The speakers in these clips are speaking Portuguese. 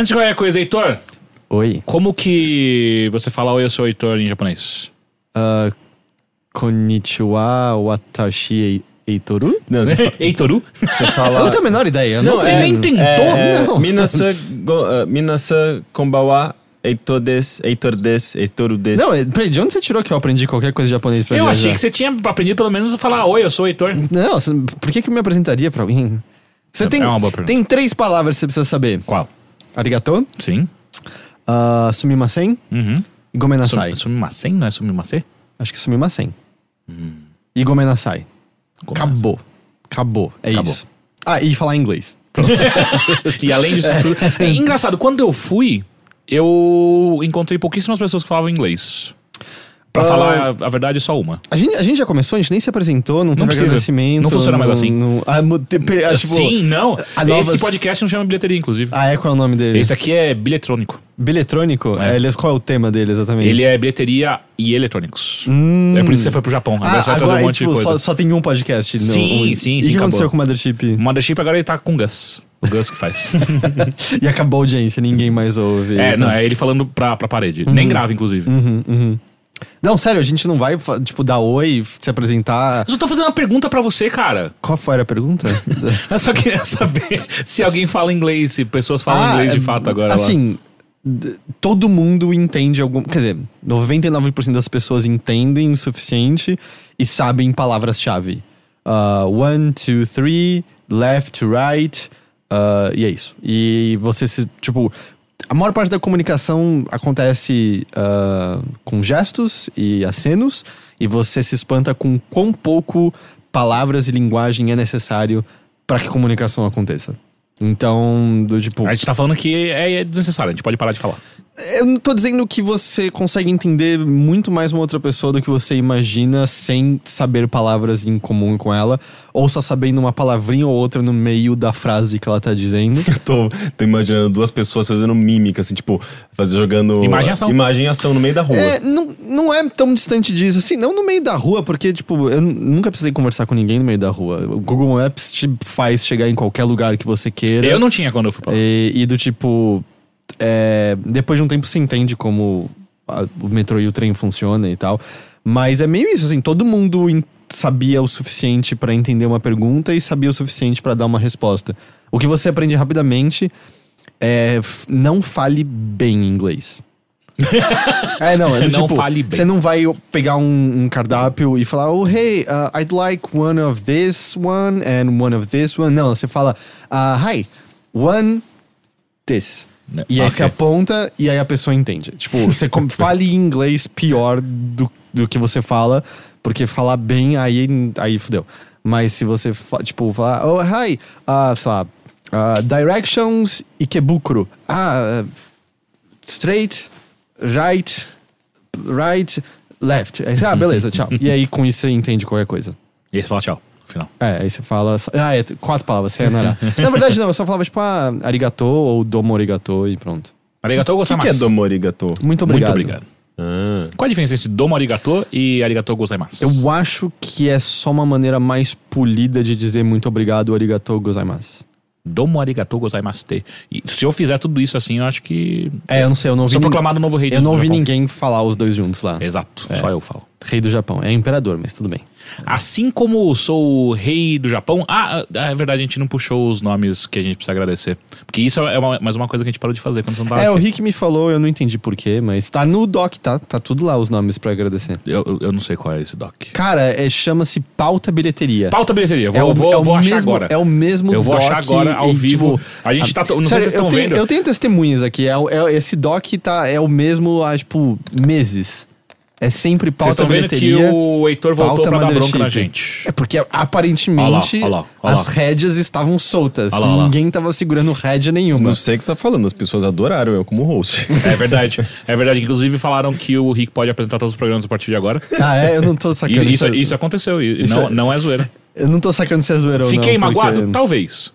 Antes de qualquer coisa, Heitor, Oi. como que você fala oi, eu sou o Heitor em japonês? Uh, konnichiwa watashi ei- eitoru? Não, você, fa- Heitoru? você Eu fala. não tenho a menor ideia. eu Não, Você é- nem tentou? É, Não. Minasa, go, uh, Minasa konbawa, Eitor des, Eitor des, Eitoru des. Não, é- peraí, de onde você tirou que eu aprendi qualquer coisa de japonês pra Eu viajar? achei que você tinha aprendido pelo menos a falar oi, eu sou o Heitor. Não, você- por que, que eu me apresentaria pra alguém? Você É- tem, é uma boa pergunta. tem três palavras que você precisa saber. Qual? Arigato, Sim. uh, sumimasen Uhum. e gomenasai. Sum- Sumimasen, não é sumimasen? Acho que sumimasen. E gomenasai. Acabou. Acabou. É Acabou. isso. Ah, e falar inglês. E além disso tudo. É engraçado, quando eu fui, eu encontrei pouquíssimas pessoas que falavam inglês. Pra Ah. falar a, a verdade, só uma. A gente, a gente já começou, a gente nem se apresentou, não, teve precisa. agradecimento. Não funciona mais assim. não- ah, te- pe- ah, tipo, Sim, não. a novas- Esse podcast não chama bilheteria, inclusive. Ah, é qual é o nome dele? Esse aqui é bilhetrônico. Bilhetrônico? É. É, ele- qual é o tema dele exatamente? Ele é bilheteria e eletrônicos. Hum. É por isso que você foi pro Japão. Agora Ah, você vai trazer agora um é, monte tipo, de coisa. só, só tem um podcast. não- Sim, um- sim, E o que aconteceu acabou. com o Mothership? O Mothership agora ele tá com o Gus. O Gus que faz. e acabou a audiência, ninguém mais ouve. é, Então- não, é ele falando pra, pra parede. Nem grava, inclusive. Uhum, uhum. Não, sério, a gente não vai, tipo, dar oi, se apresentar. Eu só tô fazendo uma pergunta pra você, cara. Qual foi a pergunta? Eu só queria saber se alguém fala inglês, se pessoas falam Ah, inglês de é, fato agora. lá. Assim, d- todo mundo entende algum. Quer dizer, 99% das pessoas entendem o suficiente e sabem palavras-chave. Uh, one, two, three, left to right. uh, e é isso. E você se. Tipo. A maior parte da comunicação acontece uh, com gestos e acenos, e você se espanta com quão pouco palavras e linguagem é necessário para que comunicação aconteça. Então, do tipo. A gente tá falando que é, é desnecessário, a gente pode parar de falar. Eu não tô dizendo que você consegue entender muito mais uma outra pessoa do que você imagina sem saber palavras em comum com ela, ou só sabendo uma palavrinha ou outra no meio da frase que ela tá dizendo. Tô, tô imaginando duas pessoas fazendo mímica, assim, tipo, fazer, jogando. Imagem e ação. Imagem e ação no meio da rua. É, não, não é tão distante disso, assim, não no meio da rua, porque, tipo, eu nunca precisei conversar com ninguém no meio da rua. O Google Maps te faz chegar em qualquer lugar que você queira. Eu não tinha quando eu fui pra lá. E, e do tipo. É, depois de um tempo você entende como a- o metrô e o trem funcionam e tal. Mas é meio isso, assim, todo mundo in- sabia o suficiente pra entender uma pergunta e sabia o suficiente pra dar uma resposta. O que você aprende rapidamente é f- não fale bem inglês. é, não, é do Não tipo, fale bem. Você não vai pegar um, um cardápio e falar, oh, hey, uh, I'd like one of this one and one of this one. Não, você fala, uh, hi, one this. Né, E aí ok. você aponta e aí a pessoa entende. Tipo, você fale em inglês pior do, do que você fala, porque falar bem aí, aí fudeu. Mas se você, tipo, falar, oh, hi, uh, sei lá, uh, directions Ikebukuro. Ah, uh, straight, right, right, left. Ah, beleza, tchau. e aí com isso você entende qualquer coisa. E aí você fala tchau, final. É, aí você fala. só- Ah, é quatro palavras, sayonara. Na verdade, não, eu só falava tipo, ah, arigato ou domo arigato e pronto. Arigatou O que, gozaimasu. que é domorigato? Muito obrigado. Muito obrigado. Ah, Qual a diferença entre domo arigato e arigatou gozaimasu? Eu acho que é só uma maneira mais polida de dizer muito obrigado, arigato gozaimasu. Domo arigatou gozaimasu. E se eu fizer tudo isso assim, eu acho que... É, eu não sei, eu não ouvi. Sou proclamado novo rei Eu não ouvi Japão. ninguém falar os dois juntos lá. Exato, só eu falo. Rei do Japão. É imperador, mas tudo bem. Assim como sou o rei do Japão. Ah, é verdade, a gente não puxou os nomes que a gente precisa agradecer. Porque isso é uma, mais uma coisa que a gente parou de fazer quando você não tava é, o aqui. Rick me falou, eu não entendi porquê, mas tá no doc, tá? Tá tudo lá os nomes pra agradecer. Eu, eu, eu não sei qual é esse doc. Cara, é, chama-se pauta bilheteria. Pauta bilheteria, eu vou, É o- vou, é o vou achar mesmo- agora. É o mesmo Eu vou doc achar agora ao e, vivo. tipo, a gente tá. Não Sério, sei se vocês estão vendo. Eu tenho testemunhas aqui. É, é- esse doc tá, é o mesmo há, tipo, meses. É sempre Vocês pauta estão vendo que o Heitor voltou pauta pra dar bronca na gente. É porque aparentemente Olha lá, olha lá, olha as rédeas estavam soltas. Ninguém tava segurando rédea nenhuma. não sei o que você tá falando, as pessoas adoraram eu como host. É verdade. É verdade. Inclusive falaram que o Rick pode apresentar todos os programas a partir de agora. Ah, é? Eu não tô E sacando isso, se- isso aconteceu. E Isso não, é- não é zoeira. Eu não tô sacando se é zoeira ou não. Fiquei porque- magoado? Talvez.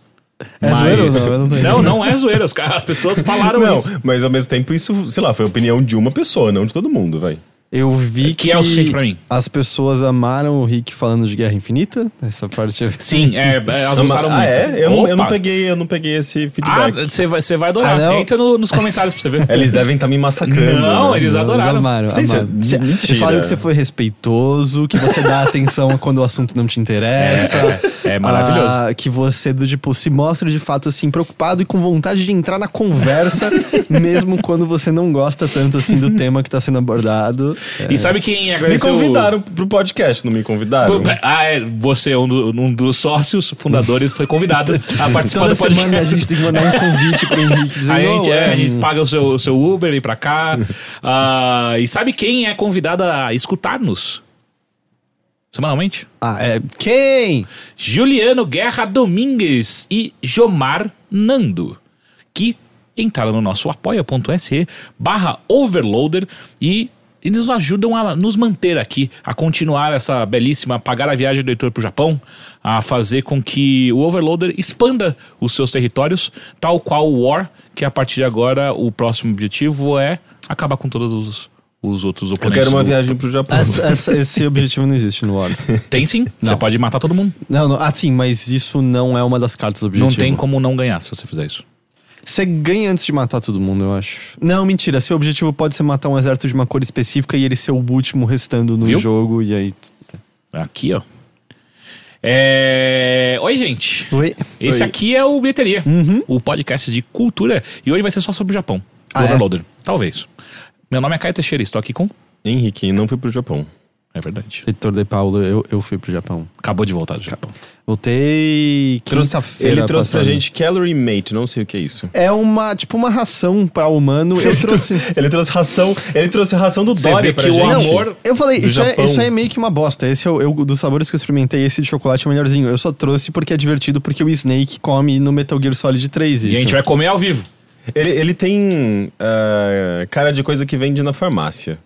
É zoeira ou não? Eu não tô não, não é zoeira. As pessoas falaram não, isso. mas ao mesmo tempo isso, sei lá, foi a opinião de uma pessoa, não de todo mundo, vai. Eu vi que, Que é o suficiente pra mim. as pessoas amaram o Rick falando de Guerra Infinita. Essa parte eu... Sim, é, é, elas gostaram ah, muito. é? Eu, não- eu não peguei, eu não peguei esse Ah, feedback. você vai, você vai adorar. Ah, não? Entra no- nos comentários pra você ver. Eles devem estar me massacrando. Não, né? eles Não, adoraram. amaram, Você amaram. Cê- Mentira. Eles falaram que você foi respeitoso, que você dá atenção quando o assunto não te interessa. É, é maravilhoso. Ah, que você, do tipo, se mostra de fato assim, preocupado e com vontade de entrar na conversa, mesmo quando você não gosta tanto assim do tema que tá sendo abordado. E sabe quem Me agradeceu? convidaram pro podcast, não me convidaram? Ah, é. Você, um, do- um dos sócios fundadores, foi convidado a participar Toda do podcast. semana a gente tem que mandar um convite pro Henrique dizendo, A gente, "Oh, é, a é, gente paga o seu, o seu Uber e ir pra cá. Ah, e sabe quem é convidado a escutar-nos? Semanalmente? Ah, é. Quem? Juliano Guerra Domingues e Jomar Nando, que entraram no nosso apoia.se barra overloader e eles nos ajudam a nos manter aqui, a continuar essa belíssima, pagar a viagem do Heitor pro Japão, a fazer com que o Overloader expanda os seus territórios, tal qual o War, que a partir de agora o próximo objetivo é acabar com todos os, os outros Eu oponentes. quero uma do- viagem pro Japão. Essa- essa- esse objetivo não existe no War. Tem sim, você Não. pode matar todo mundo. Não, não. Ah, sim, mas isso não é uma das cartas do objetivo. Não tem como não ganhar se você fizer isso. Você ganha antes de matar todo mundo, eu acho. Não, mentira. Seu objetivo pode ser matar um exército de uma cor específica e ele ser o último restando no Viu? jogo, e aí. Aqui, ó. É... Oi, gente. Oi. Esse Oi. aqui é o Bilheteria, o podcast de cultura. E hoje vai ser só sobre o Japão. Ah, é? Overloader. Talvez. Meu nome é Caio Teixeira e estou aqui com. Henrique, não fui pro Japão. É verdade. Heitor de Paulo, eu, eu fui pro Japão. Acabou de voltar do Japão. Voltei. Trouxe, quinta-feira ele trouxe pra passada. gente Calorie Mate, não sei o que é isso. É uma, tipo, uma ração pra humano. Eu trouxe. Ele trouxe ração, ele trouxe ração do Você Dory vê pra que o gente. amor- Eu falei, Do isso é, Japão. isso é meio que uma bosta. Esse é o eu, dos sabores que eu experimentei, esse de chocolate é o melhorzinho. Eu só trouxe porque é divertido, porque o Snake come no Metal Gear Solid 3. E Isso. a gente vai comer ao vivo. Ele, ele tem ah, cara de coisa que vende na farmácia.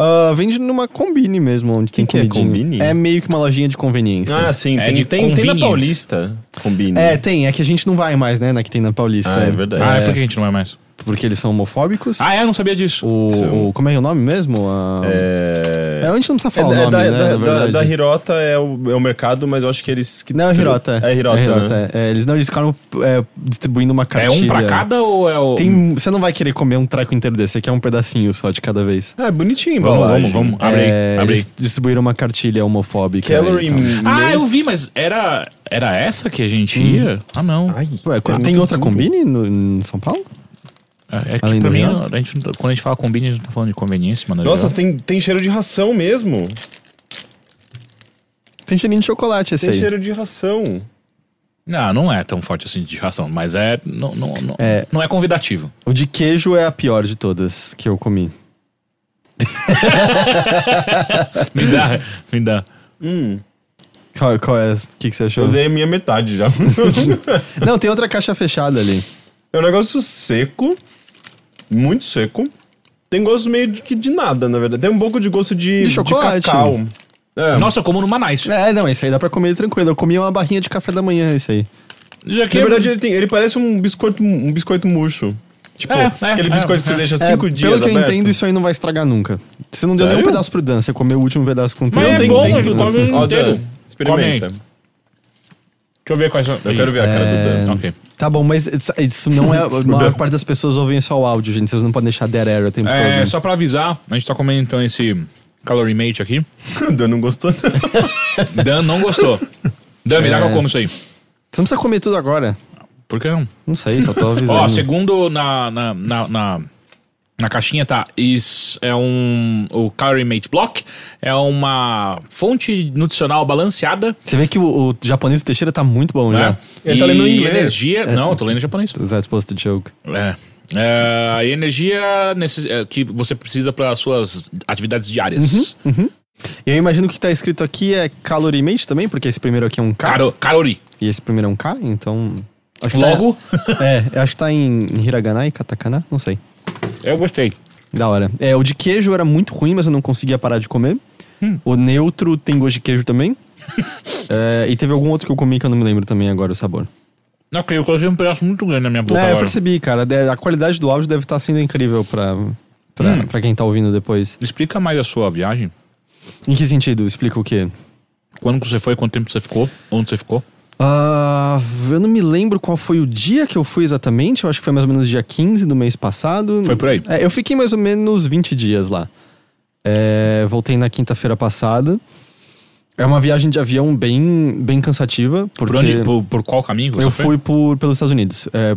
Ah, vende numa combine mesmo, onde tem que é comidinha. combine? É meio que uma lojinha de conveniência. Ah, sim, É tem, de tem, tem na. Paulista. Combine. É, tem. É que a gente não vai mais, né, na que tem na Paulista. Ah, é verdade. Ah, é porque a gente não vai mais. Porque eles são homofóbicos. Ah, é? Eu não sabia disso. O, o- como é que é o nome mesmo? Ah, É... é, a gente não precisa É, falar o é nome, da, né, da, na da, verdade. da Hirota é o, é o mercado, mas eu acho que eles... Que Não, é Hirota. É Hirota, né? é. É, eles não, eles ficaram é, distribuindo uma É cartilha. um pra cada ou é o. Tem, você não vai querer comer um treco inteiro desse, você quer um pedacinho só de cada vez. Ah, é bonitinho, Vamos, vamos, vamos. Abre É, abre aí. eles distribuíram uma cartilha homofóbica. Calorie e tal. Ah, eu vi, mas era, era essa que a gente Hum. ia? Ah, não. Ai, Ué, é tem outra combine no, em São Paulo? É, é que Além pra do mim, a gente, tá- quando a gente fala combine, a gente não tá falando de conveniência, mano. Nossa, tem, tem cheiro de ração mesmo. Tem cheirinho de chocolate esse Tem aí. cheiro de ração. Não, não é tão forte assim de ração, mas é. Não, não, não, É. não é convidativo. O de queijo é a pior de todas que eu comi. Me dá, me dá. Qual, qual é? O que, que você achou? Eu dei a minha metade já. Não, tem outra caixa fechada ali. é um negócio seco. Muito seco. Tem gosto meio de, que de nada, na verdade. Tem um pouco de gosto de, De chocolate. cacau. É. Nossa, eu como no Manais. É, não, esse aí dá pra comer tranquilo. Eu comi uma barrinha de café da manhã, esse aí. Já que Na verdade, ele, tem, ele parece um biscoito, um biscoito murcho. Tipo, É, é, aquele é, biscoito que é. você deixa É, cinco dias pelo que eu aberto. entendo, isso aí não vai estragar nunca. Você não deu Sério? nenhum pedaço pro Dan, você comeu o último pedaço com tudo. Mas Não, é tem, bom, tem ele tudo. come Ó, inteiro. Dan, experimenta. Deixa eu ver quais são. Eu quero ver a cara do Dan. Ok. Tá bom, mas isso- não é. A maior parte das pessoas ouvem só o áudio, gente. Vocês não podem deixar dead air o tempo É, todo. só pra avisar, a gente tá comendo então esse Calorie Mate aqui. O Dan não gostou. Dan não gostou. Dan, me dá que eu como isso aí. Você não precisa comer tudo agora. Por que não? Não sei, só tô avisando. Ó, segundo na, na, na, na, na caixinha tá, isso é um, o Calorie Mate Block é uma fonte nutricional balanceada, Você vê que o, o japonês do Teixeira tá muito bom né? já. Ele tá lendo em E inglês. energia, não, eu tô lendo em japonês. That's supposed to joke. É. É, e energia necess- é, que você precisa para suas atividades diárias. E eu imagino que o que tá escrito aqui é calorie mate também, porque esse primeiro aqui é um K. Caro, calori. E esse primeiro é um K, então. Acho que tá- Logo, é, eu acho que tá em, em hiragana e katakana, não sei. Eu gostei. Da hora. É, o de queijo era muito ruim, mas eu não conseguia parar de comer. O neutro tem gosto de queijo também. É, e teve algum outro que eu comi que eu não me lembro também agora o sabor. Ok, eu coloquei um pedaço muito grande na minha boca é, eu agora. percebi, cara. De- A qualidade do áudio deve estar sendo incrível pra, pra, Hum. pra quem tá ouvindo depois. Explica mais a sua viagem. Em que sentido? Explica o quê? Quando você foi, quanto tempo você ficou, onde você ficou. Ah, eu não me lembro qual foi o dia que eu fui exatamente. Eu acho que foi mais ou menos dia 15 do mês passado. Foi por aí? É, eu fiquei mais ou menos 20 dias lá. É, voltei na quinta-feira passada. É uma viagem de avião bem, bem cansativa. Porque Por, onde, por, por qual caminho você eu fui por, pelos Estados Unidos. É,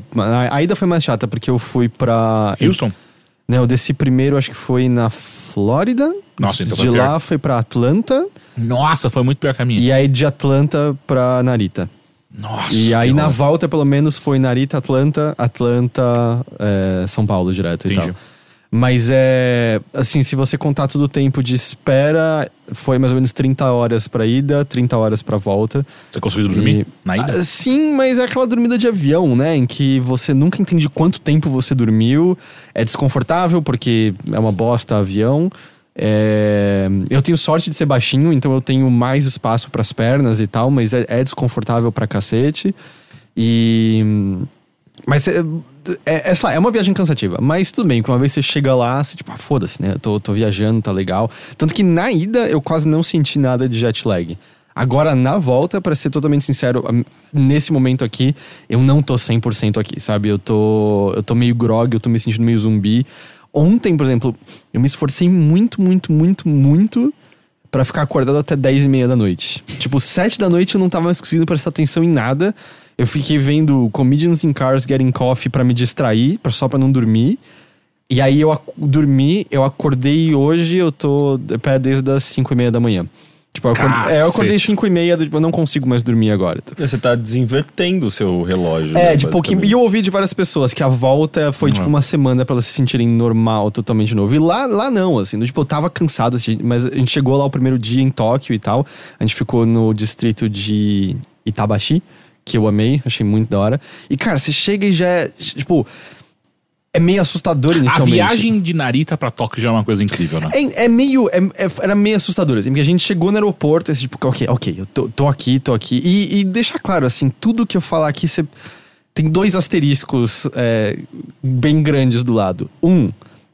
a, ida foi mais chata, porque eu fui pra. Houston? Né, eu desci primeiro, acho que foi na Flórida. Nossa, então De foi lá foi pra Atlanta. Nossa, foi muito pior que a minha. E aí de Atlanta pra Narita. Nossa. E aí na volta, pelo menos, foi Narita, Atlanta, Atlanta, é, São Paulo direto e Entendi. tal. Mas é. Assim, se você contar todo o tempo de espera, foi mais ou menos 30 horas pra ida, 30 horas pra volta. Você conseguiu dormir E- na ida? Ah, sim, mas é aquela dormida de avião, né? Em que você nunca entende quanto tempo você dormiu. É desconfortável, porque é uma bosta avião. É, Eu tenho sorte de ser baixinho, então eu tenho mais espaço pras pernas e tal, mas é, é desconfortável pra cacete. E. Mas é, é, é, sei lá, é uma viagem cansativa. Mas tudo bem, que uma vez você chega lá, você tipo, ah, foda-se, né? Eu tô, tô viajando, tá legal. Tanto que na ida eu quase não senti nada de jet lag. Agora, na volta, pra ser totalmente sincero, nesse momento aqui, eu não tô 100% aqui, sabe? Eu tô, eu tô meio grog, eu tô me sentindo meio zumbi. Ontem, por exemplo, eu me esforcei muito, muito, muito, muito pra ficar acordado até 10 e meia da noite. Tipo, 7 da noite eu não tava mais conseguindo prestar atenção em nada. Eu fiquei vendo Comedians in Cars Getting Coffee pra me distrair, pra, só pra não dormir. E aí eu dormi, eu acordei hoje, eu tô de pé desde as 5 e meia da manhã. Tipo, eu, acordei, é, eu acordei Cacete. 5 e meia, tipo, eu não consigo mais dormir agora. Você tá desinvertendo o seu relógio. É, né, de pouquinho. E eu ouvi de várias pessoas que a volta foi tipo Uhum. uma semana pra elas se sentirem normal, totalmente de novo. E lá, lá não, assim, do tipo, eu tava cansado, assim, mas a gente chegou lá o primeiro dia em Tóquio e tal. A gente ficou no distrito de Itabashi, que eu amei, achei muito da hora. E, cara, você chega e já é, tipo, é meio assustador A inicialmente. viagem de Narita pra Tóquio já é uma coisa incrível, né? É, é meio. é- é- era meio assustador, assim, porque a gente chegou no aeroporto, assim, tipo, ok, ok, eu tô, tô aqui, tô aqui. E, e deixar claro, assim, tudo que eu falar aqui, você. Tem dois asteriscos é, bem grandes do lado. Um,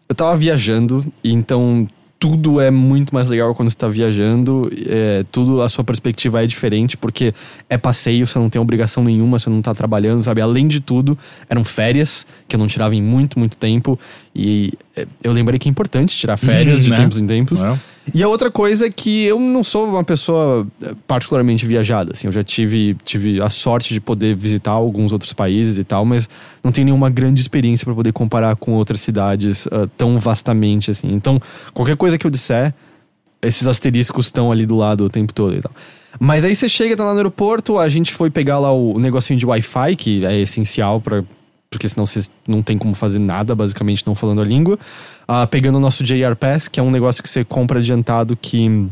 eu tava viajando, e então tudo é muito mais legal quando você tá viajando. É, tudo, a sua perspectiva é diferente, porque é passeio, você não tem obrigação nenhuma, você não tá trabalhando, sabe? Além de tudo, eram férias, que eu não tirava em muito, muito tempo. E é, eu lembrei que é importante tirar férias de né? tempos em tempos. É. E a outra coisa é que eu não sou uma pessoa eh, particularmente viajada, assim, eu já tive, tive a sorte de poder visitar alguns outros países e tal, mas não tenho nenhuma grande experiência para poder comparar com outras cidades ah, tão vastamente, assim. Então, qualquer coisa que eu disser, esses asteriscos estão ali do lado o tempo todo e tal. Mas aí você chega, tá lá no aeroporto, a gente foi pegar lá o negocinho de Wi-Fi, que é essencial para porque senão você não tem como fazer nada, basicamente não falando a língua. Ah, pegando o nosso JR Pass, que é um negócio que você compra adiantado que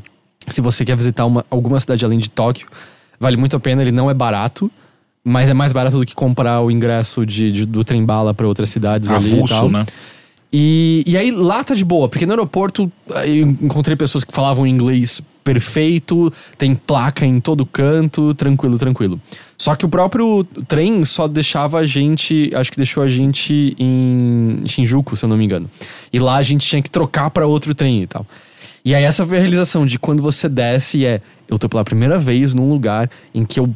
se você quer visitar uma, alguma cidade além de Tóquio, vale muito a pena, ele não é barato. Mas é mais barato do que comprar o ingresso de, de- do trem-bala para outras cidades ali e Avulso, tal. né? E, e aí lá tá de boa, porque no aeroporto eu encontrei pessoas que falavam inglês perfeito, tem placa em todo canto, tranquilo, tranquilo. Só que o próprio trem só deixava a gente, acho que deixou a gente em Shinjuku, se eu não me engano. E lá a gente tinha que trocar pra outro trem e tal. E aí essa foi a realização de quando você desce é, eu tô pela primeira vez num lugar em que eu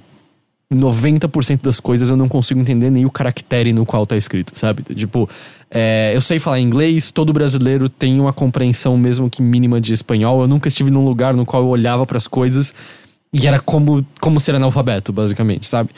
90% das coisas eu não consigo entender nem o caractere no qual tá escrito, sabe? Tipo, é, eu sei falar inglês, todo brasileiro tem uma compreensão mesmo que mínima de espanhol. Eu nunca estive num lugar no qual eu olhava para as coisas e era como, como ser analfabeto, basicamente, sabe?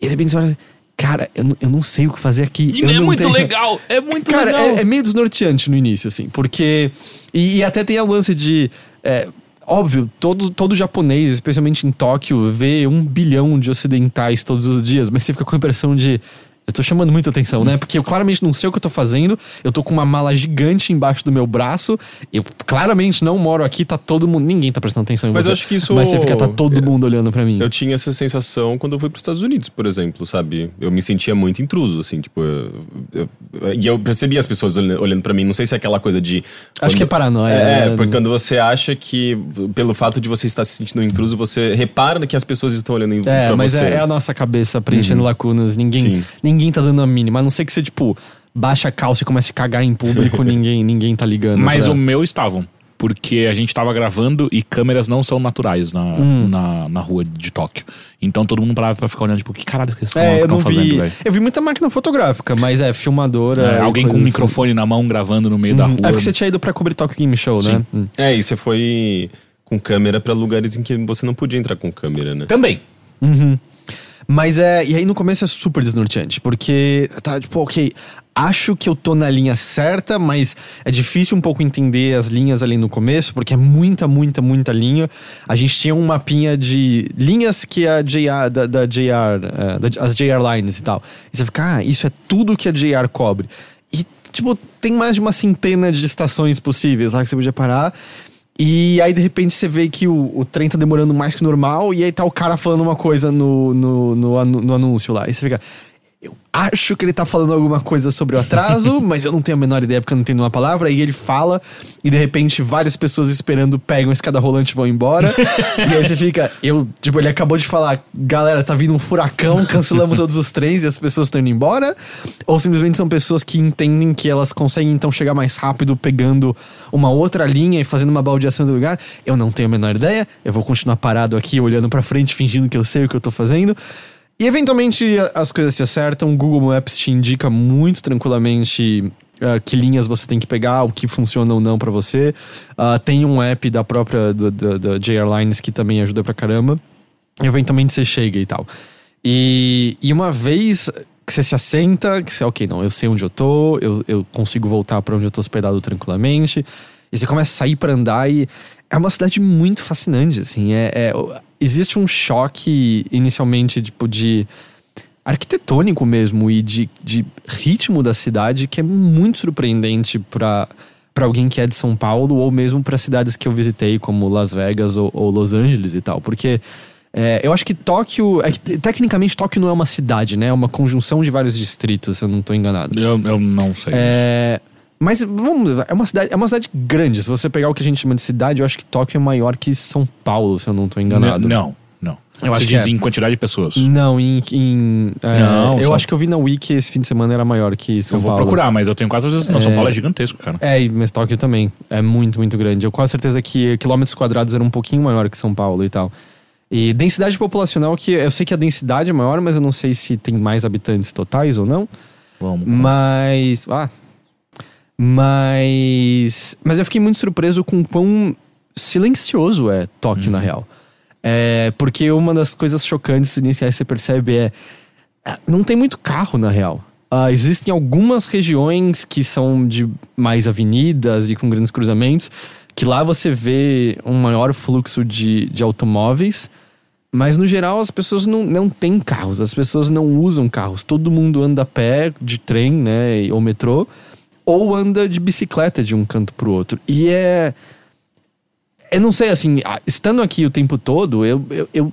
E de repente você olha, cara, eu, não- eu não sei o que fazer aqui. E eu é muito tenho- legal, é muito Cara, legal. é, é meio desnorteante no início, assim, porque. E, e até tem o lance de. é, óbvio, todo, todo japonês, especialmente em Tóquio, vê um bilhão de ocidentais todos os dias, mas você fica com a impressão de. Eu tô chamando muita atenção, né? Porque eu claramente não sei o que eu tô fazendo. Eu tô com uma mala gigante embaixo do meu braço. Eu claramente não moro aqui, tá todo mundo. Ninguém tá prestando atenção em Mas você. acho que isso- Mas você fica, tá todo mundo olhando pra mim. Eu tinha essa sensação quando eu fui para os Estados Unidos, por exemplo, sabe? Eu me sentia muito intruso, assim, tipo. eu- eu- e eu percebia as pessoas olhando, para mim. Não sei se é aquela coisa de. Acho que é paranoia, É, né? porque quando você acha que, pelo fato de você estar se sentindo intruso, você repara que as pessoas estão olhando em, É, pra mas você. é, é a nossa cabeça preenchendo lacunas. Ninguém, Sim. ninguém tá dando a mínima. A não ser que você, tipo, baixa a calça e começa a cagar em público, ninguém, ninguém tá ligando. Mas pra- o meu estavam. Porque a gente tava gravando e câmeras não são naturais na, Hum. na, na rua de Tóquio. Então todo mundo parava pra ficar olhando, tipo, que caralho que esses É, eu estão não fazendo, velho? Eu vi muita máquina fotográfica, mas é filmadora. É, alguém com um assim. microfone na mão gravando no meio da Uhum. rua. É porque você tinha ido pra cobrir Tokyo Game Show, né? Sim. Hum. É, e você foi com câmera pra lugares em que você não podia entrar com câmera, né? Também. Mas é. E aí no começo é super desnorteante, porque tá tipo, ok, acho que eu tô na linha certa, mas é difícil um pouco entender as linhas ali no começo, porque é muita, muita, muita linha. A gente tinha um mapinha de linhas que a JR, da, da JR, é, da- as JR Lines e tal. E você fica, ah, isso é tudo que a JR cobre. E, tipo, tem mais de uma centena de estações possíveis lá que você podia parar. E aí, de repente, você vê que o, o trem tá demorando mais que o normal, e aí tá o cara falando uma coisa no, no, no, no anúncio lá. E você fica. Eu acho que ele tá falando alguma coisa sobre o atraso, mas eu não tenho a menor ideia porque eu não entendo uma palavra. E ele fala, e de repente várias pessoas esperando pegam a escada rolante e vão embora. e aí você fica. Eu, tipo, ele acabou de falar, galera, tá vindo um furacão, cancelamos todos os trens e as pessoas estão indo embora. Ou simplesmente são pessoas que entendem que elas conseguem então chegar mais rápido pegando uma outra linha e fazendo uma baldeação do lugar. Eu não tenho a menor ideia. Eu vou continuar parado aqui olhando pra frente, fingindo que eu sei o que eu tô fazendo. E eventualmente as coisas se acertam. O Google Maps te indica muito tranquilamente ah, que linhas você tem que pegar, o que funciona ou não pra você. Ah, tem um app da própria da, da, da JR Lines que também ajuda pra caramba. Eventualmente você chega e tal. E, e uma vez que você se assenta, que você, ok, não, eu sei onde eu tô, eu, eu consigo voltar pra onde eu tô hospedado tranquilamente. E você começa a sair pra andar e é uma cidade muito fascinante, assim. É, é- existe um choque inicialmente, tipo, de arquitetônico mesmo e de, de ritmo da cidade que é muito surpreendente pra para alguém que é de São Paulo ou mesmo para cidades que eu visitei como Las Vegas ou, ou Los Angeles e tal, porque é, eu acho que Tóquio, é que, tecnicamente Tóquio não é uma cidade, né? É uma conjunção de vários distritos, se eu não tô enganado. Eu, eu não sei. É, mas vamos, é uma cidade, é uma cidade grande. Se você pegar o que a gente chama de cidade, eu acho que Tóquio é maior que São Paulo, se eu não tô enganado. Não, não. Eu Você acho que diz é. em quantidade de pessoas. Não, em. em, é, Não, eu só- acho que eu vi na Wiki esse fim de semana era maior que São eu vou Paulo. procurar, mas eu tenho quase certeza. Não, São Paulo é gigantesco, cara. É, mas Tóquio também. É muito, muito grande. Eu com quase certeza que quilômetros quadrados era um pouquinho maior que São Paulo e tal. E densidade populacional, que eu sei que a densidade é maior, mas eu não sei se tem mais habitantes totais ou não. Vamos. Mas. Ah. Mas. Mas eu fiquei muito surpreso com quão silencioso é Tóquio, na real. É, porque uma das coisas chocantes iniciais que você percebe é. ah, Não tem muito carro, na real. Ah, existem algumas regiões que são de mais avenidas e com grandes cruzamentos, que lá você vê um maior fluxo de, de automóveis. Mas no geral as pessoas não, não têm carros, as pessoas não usam carros. Todo mundo anda a pé, de trem, né, ou metrô, ou anda de bicicleta de um canto pro outro. E é. Eu não sei, assim, estando aqui o tempo todo, eu, eu, eu-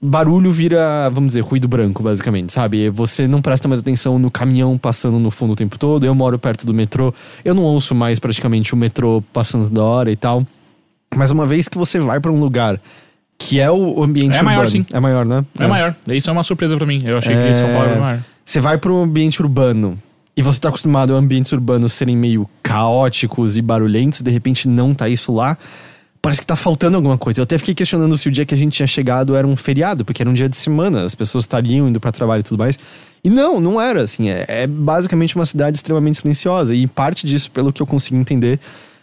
Barulho vira, vamos dizer, ruído branco, basicamente, sabe? Você não presta mais atenção no caminhão passando no fundo o tempo todo. Eu moro perto do metrô, eu não ouço mais praticamente o metrô passando da hora e tal. Mas uma vez que você vai pra um lugar que é o ambiente É urbano. maior, sim. É maior, né? É maior. Isso é uma surpresa pra mim. Eu achei que São Paulo era maior. Você vai para um ambiente urbano e você tá acostumado a ambientes urbanos serem meio caóticos e barulhentos, de repente não tá isso lá. Parece que tá faltando alguma coisa. Eu até fiquei questionando se o dia que a gente tinha chegado era um feriado, porque era um dia de semana, as pessoas estariam indo para trabalho e tudo mais. E não, não era, assim. É, é basicamente uma cidade extremamente silenciosa. E parte disso, pelo que eu consigo entender,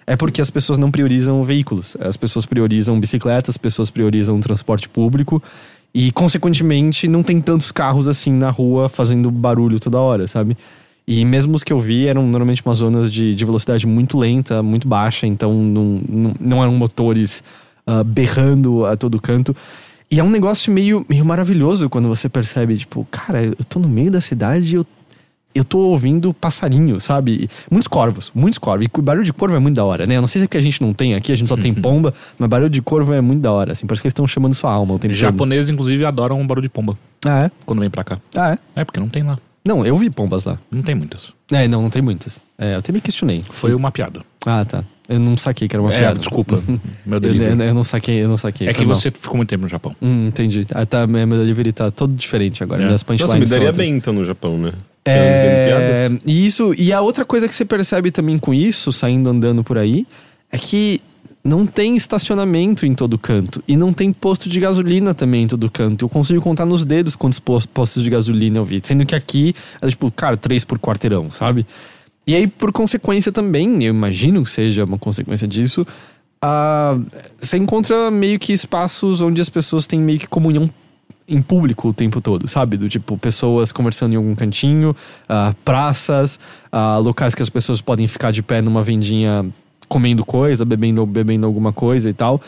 é porque as pessoas não priorizam veículos. As pessoas priorizam bicicletas, as pessoas priorizam transporte público. E, consequentemente, não tem tantos carros assim na rua fazendo barulho toda hora, sabe? E mesmo os que eu vi eram normalmente umas zonas de, de velocidade muito lenta, muito baixa, então não, não, não eram motores ah, berrando a todo canto. E é um negócio meio, meio maravilhoso quando você percebe, tipo, cara, eu tô no meio da cidade e eu, eu tô ouvindo passarinho, sabe? Muitos corvos, muitos corvos. E barulho de corvo é muito da hora, né? Eu não sei se é que a gente não tem aqui, a gente só tem pomba, mas barulho de corvo é muito da hora, assim. Parece que eles estão chamando sua alma o tempo todo. Japoneses, inclusive, adoram um barulho de pomba Ah, é? quando vem pra cá. Ah, é? É, porque não tem lá. Não, eu vi pombas lá. Não tem muitas. É, não, não tem muitas. É, eu até me questionei. Foi uma piada. Ah, tá. Eu não saquei que era uma É, piada. desculpa. Meu Eu, delivery. eu não saquei, eu não saquei. É que mal. você ficou muito tempo no Japão. Hum, entendi. Ah, tá, meu delivery tá todo diferente agora. É. Minhas punchlines Nossa, me daria bem então no Japão, né? É, e isso, e a outra coisa que você percebe também com isso, saindo andando por aí, é que não tem estacionamento em todo canto. E não tem posto de gasolina também em todo canto. Eu consigo contar nos dedos quantos pos- postos de gasolina eu vi. Sendo que aqui é tipo, cara, três por quarteirão, sabe? E aí, por consequência também, eu imagino que seja uma consequência disso, ah, você encontra meio que espaços onde as pessoas têm meio que comunhão em público o tempo todo, sabe? Do tipo, pessoas conversando em algum cantinho, ah, praças, ah, locais que as pessoas podem ficar de pé numa vendinha comendo coisa, bebendo, bebendo alguma coisa e tal.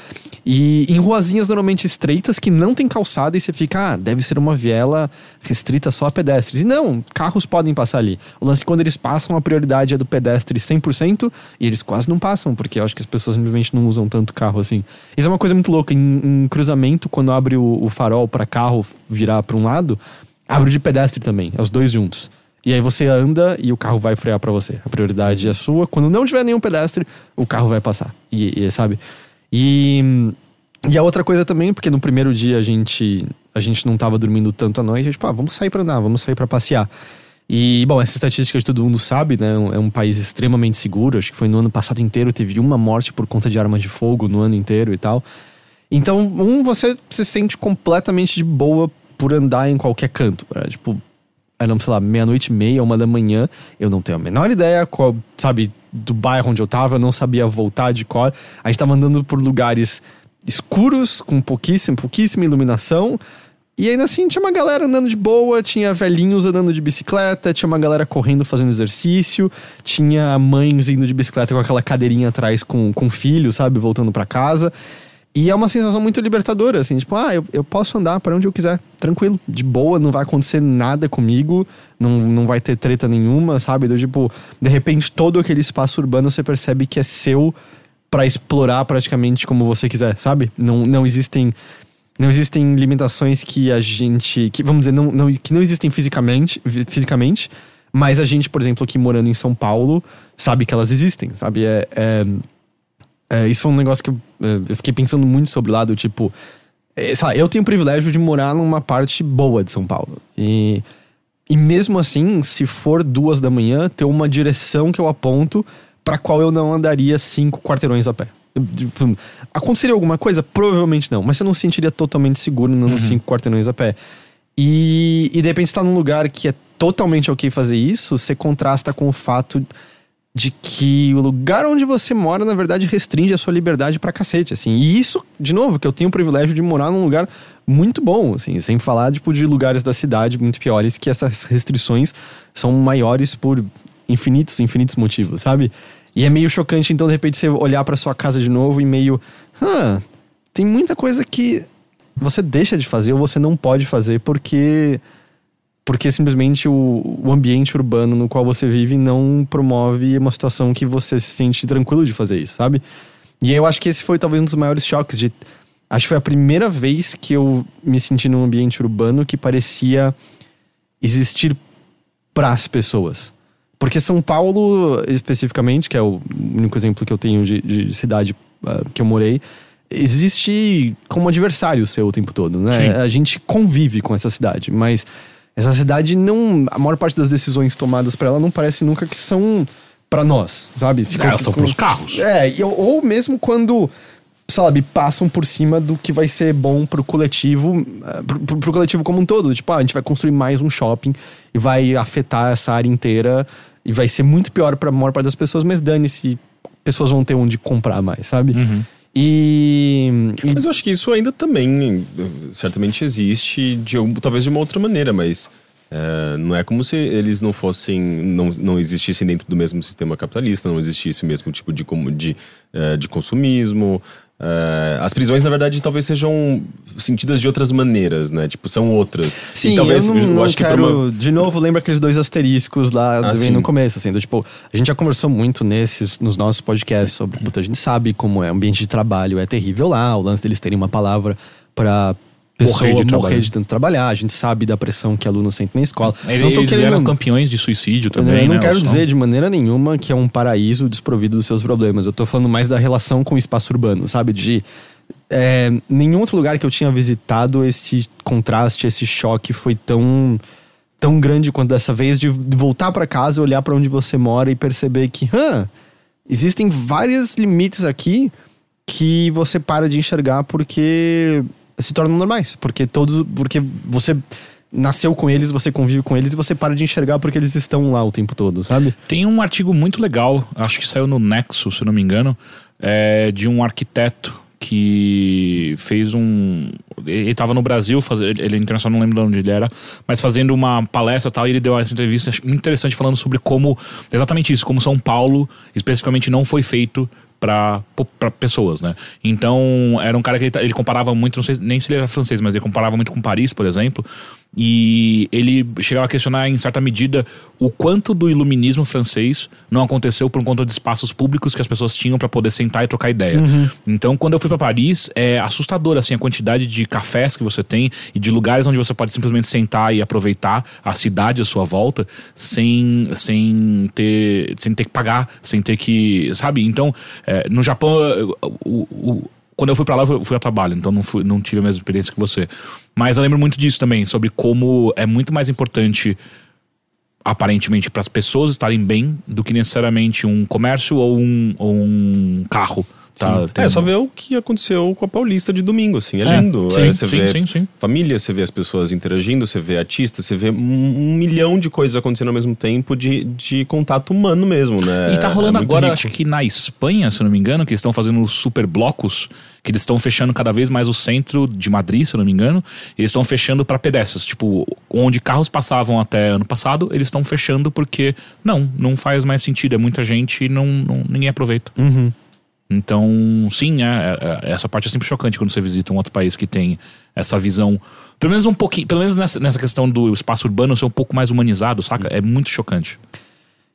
E em ruazinhas normalmente estreitas que não tem calçada e você fica, ah, deve ser uma viela restrita só a pedestres. E não, carros podem passar ali. O lance é quando eles passam, a prioridade é do pedestre 100% e eles quase não passam, porque eu acho que as pessoas simplesmente não usam tanto carro assim. Isso é uma coisa muito louca. Em, em cruzamento, quando abre o, o farol para carro virar para um lado, abre de pedestre também, é os dois juntos. E aí você anda e o carro vai frear pra você. A prioridade é sua. Quando não tiver nenhum pedestre, o carro vai passar. E, e, sabe? E, e a outra coisa também, porque no primeiro dia a gente a gente não tava dormindo tanto à noite, a gente, pá, vamos sair pra andar, vamos sair pra passear. E, bom, essa estatística de todo mundo sabe, né? É um país extremamente seguro. Acho que foi no ano passado inteiro, teve uma morte por conta de armas de fogo no ano inteiro e tal. Então, um, você se sente completamente de boa por andar em qualquer canto. Era, tipo, era, sei lá, meia-noite e meia, uma da manhã. Eu não tenho a menor ideia, qual, sabe, do bairro onde eu tava, eu não sabia voltar de cor. A gente tava andando por lugares escuros, com pouquíssima, pouquíssima iluminação. E ainda assim tinha uma galera andando de boa, tinha velhinhos andando de bicicleta, tinha uma galera correndo fazendo exercício, tinha mães indo de bicicleta com aquela cadeirinha atrás com, com filho, sabe, voltando para casa. E é uma sensação muito libertadora, assim, tipo, ah, eu, eu posso andar para onde eu quiser, tranquilo, de boa, não vai acontecer nada comigo, não, não vai ter treta nenhuma, sabe? Do tipo, de repente todo aquele espaço urbano você percebe que é seu para explorar praticamente como você quiser, sabe? Não, não existem não existem limitações que a gente, que vamos dizer, não, não, que não existem fisicamente, fisicamente, mas a gente, por exemplo, aqui morando em São Paulo, sabe que elas existem, sabe? É, é, é, isso foi um negócio que eu, é, eu fiquei pensando muito sobre lá, do tipo, é, lá, eu tenho o privilégio de morar numa parte boa de São Paulo. E, e mesmo assim, se for duas da manhã, ter uma direção que eu aponto para qual eu não andaria cinco quarteirões a pé. Tipo, Aconteceria alguma coisa? Provavelmente não, mas você não se sentiria totalmente seguro andando cinco quarteirões a pé. E, e de repente você tá num lugar que é totalmente ok fazer isso, você contrasta com o fato de que o lugar onde você mora, na verdade, restringe a sua liberdade pra cacete, assim. E isso, de novo, que eu tenho o privilégio de morar num lugar muito bom, assim, sem falar, tipo, de lugares da cidade muito piores, que essas restrições são maiores por infinitos, infinitos motivos, sabe? E é meio chocante, então, de repente, você olhar pra sua casa de novo e meio... Hã, tem muita coisa que você deixa de fazer ou você não pode fazer porque porque simplesmente o, o ambiente urbano no qual você vive não promove uma situação que você se sente tranquilo de fazer isso, sabe? E eu acho que esse foi talvez um dos maiores choques de acho que foi a primeira vez que eu me senti num ambiente urbano que parecia existir para as pessoas. Porque São Paulo, especificamente, que é o único exemplo que eu tenho de, de cidade ah, que eu morei, existe como adversário seu o tempo todo, né? Sim. A gente convive com essa cidade, mas essa cidade não. A maior parte das decisões tomadas para ela não parece nunca que são para nós, sabe? Se com- são com- pros carros. É, ou mesmo quando, sabe, passam por cima do que vai ser bom pro coletivo, eh, pro, pro- pro coletivo como um todo. Tipo, ah, a gente vai construir mais um shopping e vai afetar essa área inteira e vai ser muito pior pra maior parte das pessoas, mas dane-se, pessoas vão ter onde comprar mais, sabe? Uhum. E, e- Mas eu acho que isso ainda também certamente existe, de, talvez de uma outra maneira, mas eh, não é como se eles não fossem, não, não existissem dentro do mesmo sistema capitalista, não existisse o mesmo tipo de, de, eh, de consumismo. Eh, as prisões, na verdade, talvez sejam sentidas de outras maneiras, né? Tipo, são outras. Sim, e talvez eu não, não acho por quero... uma- De novo, lembra aqueles dois asteriscos lá Ah, no começo, assim, do tipo, a gente já conversou muito nesses, nos nossos podcasts sobre, puta, a gente sabe como é, o ambiente de trabalho é terrível lá, o lance deles terem uma palavra pra pessoa Morrer morrer de de, trabalho. tanto trabalhar, a gente sabe da pressão que aluno sente na escola. Ele- não tô Eles querendo- eram campeões de suicídio eu também, não né? quero dizer de maneira nenhuma que é um paraíso desprovido dos seus problemas. Eu tô falando mais da relação com o espaço urbano, sabe? De é, nenhum outro lugar que eu tinha visitado esse contraste, esse choque foi tão tão grande quanto dessa vez de voltar pra casa, olhar pra onde você mora e perceber que, hã, existem vários limites aqui que você para de enxergar porque se tornam normais, porque todos, porque você nasceu com eles, você convive com eles e você para de enxergar porque eles estão lá o tempo todo, sabe? Tem um artigo muito legal, acho que saiu no Nexo, se não me engano, é, de um arquiteto que fez um. Ele estava no Brasil, faz, ele é internacional, não lembro de onde ele era, mas fazendo uma palestra tal, e ele deu essa entrevista muito interessante falando sobre como. Exatamente isso, como São Paulo, especificamente, não foi feito para pessoas, né? Então, era um cara que ele, ele comparava muito, não sei nem se ele era francês, mas ele comparava muito com Paris, por exemplo, e ele chegava a questionar em certa medida o quanto do iluminismo francês não aconteceu por conta de espaços públicos que as pessoas tinham para poder sentar e trocar ideia. Então, quando eu fui para Paris, é assustador assim a quantidade de cafés que você tem e de lugares onde você pode simplesmente sentar e aproveitar a cidade à sua volta sem sem ter sem ter que pagar, sem ter que, sabe? Então, é, no Japão, o- o- quando eu fui pra lá, eu fui a trabalho, então não, fui, não tive a mesma experiência que você. Mas eu lembro muito disso também, sobre como é muito mais importante, aparentemente, para as pessoas estarem bem do que necessariamente um comércio ou um, ou um carro. Tá, Tem- É, só ver o que aconteceu com a Paulista de domingo, assim. É, É, lindo. sim, É, você sim, vê sim, sim. família, você vê as pessoas interagindo, você vê artistas, você vê um, milhão de coisas acontecendo ao mesmo tempo de, de contato humano mesmo, né? E tá rolando É agora, rico. acho que na Espanha, se eu não me engano, que eles estão fazendo os super blocos, que eles estão fechando cada vez mais o centro de Madrid, se eu não me engano. E eles estão fechando para pedestres. Tipo, onde carros passavam até ano passado, eles estão fechando porque, não, não faz mais sentido. É muita gente e não, não- ninguém aproveita. Uhum. Então, sim, é, é- essa parte é sempre chocante quando você visita um outro país que tem essa visão. Pelo menos um pouquinho, pelo menos nessa, nessa questão do espaço urbano ser um pouco mais humanizado, saca? É muito chocante.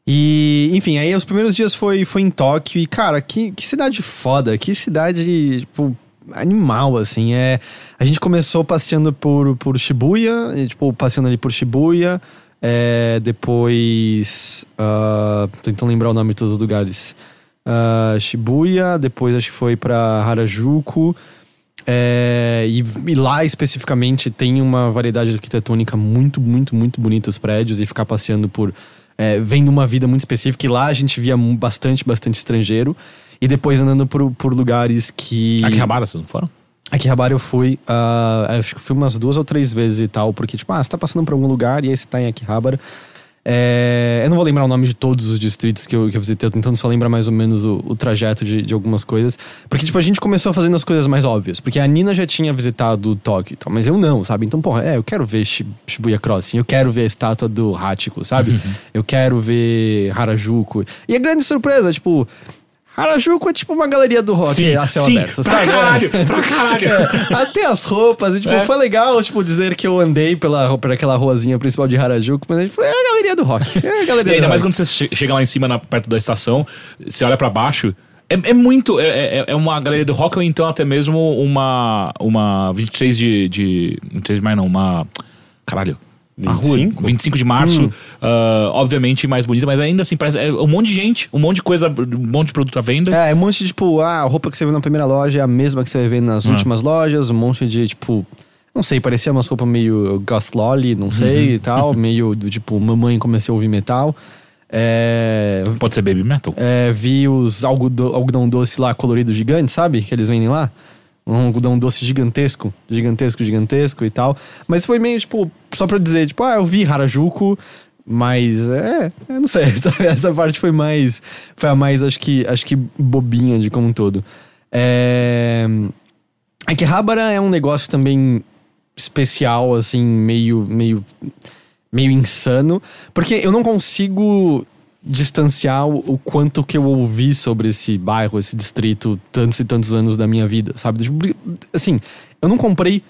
E, enfim, aí os primeiros dias foi, foi em Tóquio e, cara, que, que cidade foda, que cidade, tipo, animal, assim. É, a gente começou passeando por, por Shibuya, e, tipo, passeando ali por Shibuya, é, depois. tô tentando lembrar o nome de todos os lugares. Ah, Shibuya, depois acho que foi pra Harajuku. É, e, e lá especificamente tem uma variedade arquitetônica muito, muito, muito bonita os prédios e ficar passeando por. É, vendo uma vida muito específica. E lá a gente via bastante, bastante estrangeiro. E depois andando por, por lugares que. Akihabara, vocês não foram? Akihabara eu fui, ah, acho que fui umas duas ou três vezes e tal, porque, tipo, ah, você tá passando por algum lugar e aí você tá em Akihabara. É, eu não vou lembrar o nome de todos os distritos que eu, que eu visitei, eu tô tentando só lembrar mais ou menos o, o trajeto de, de algumas coisas. Porque, tipo, a gente começou fazendo as coisas mais óbvias. Porque a Nina já tinha visitado Tóquio e tal, mas eu não, sabe? Então, porra, é, eu quero ver Shi- Shibuya Crossing, eu quero ver a estátua do Hachiko, sabe? eu quero ver Harajuku. E a grande surpresa, tipo. Harajuku é tipo uma galeria do rock a céu aberto, pra sabe? caralho, pra caralho. Até as roupas, e, tipo, É. foi legal, tipo, dizer que eu andei pela, por aquela ruazinha principal de Harajuku, mas tipo, é a galeria do rock. É a galeria E ainda mais rock. quando você che- chega lá em cima, na- perto da estação, você olha pra baixo. É, é muito. É, é- é uma galeria do rock ou então até mesmo uma. Uma 23 de. de 23 de maio, não, uma. Caralho. A rua, 25? 25 de março, ah, obviamente mais bonita, mas ainda assim parece. É um monte de gente, um monte de coisa, um monte de produto à venda. É, é um monte de, tipo, ah, a roupa que você vê na primeira loja é a mesma que você vê nas últimas lojas, um monte de, tipo... Não sei, parecia umas roupas meio goth lolly, não sei, e tal. Meio do, tipo, mamãe comecei a ouvir metal. É... Pode ser baby metal. é, vi os algodão, algodão doce lá colorido gigante, sabe? Que eles vendem lá. Um algodão doce gigantesco, gigantesco, gigantesco e tal. Mas foi meio, tipo, só pra dizer, tipo, ah, eu vi Harajuku, mas é, não sei, sabe? Essa parte foi mais, foi a mais, acho que, acho que bobinha de como um todo. É... Akihabara é um negócio também especial, assim, meio, meio, meio insano, porque eu não consigo distanciar o, quanto que eu ouvi sobre esse bairro, esse distrito, tantos e tantos anos da minha vida, sabe? Tipo, Assim, eu não comprei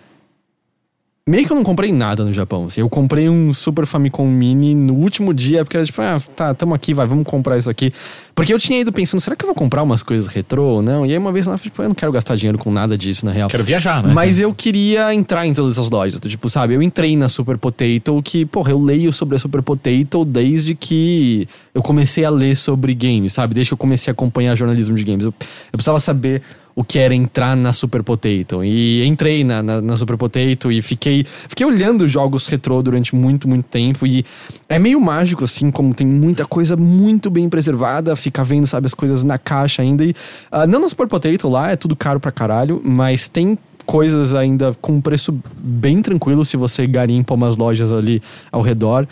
meio que eu não comprei nada no Japão. Assim, eu comprei um Super Famicom Mini no último dia, porque era tipo, ah, tá, tamo aqui, vai, vamos comprar isso aqui. Porque eu tinha ido pensando, será que eu vou comprar umas coisas retrô ou não? E aí uma vez lá, tipo, eu não quero gastar dinheiro com nada disso, na real. Quero viajar, né? Mas eu queria entrar em todas essas lojas. Tipo, sabe, eu entrei na Super Potato, que, porra, eu leio sobre a Super Potato desde que eu comecei a ler sobre games, sabe? Desde que eu comecei a acompanhar jornalismo de games. Eu, eu precisava saber o que era entrar na Super Potato. E entrei na, na, na, Super Potato e fiquei, fiquei olhando jogos retrô durante muito, muito tempo. E é meio mágico, assim, como tem muita coisa muito bem preservada, ficar vendo, sabe, as coisas na caixa ainda. E, uh, não na Super Potato lá, é tudo caro pra caralho, mas tem coisas ainda com preço bem tranquilo se você garimpa umas lojas ali ao redor.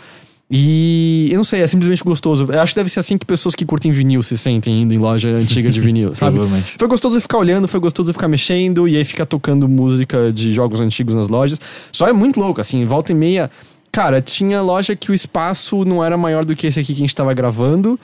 E eu não sei, é simplesmente gostoso. Eu acho que deve ser assim que pessoas que curtem vinil se sentem indo em loja antiga de vinil, sabe? Provavelmente. Foi gostoso ficar olhando, foi gostoso ficar mexendo e aí ficar tocando música de jogos antigos nas lojas. Só é muito louco, assim, volta e meia. Cara, tinha loja que o espaço não era maior do que esse aqui que a gente tava gravando,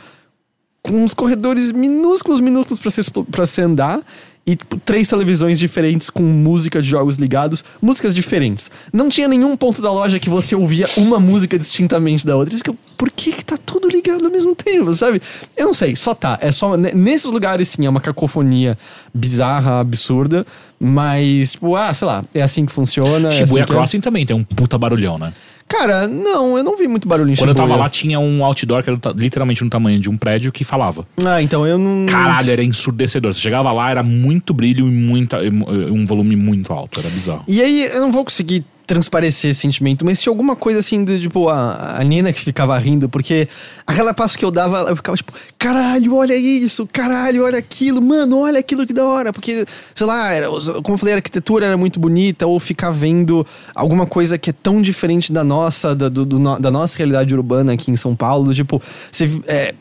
com uns corredores minúsculos, minúsculos pra se, pra se andar e tipo, três televisões diferentes com música de jogos ligados, músicas diferentes. Não tinha nenhum ponto da loja que você ouvia uma música distintamente da outra. Fica, por que, que tá tudo ligado ao mesmo tempo, sabe? Eu não sei, só tá. É só. Nesses lugares, sim, é uma cacofonia bizarra, absurda. Mas, tipo, ah, sei lá, é assim que funciona. Shibuya é assim Crossing é... também tem um puta barulhão, né? Cara, não, eu não vi muito barulho em Quando Shibuya. eu tava lá, tinha um outdoor que era literalmente no tamanho de um prédio que falava. Ah, então eu não. Caralho, era ensurdecedor. Você chegava lá, era muito brilho e muita, um volume muito alto. Era bizarro. E aí, eu não vou conseguir transparecer esse sentimento, mas tinha alguma coisa assim de, tipo, a, a Nina que ficava rindo, porque aquela passo que eu dava, eu ficava tipo, caralho, olha isso, caralho, olha aquilo, mano, olha aquilo que da hora, porque, sei lá, era, como eu falei, a arquitetura era muito bonita, ou ficar vendo alguma coisa que é tão diferente da nossa, da, do, do, da nossa realidade urbana aqui em São Paulo, tipo, você. É,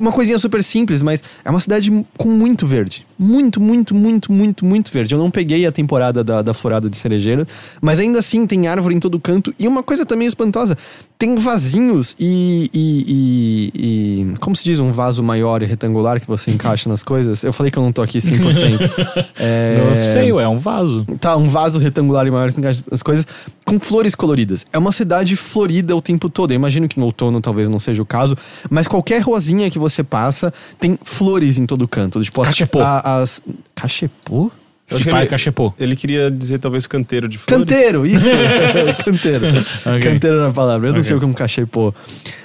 uma coisinha super simples, mas é uma cidade com muito verde. Muito, muito, muito, muito, muito verde. Eu não peguei a temporada da, da florada de cerejeira, mas ainda assim tem árvore em todo canto. E uma coisa também espantosa: tem vasinhos e, e, e, e, Como se diz um vaso maior e retangular que você encaixa nas coisas? Eu falei que eu não tô aqui 100%. é... Não sei, é um vaso. Tá, um vaso retangular e maior que encaixa nas coisas com flores coloridas. É uma cidade florida o tempo todo. Eu imagino que no outono talvez não seja o caso, mas qualquer ruazinha que você passa tem flores em todo canto. Tipo, Cachepô. As, as... Cachepô? Se pai ele, cachepô. Ele queria dizer talvez canteiro de flores. Canteiro, isso. canteiro. okay. Canteiro na palavra. Eu não okay. sei o que é um cachepô.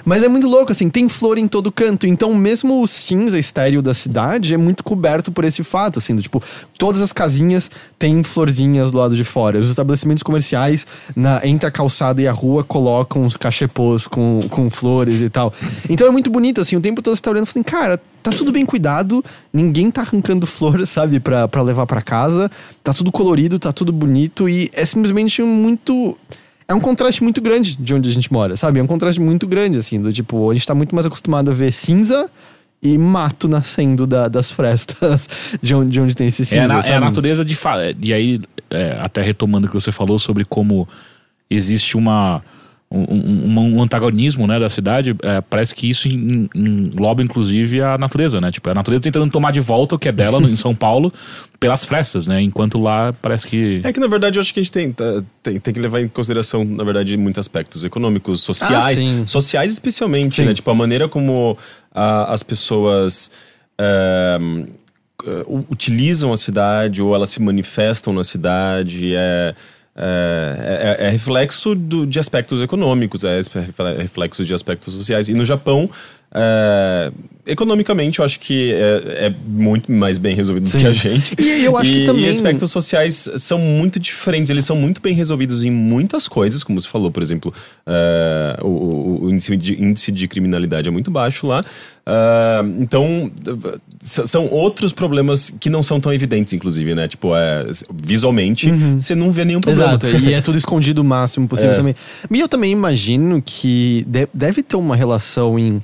Mas é muito louco, assim, tem flor em todo canto. Então, mesmo o cinza estéreo da cidade é muito coberto por esse fato, assim, do, tipo, todas as casinhas têm florzinhas do lado de fora. Os estabelecimentos comerciais, na, entre a calçada e a rua, colocam os cachepôs com, com flores e tal. Então é muito bonito, assim, o tempo todo você tá olhando e falando, cara, tá tudo bem cuidado, ninguém tá arrancando flores, sabe, pra, pra levar para casa, tá tudo colorido, tá tudo bonito e é simplesmente muito. É um contraste muito grande de onde a gente mora, sabe? É um contraste muito grande, assim, do tipo, a gente tá muito mais acostumado a ver cinza e mato nascendo da, das frestas de onde, de onde tem esse cinza. É, na, é a natureza de. E aí, é, até retomando o que você falou sobre como existe uma um, um, antagonismo né, da cidade, é, parece que isso engloba inclusive a natureza, né? Tipo, a natureza tentando tomar de volta o que é dela em São Paulo pelas frestas, né? Enquanto lá parece que. É que na verdade eu acho que a gente tem, tá, tem, tem que levar em consideração, na verdade, muitos aspectos econômicos, sociais. Ah, sociais especialmente, sim. né? Tipo, a maneira como a, as pessoas. É, utilizam a cidade ou elas se manifestam na cidade. É, é, é, é, reflexo do, de aspectos econômicos, é reflexo de aspectos sociais. E no Japão, é, economicamente, eu acho que é, é, muito mais bem resolvido Sim. do que a gente. E eu acho e, que também. E aspectos sociais são muito diferentes, eles são muito bem resolvidos em muitas coisas, como você falou, por exemplo, uh, o, o índice, de, índice de criminalidade é muito baixo lá. Uh, então, são outros problemas que não são tão evidentes, inclusive, né? Tipo, é, visualmente, uhum. você não vê nenhum problema. Exato, e é tudo escondido o máximo possível é. também. E eu também imagino que deve ter uma relação em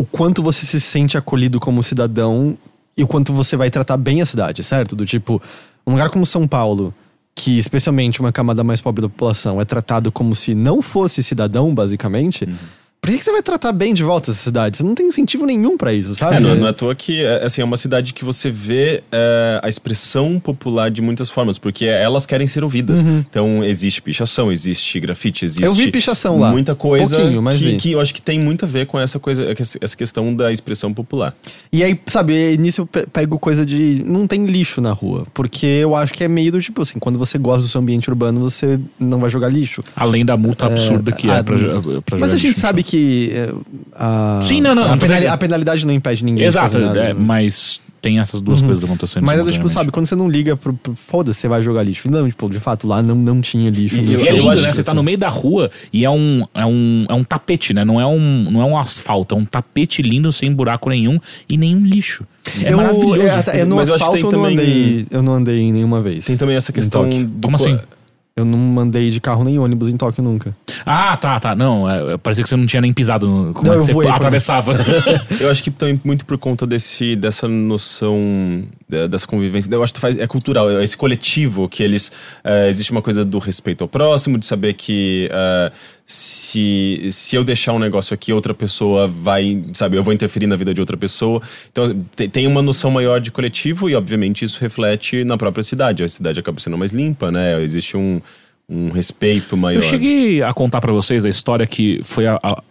o quanto você se sente acolhido como cidadão e o quanto você vai tratar bem a cidade, certo? Do tipo, um lugar como São Paulo, que especialmente uma camada mais pobre da população é tratado como se não fosse cidadão, basicamente. Uhum. Por que que você vai tratar bem de volta essa cidade? Você não tem incentivo nenhum pra isso, sabe? É, não, não é à toa que é, assim, é uma cidade que você vê é, a expressão popular de muitas formas, porque elas querem ser ouvidas. Então, existe pichação, existe grafite, existe. Uhum. Eu vi pichação lá. Muita coisa Pouquinho, mas vi. que, que eu acho que tem muito a ver com essa coisa, essa questão da expressão popular. E aí, sabe, nisso eu pe- pego coisa de. Não tem lixo na rua. Porque eu acho que é meio do tipo assim, quando você gosta do seu ambiente urbano, você não vai jogar lixo. Além da multa absurda que é, ah, pra, pra Mas jogar a gente lixo sabe chão. Que. é, a, Sim, não, não, A, não penali- a penalidade não impede ninguém Exato, de fazer nada. é, né? mas tem essas duas coisas acontecendo. Mas é tipo, sabe, quando você não liga pro. pro Foda-se, você vai jogar lixo. Não, tipo, de fato, lá não, não tinha lixo. E no eu- E é lindo, né? que Você tá assim- no meio da rua e é um, é um, é um tapete, né? Não é um, não é um asfalto, é um tapete lindo, sem buraco nenhum e nenhum lixo. É eu, maravilhoso. É, até- é no Mas eu acho que asfalto tem eu não também- andei. Eu não andei nenhuma vez. Tem também essa questão Tóquio. do Como co- assim? Eu não andei de carro nem ônibus em Tóquio nunca. Ah, tá, tá. Não, é, parecia que você não tinha nem pisado no, como Não, é que eu você voei, atravessava. Eu acho que também muito por conta desse, dessa noção da- dessa convivência. Eu acho que faz, é cultural, é esse coletivo que eles. eh, existe uma coisa do respeito ao próximo, de saber que eh, se, se eu deixar um negócio aqui, outra pessoa vai. Sabe, eu vou interferir na vida de outra pessoa. Então te- tem uma noção maior de coletivo e, obviamente, isso reflete na própria cidade. A cidade acaba sendo mais limpa, né? Existe um, um respeito maior. Eu cheguei a contar pra vocês a história que foi a, a-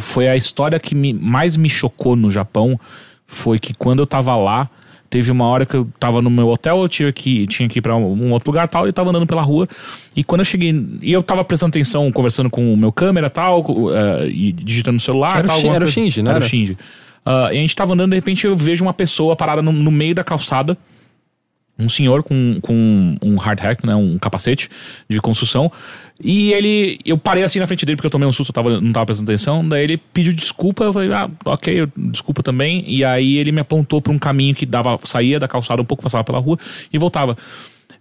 foi a história que me, mais me chocou no Japão. Foi que quando eu tava lá, teve uma hora que eu tava no meu hotel, eu tinha que, tinha que ir pra um, outro lugar tal, e eu tava andando pela rua. E quando eu cheguei, e eu tava prestando atenção, conversando com o meu câmera tal, eh, e digitando no celular Era o tal. Alguma era o. Shinji, não Era o? Shinji. Ah, e a gente tava andando, de repente eu vejo uma pessoa parada no, no meio da calçada um senhor com, com um hard hat, né, um capacete de construção. E ele, eu parei assim na frente dele porque eu tomei um susto, eu tava, não tava prestando atenção. Daí ele pediu desculpa, eu falei, ah, ok, desculpa também. E aí ele me apontou pra um caminho que dava, saía da calçada um pouco, passava pela rua e voltava.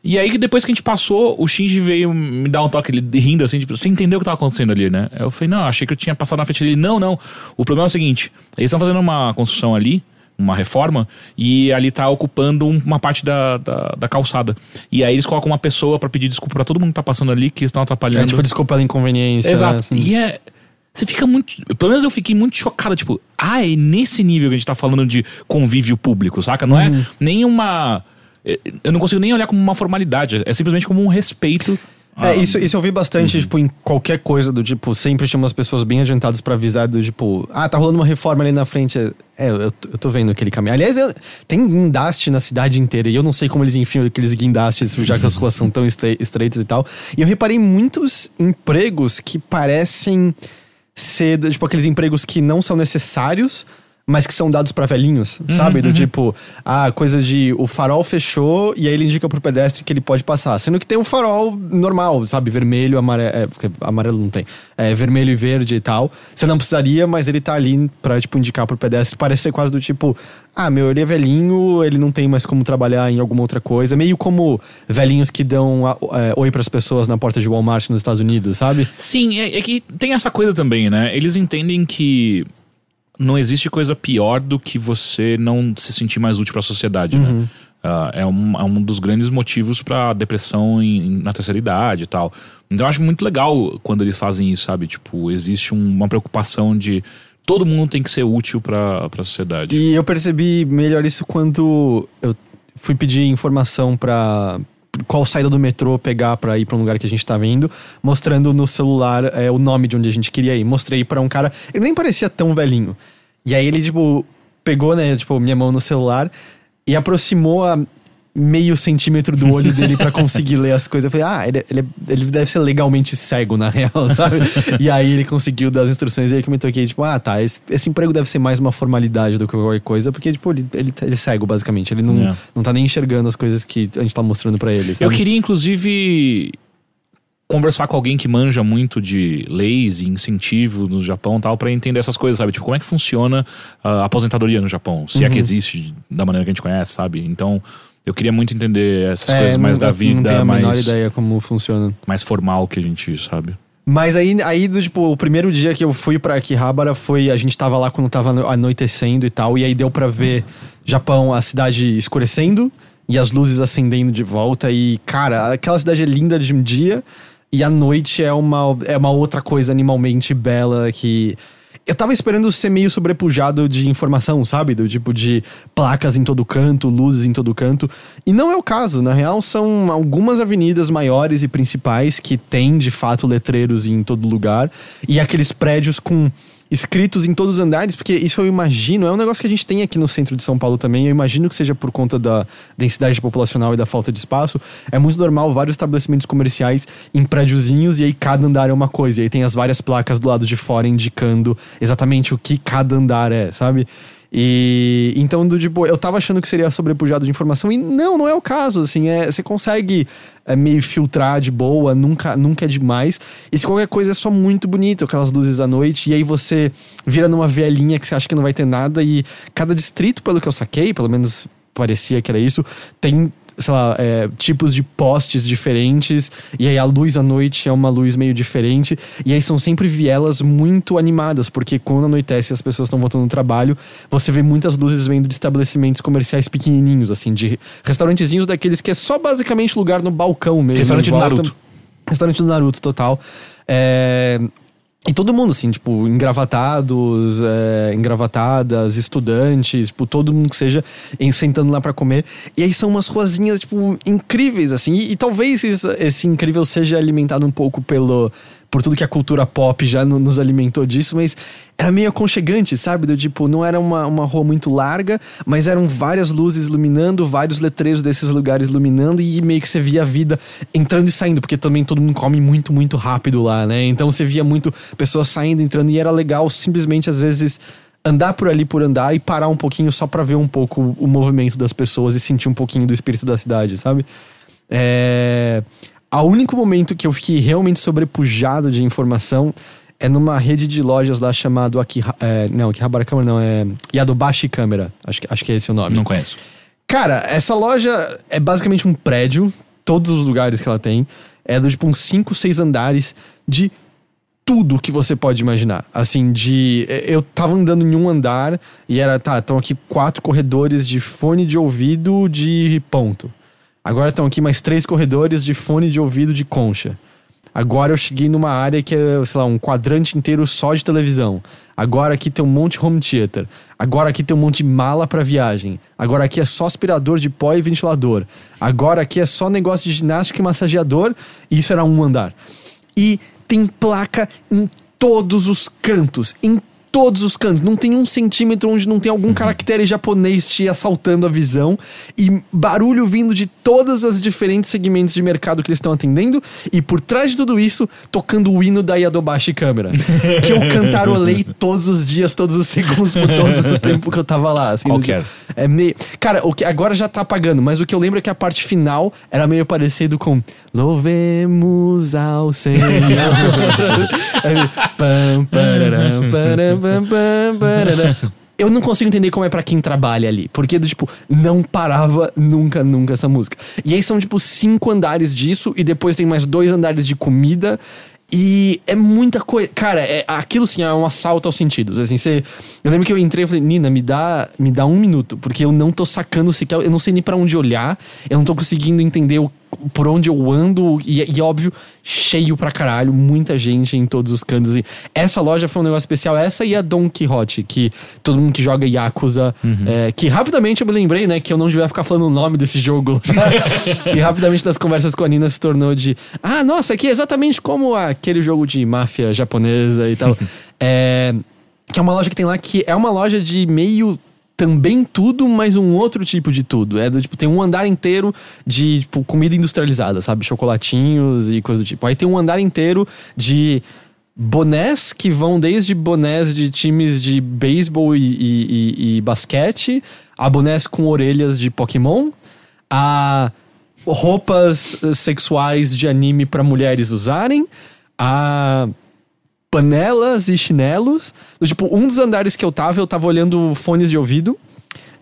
E aí, depois que a gente passou, o Shinji veio me dar um toque, ele rindo assim, tipo, você entendeu o que tava acontecendo ali, né? Eu falei, não, achei que eu tinha passado na frente dele. Não, não. O problema é o seguinte: eles estão fazendo uma construção ali, uma reforma, e ali tá ocupando um- uma parte da, da, da calçada. E aí eles colocam uma pessoa pra pedir desculpa pra todo mundo que tá passando ali, que estão É, atrapalhando. tipo, desculpa pela inconveniência. Exato. né, assim. E é. Você fica muito. Pelo menos eu fiquei muito chocado, tipo, ah, é nesse nível que a gente tá falando de convívio público, saca? Não Uhum. é nem uma. é, Eu não consigo nem olhar como uma formalidade, é simplesmente como um respeito. É, a- isso, isso eu vi bastante, Uhum. tipo, em qualquer coisa do tipo, sempre tinha umas pessoas bem adiantadas pra avisar do tipo, ah, tá rolando uma reforma ali na frente. É, eu, eu tô vendo aquele caminho. Aliás, eu- tem guindaste na cidade inteira e eu não sei como eles enfiam aqueles guindastes, já que as ruas são tão estre- estreitas e tal. E eu reparei muitos empregos que parecem ser, tipo, aqueles empregos que não são necessários. Mas que são dados pra velhinhos, sabe? Do tipo, ah, coisa de o farol fechou e aí ele indica pro pedestre que ele pode passar. Sendo que tem um farol normal, sabe? Vermelho, amarelo. É, porque amarelo não tem. É vermelho e verde e tal. Você não precisaria, mas ele tá ali pra, tipo, indicar pro pedestre. Parece ser quase do tipo, ah, meu, ele é velhinho, ele não tem mais como trabalhar em alguma outra coisa. Meio como velhinhos que dão é, oi pras pessoas na porta de Walmart nos Estados Unidos, sabe? Sim, é, é que tem essa coisa também, né? Eles entendem que não existe coisa pior do que você não se sentir mais útil pra sociedade, né? Ah, é, um, é um dos grandes motivos pra depressão em- na terceira idade e tal. Então eu acho muito legal quando eles fazem isso, sabe? Tipo, existe um- uma preocupação de todo mundo tem que ser útil pra, pra sociedade. E eu percebi melhor isso quando eu fui pedir informação pra qual saída do metrô pegar pra ir pra um lugar que a gente tava indo, mostrando no celular é, o nome de onde a gente queria ir. Mostrei pra um cara, ele nem parecia tão velhinho. E aí ele, tipo, pegou, né, tipo, minha mão no celular e aproximou a meio centímetro do olho dele pra conseguir ler as coisas. Eu falei, ah, ele, ele, ele deve ser legalmente cego, na real, sabe? e aí ele conseguiu dar as instruções e que eu me toquei, tipo, ah, tá, esse, esse emprego deve ser mais uma formalidade do que qualquer coisa, porque, tipo, ele, ele, ele é cego, basicamente. Ele não, É. não tá nem enxergando as coisas que a gente tá mostrando pra ele, Eu sabe? queria, inclusive, conversar com alguém que manja muito de leis e incentivos no Japão e tal, pra entender essas coisas, sabe? Tipo, como é que funciona a aposentadoria no Japão? Se é Uhum. que existe da maneira que a gente conhece, sabe? Então, eu queria muito entender essas É, coisas mais não, da Não tenho vida, a menor mais, ideia como funciona. mais formal que a gente sabe. Mas aí, aí do, tipo, o primeiro dia que eu fui pra Akihabara foi. A gente tava lá quando tava ano- anoitecendo e tal, e aí deu pra ver Japão, a cidade escurecendo e as luzes acendendo de volta. E, cara, aquela cidade é linda de um dia e a noite é uma, é uma outra coisa animalmente bela que. Eu tava esperando ser meio sobrepujado de informação, sabe? Do tipo de placas em todo canto, luzes em todo canto. E não é o caso. Na real, são algumas avenidas maiores e principais que têm, de fato, letreiros em todo lugar. E aqueles prédios com escritos em todos os andares, porque isso eu imagino, é um negócio que a gente tem aqui no centro de São Paulo também. Eu imagino que seja por conta da densidade populacional e da falta de espaço. É muito normal vários estabelecimentos comerciais em prédiozinhos e aí cada andar é uma coisa. E aí tem as várias placas do lado de fora indicando exatamente o que cada andar é, sabe? E então, do tipo, eu tava achando que seria sobrepujado de informação e não, não é o caso, assim, é, você consegue é, meio filtrar de boa, nunca, nunca é demais. E se qualquer coisa é só muito bonito, aquelas luzes à noite, e aí você vira numa velhinha que você acha que não vai ter nada e cada distrito, pelo que eu saquei, pelo menos parecia que era isso, tem sei lá, é, tipos de postes diferentes, e aí a luz à noite é uma luz meio diferente, e aí são sempre vielas muito animadas, porque quando anoitece e as pessoas estão voltando no trabalho, você vê muitas luzes vindo de estabelecimentos comerciais pequenininhos, assim, de restaurantezinhos daqueles que é só basicamente lugar no balcão mesmo. Restaurante do. Naruto. Restaurante do Naruto, total. É, E todo mundo, assim, tipo, engravatados, é, engravatadas, estudantes, tipo, todo mundo que seja sentando lá pra comer. E aí são umas ruazinhas, tipo, incríveis, assim. E, e talvez esse incrível seja alimentado um pouco pelo. Por tudo que a cultura pop já no- nos alimentou disso, mas era meio aconchegante, sabe? Do tipo, não era uma, uma rua muito larga, mas eram várias luzes iluminando, vários letreiros desses lugares iluminando, e meio que você via a vida entrando e saindo, porque também todo mundo come muito, muito rápido lá, né? Então você via muito pessoas saindo, entrando, e era legal simplesmente, às vezes, andar por ali por andar e parar um pouquinho só pra ver um pouco o movimento das pessoas e sentir um pouquinho do espírito da cidade, sabe? É. O único momento que eu fiquei realmente sobrepujado de informação é numa rede de lojas lá chamado Akiha, é, não, Akihabara Câmara não, é Yadobashi Câmara, acho que, acho que é esse o nome. Não conheço. Cara, essa loja é basicamente um prédio, todos os lugares que ela tem, é do tipo uns 5, 6 andares de tudo que você pode imaginar. Assim, de. Eu tava andando em um andar e era, tá, estão aqui quatro corredores de fone de ouvido de ponto. Agora estão aqui mais três corredores de fone de ouvido de concha. Agora eu cheguei numa área que é, sei lá, um quadrante inteiro só de televisão. Agora aqui tem um monte de home theater. Agora aqui tem um monte de mala pra viagem. Agora aqui é só aspirador de pó e ventilador. Agora aqui é só negócio de ginástica e massageador. E isso era um andar. E tem placa em todos os cantos. Em todos os cantos. Não tem um centímetro onde não tem algum caractere japonês te assaltando a visão. E barulho vindo de todas as diferentes segmentos de mercado que eles estão atendendo. E por trás de tudo isso, tocando o hino da Yadobashi Câmara. que eu cantarolei todos os dias, todos os segundos, por todos os tempos que eu tava lá. Assim, Qual do que era? é meio. Cara, o que agora já tá apagando, mas o que eu lembro é que a parte final era meio parecido com Louvemos ao Senhor. É meio pam, pararam, pararam. Eu não consigo entender como é pra quem trabalha ali. Porque, tipo, não parava nunca, nunca essa música. E aí são, tipo, cinco andares disso, e depois tem mais dois andares de comida. E é muita coisa. Cara, é, aquilo sim é um assalto aos sentidos. Assim, você. Eu lembro que eu entrei e falei, Nina, me dá, me dá um minuto, porque eu não tô sacando sequer. Eu não sei nem pra onde olhar, eu não tô conseguindo entender o- por onde eu ando. E, e óbvio, cheio pra caralho, muita gente em todos os cantos. E essa loja foi um negócio especial. Essa e a Don Quixote, que todo mundo que joga Yakuza. é, que rapidamente eu me lembrei, né, que eu não devia ficar falando o nome desse jogo. e rapidamente das conversas com a Nina se tornou de. Ah, nossa, aqui é exatamente como aquele jogo de máfia japonesa e tal. é, que é uma loja que tem lá que é uma loja de meio também tudo, mas um outro tipo de tudo. É do tipo, tem um andar inteiro de tipo, comida industrializada, sabe? Chocolatinhos e coisa do tipo. Aí tem um andar inteiro de bonés que vão desde bonés de times de beisebol e, e- e- e basquete, a bonés com orelhas de Pokémon, a roupas eh, sexuais de anime para mulheres usarem, a panelas e chinelos. Tipo, um dos andares que eu tava, eu tava olhando fones de ouvido.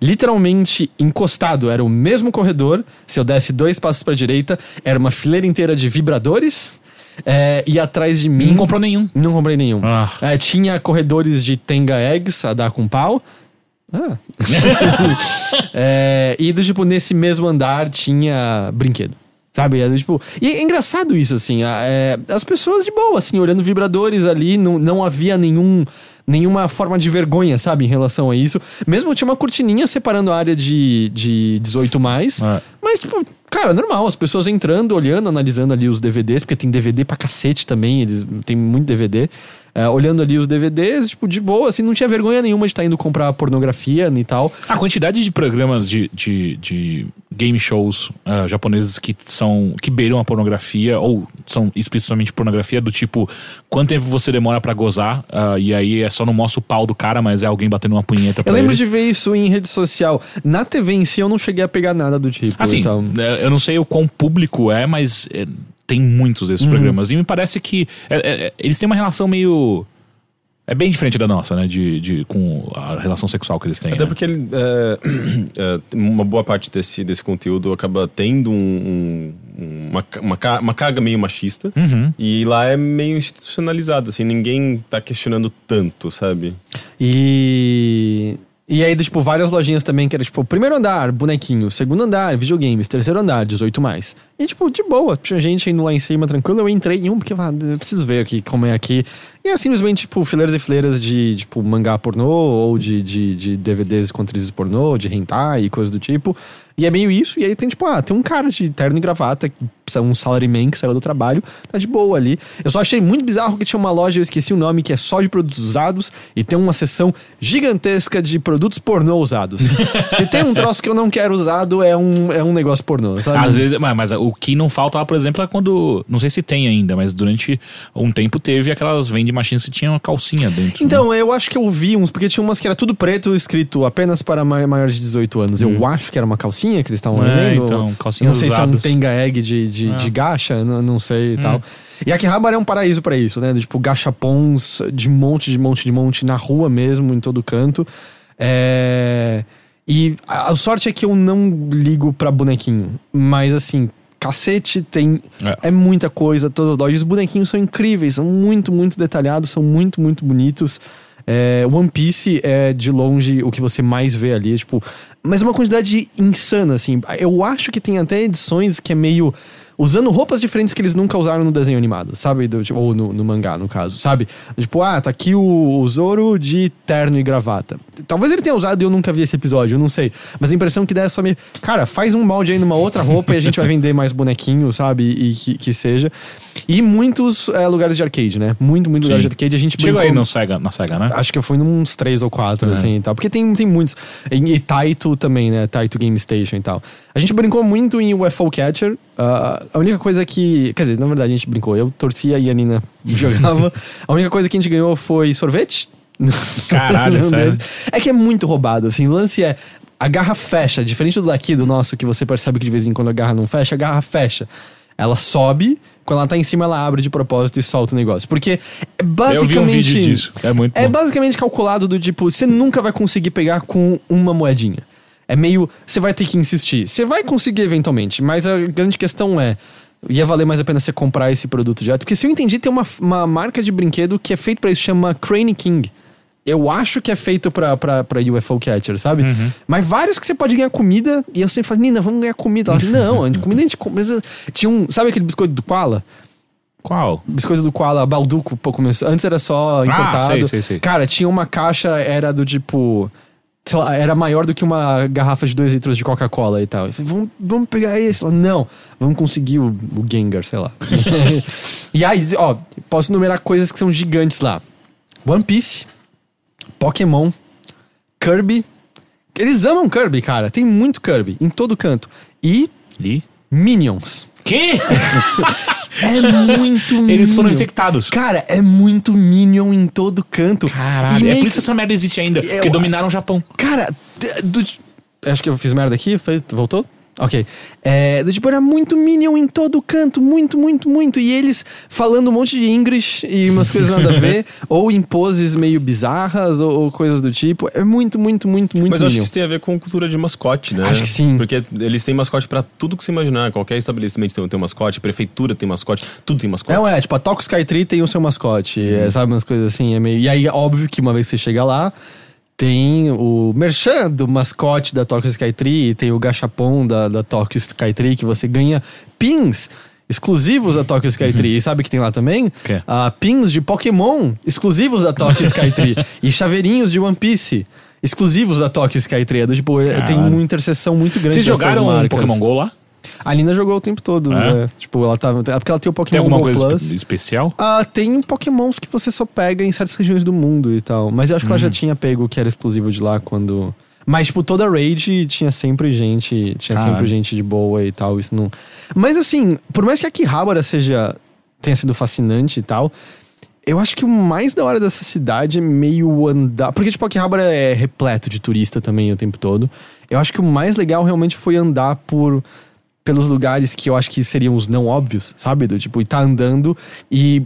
Literalmente encostado, era o mesmo corredor. Se eu desse dois passos pra direita, era uma fileira inteira de vibradores. é, e atrás de mim. Não comprou nenhum. Não comprei nenhum. Ah. É, tinha corredores de Tenga Eggs a dar com pau. Ah. É, e do tipo, nesse mesmo andar tinha brinquedo. Sabe? É, tipo, e é engraçado isso, assim. é, as pessoas de boa, assim, olhando vibradores ali, não, não havia nenhum. Nenhuma forma de vergonha, sabe, em relação a isso. Mesmo tinha uma cortininha separando a área de, de 18 mais. É. Mas, tipo, cara, normal, as pessoas entrando, olhando, analisando ali os DVDs, porque tem DVD pra cacete também, eles tem muito DVD. É, olhando ali os DVDs, tipo, de boa, assim, não tinha vergonha nenhuma de estar indo comprar pornografia e tal. A quantidade de programas de, de, de game shows ah, japoneses que são que beiram a pornografia ou são explicitamente pornografia do tipo quanto tempo você demora pra gozar ah, e aí é só não mostra o pau do cara, mas é alguém batendo uma punheta pra Eu lembro ele. de ver isso em rede social. Na TV em si, eu não cheguei a pegar nada do tipo. Assim, então. é, eu não sei o quão público é, mas tem muitos desses programas. E me parece que é, é, é, eles têm uma relação meio. É bem diferente da nossa, né? De, de, com a relação sexual que eles têm. Até né? porque ele, é, é, uma boa parte desse, desse conteúdo acaba tendo um- um- uma, uma, uma carga meio machista. E lá é meio institucionalizado, assim, ninguém tá questionando tanto, sabe? E. E aí, tipo, várias lojinhas também que era, tipo, primeiro andar, bonequinho, segundo andar, videogames, terceiro andar, 18 mais. E, tipo, de boa, tinha gente indo lá em cima tranquilo. Eu entrei em um, porque ah, eu preciso ver aqui como é aqui. É simplesmente, tipo, fileiras e fileiras de, tipo, mangá pornô, ou de, de, de DVDs com atrizes pornô, de hentai e coisas do tipo. E é meio isso. E aí tem, tipo, ah, tem um cara de terno e gravata, um salaryman que saiu do trabalho, tá de boa ali. Eu só achei muito bizarro que tinha uma loja, eu esqueci o nome, que é só de produtos usados e tem uma seção gigantesca de produtos pornô usados. Se tem um troço que eu não quero usado, é um, é um negócio pornô, sabe? Às vezes, mas, mas o que não falta lá, por exemplo, é quando. Não sei se tem ainda, mas durante um tempo teve aquelas vending machines que tinham uma calcinha dentro. né? Então, eu acho que eu vi uns, porque tinha umas que era tudo preto, escrito apenas para ma- maiores de 18 anos. Eu acho que era uma calcinha que eles estavam Hum. É, vendendo. então, calcinhas Não sei se é um tenga egg de, de, de gacha, não, não sei e Hum. tal. E Akihabara é um paraíso pra isso, né? Tipo, gachapons de monte, de monte, de monte, na rua mesmo, em todo canto. É... E a, a sorte é que eu não ligo pra bonequinho. Mas assim, cacete, tem. É. É, muita coisa, todas as lojas. Os bonequinhos são incríveis, são muito, muito detalhados, são muito, muito bonitos. É, One Piece é de longe o que você mais vê ali, tipo, mas é uma quantidade insana, assim. Eu acho que tem até edições que é meio usando roupas diferentes que eles nunca usaram no desenho animado, sabe? Do, tipo, ou no, no mangá, no caso, sabe? Tipo, ah, tá aqui o, o Zoro de terno e gravata. Talvez ele tenha usado e eu nunca vi esse episódio, eu não sei. Mas a impressão que dá é só meio. Cara, faz um molde aí numa outra roupa e a gente vai vender mais bonequinhos, sabe? E que, que seja. E muitos é, lugares de arcade, né? Muito, muito lugares Sim. de arcade. A gente Chegou aí no Sega, na Sega, né? Acho que eu fui uns três ou quatro, É. assim, e tal. Porque tem, tem muitos. E, e Taito também, né? Taito Game Station e tal. A gente brincou muito em UFO Catcher. Ah, a única coisa que... Quer dizer, na verdade a gente brincou. Eu torcia e a Nina jogava. a única coisa que a gente ganhou foi sorvete. Caralho, sério? É que é muito roubado, assim. O lance é... A garra fecha. Diferente do daqui, do nosso, que você percebe que de vez em quando a garra não fecha. A garra fecha. Ela sobe... Quando ela tá em cima, ela abre de propósito e solta o negócio. Porque é basicamente... Eu vi um vídeo disso. É muito É bom. basicamente calculado do tipo, você nunca vai conseguir pegar com uma moedinha. É meio, você vai ter que insistir. Você vai conseguir eventualmente, mas a grande questão é, ia valer mais a pena você comprar esse produto direto? Porque se eu entendi, tem uma, uma marca de brinquedo que é feito pra isso, chama Crane King. Eu acho que é feito pra, pra, pra UFO Catcher, sabe? Mas vários que você pode ganhar comida, e eu sempre falo, Nina, vamos ganhar comida. Ela, não, a comida a gente come. mas, uh, Tinha um, sabe aquele biscoito do Koala? Qual? biscoito do Koala, Balduco, pô, começou. Antes era só importado. Ah, sei, sei, sei. Cara, tinha uma caixa, era do tipo. Sei lá, era maior do que uma garrafa de 2 litros de Coca-Cola e tal. Eu falei, vamos, vamos pegar esse. Ela, não, vamos conseguir o, o Gengar, sei lá. e aí, ó, posso numerar coisas que são gigantes lá: One Piece, Pokémon, Kirby. Eles amam Kirby, cara. Tem muito Kirby em todo canto. E E? Minions. Que? É muito Eles foram Minion. infectados. Cara, é muito Minion em todo canto. Caralho, E é por que- isso que essa merda existe ainda. Eu- Porque dominaram o Japão. Cara, do- acho que eu fiz merda aqui. Foi, voltou? Ok. É, do tipo, era muito Minion em todo canto. Muito, muito, muito. E eles falando um monte de English e umas coisas nada a ver. ou em poses meio bizarras ou, ou coisas do tipo. É muito, muito, muito, muito Mas eu acho que isso tem a ver com cultura de mascote, né? Acho que sim. Porque eles têm mascote pra tudo que você imaginar. Qualquer estabelecimento tem, tem um mascote, prefeitura tem mascote, tudo tem mascote. Não, é, tipo, a Toco Skytree tem o seu mascote, é, sabe, umas coisas assim, é meio... E aí, óbvio que uma vez que você chega lá, Tem o merchan do mascote da Tokyo Skytree, tem o gachapon da, da Tokyo Skytree, que você ganha pins exclusivos da Tokyo Skytree. E sabe o que tem lá também? Que? Ah, pins de Pokémon exclusivos da Tokyo Skytree. e chaveirinhos de One Piece exclusivos da Tokyo Skytree. É do Tipo, tem Caralho. uma interseção muito grande Vocês jogaram um. Pokémon GO lá? A Nina jogou o tempo todo, É? né? Tipo, ela tava. É porque ela tem o Pokémon Tem alguma Go coisa Plus. espe- especial? Ah, tem pokémons que você só pega em certas regiões do mundo e tal. Mas eu acho que ela Hum. já tinha pego o que era exclusivo de lá quando. Mas, tipo, toda raid tinha sempre gente. Tinha Caralho. sempre gente de boa e tal. Isso não. Mas assim, por mais que Akihabara seja. tenha sido fascinante e tal. Eu acho que o mais da hora dessa cidade é meio andar. Porque, tipo, Akihabara é repleto de turista também o tempo todo. Eu acho que o mais legal realmente foi andar por. Pelos lugares que eu acho que seriam os não óbvios, sabe? Do tipo, e tá andando e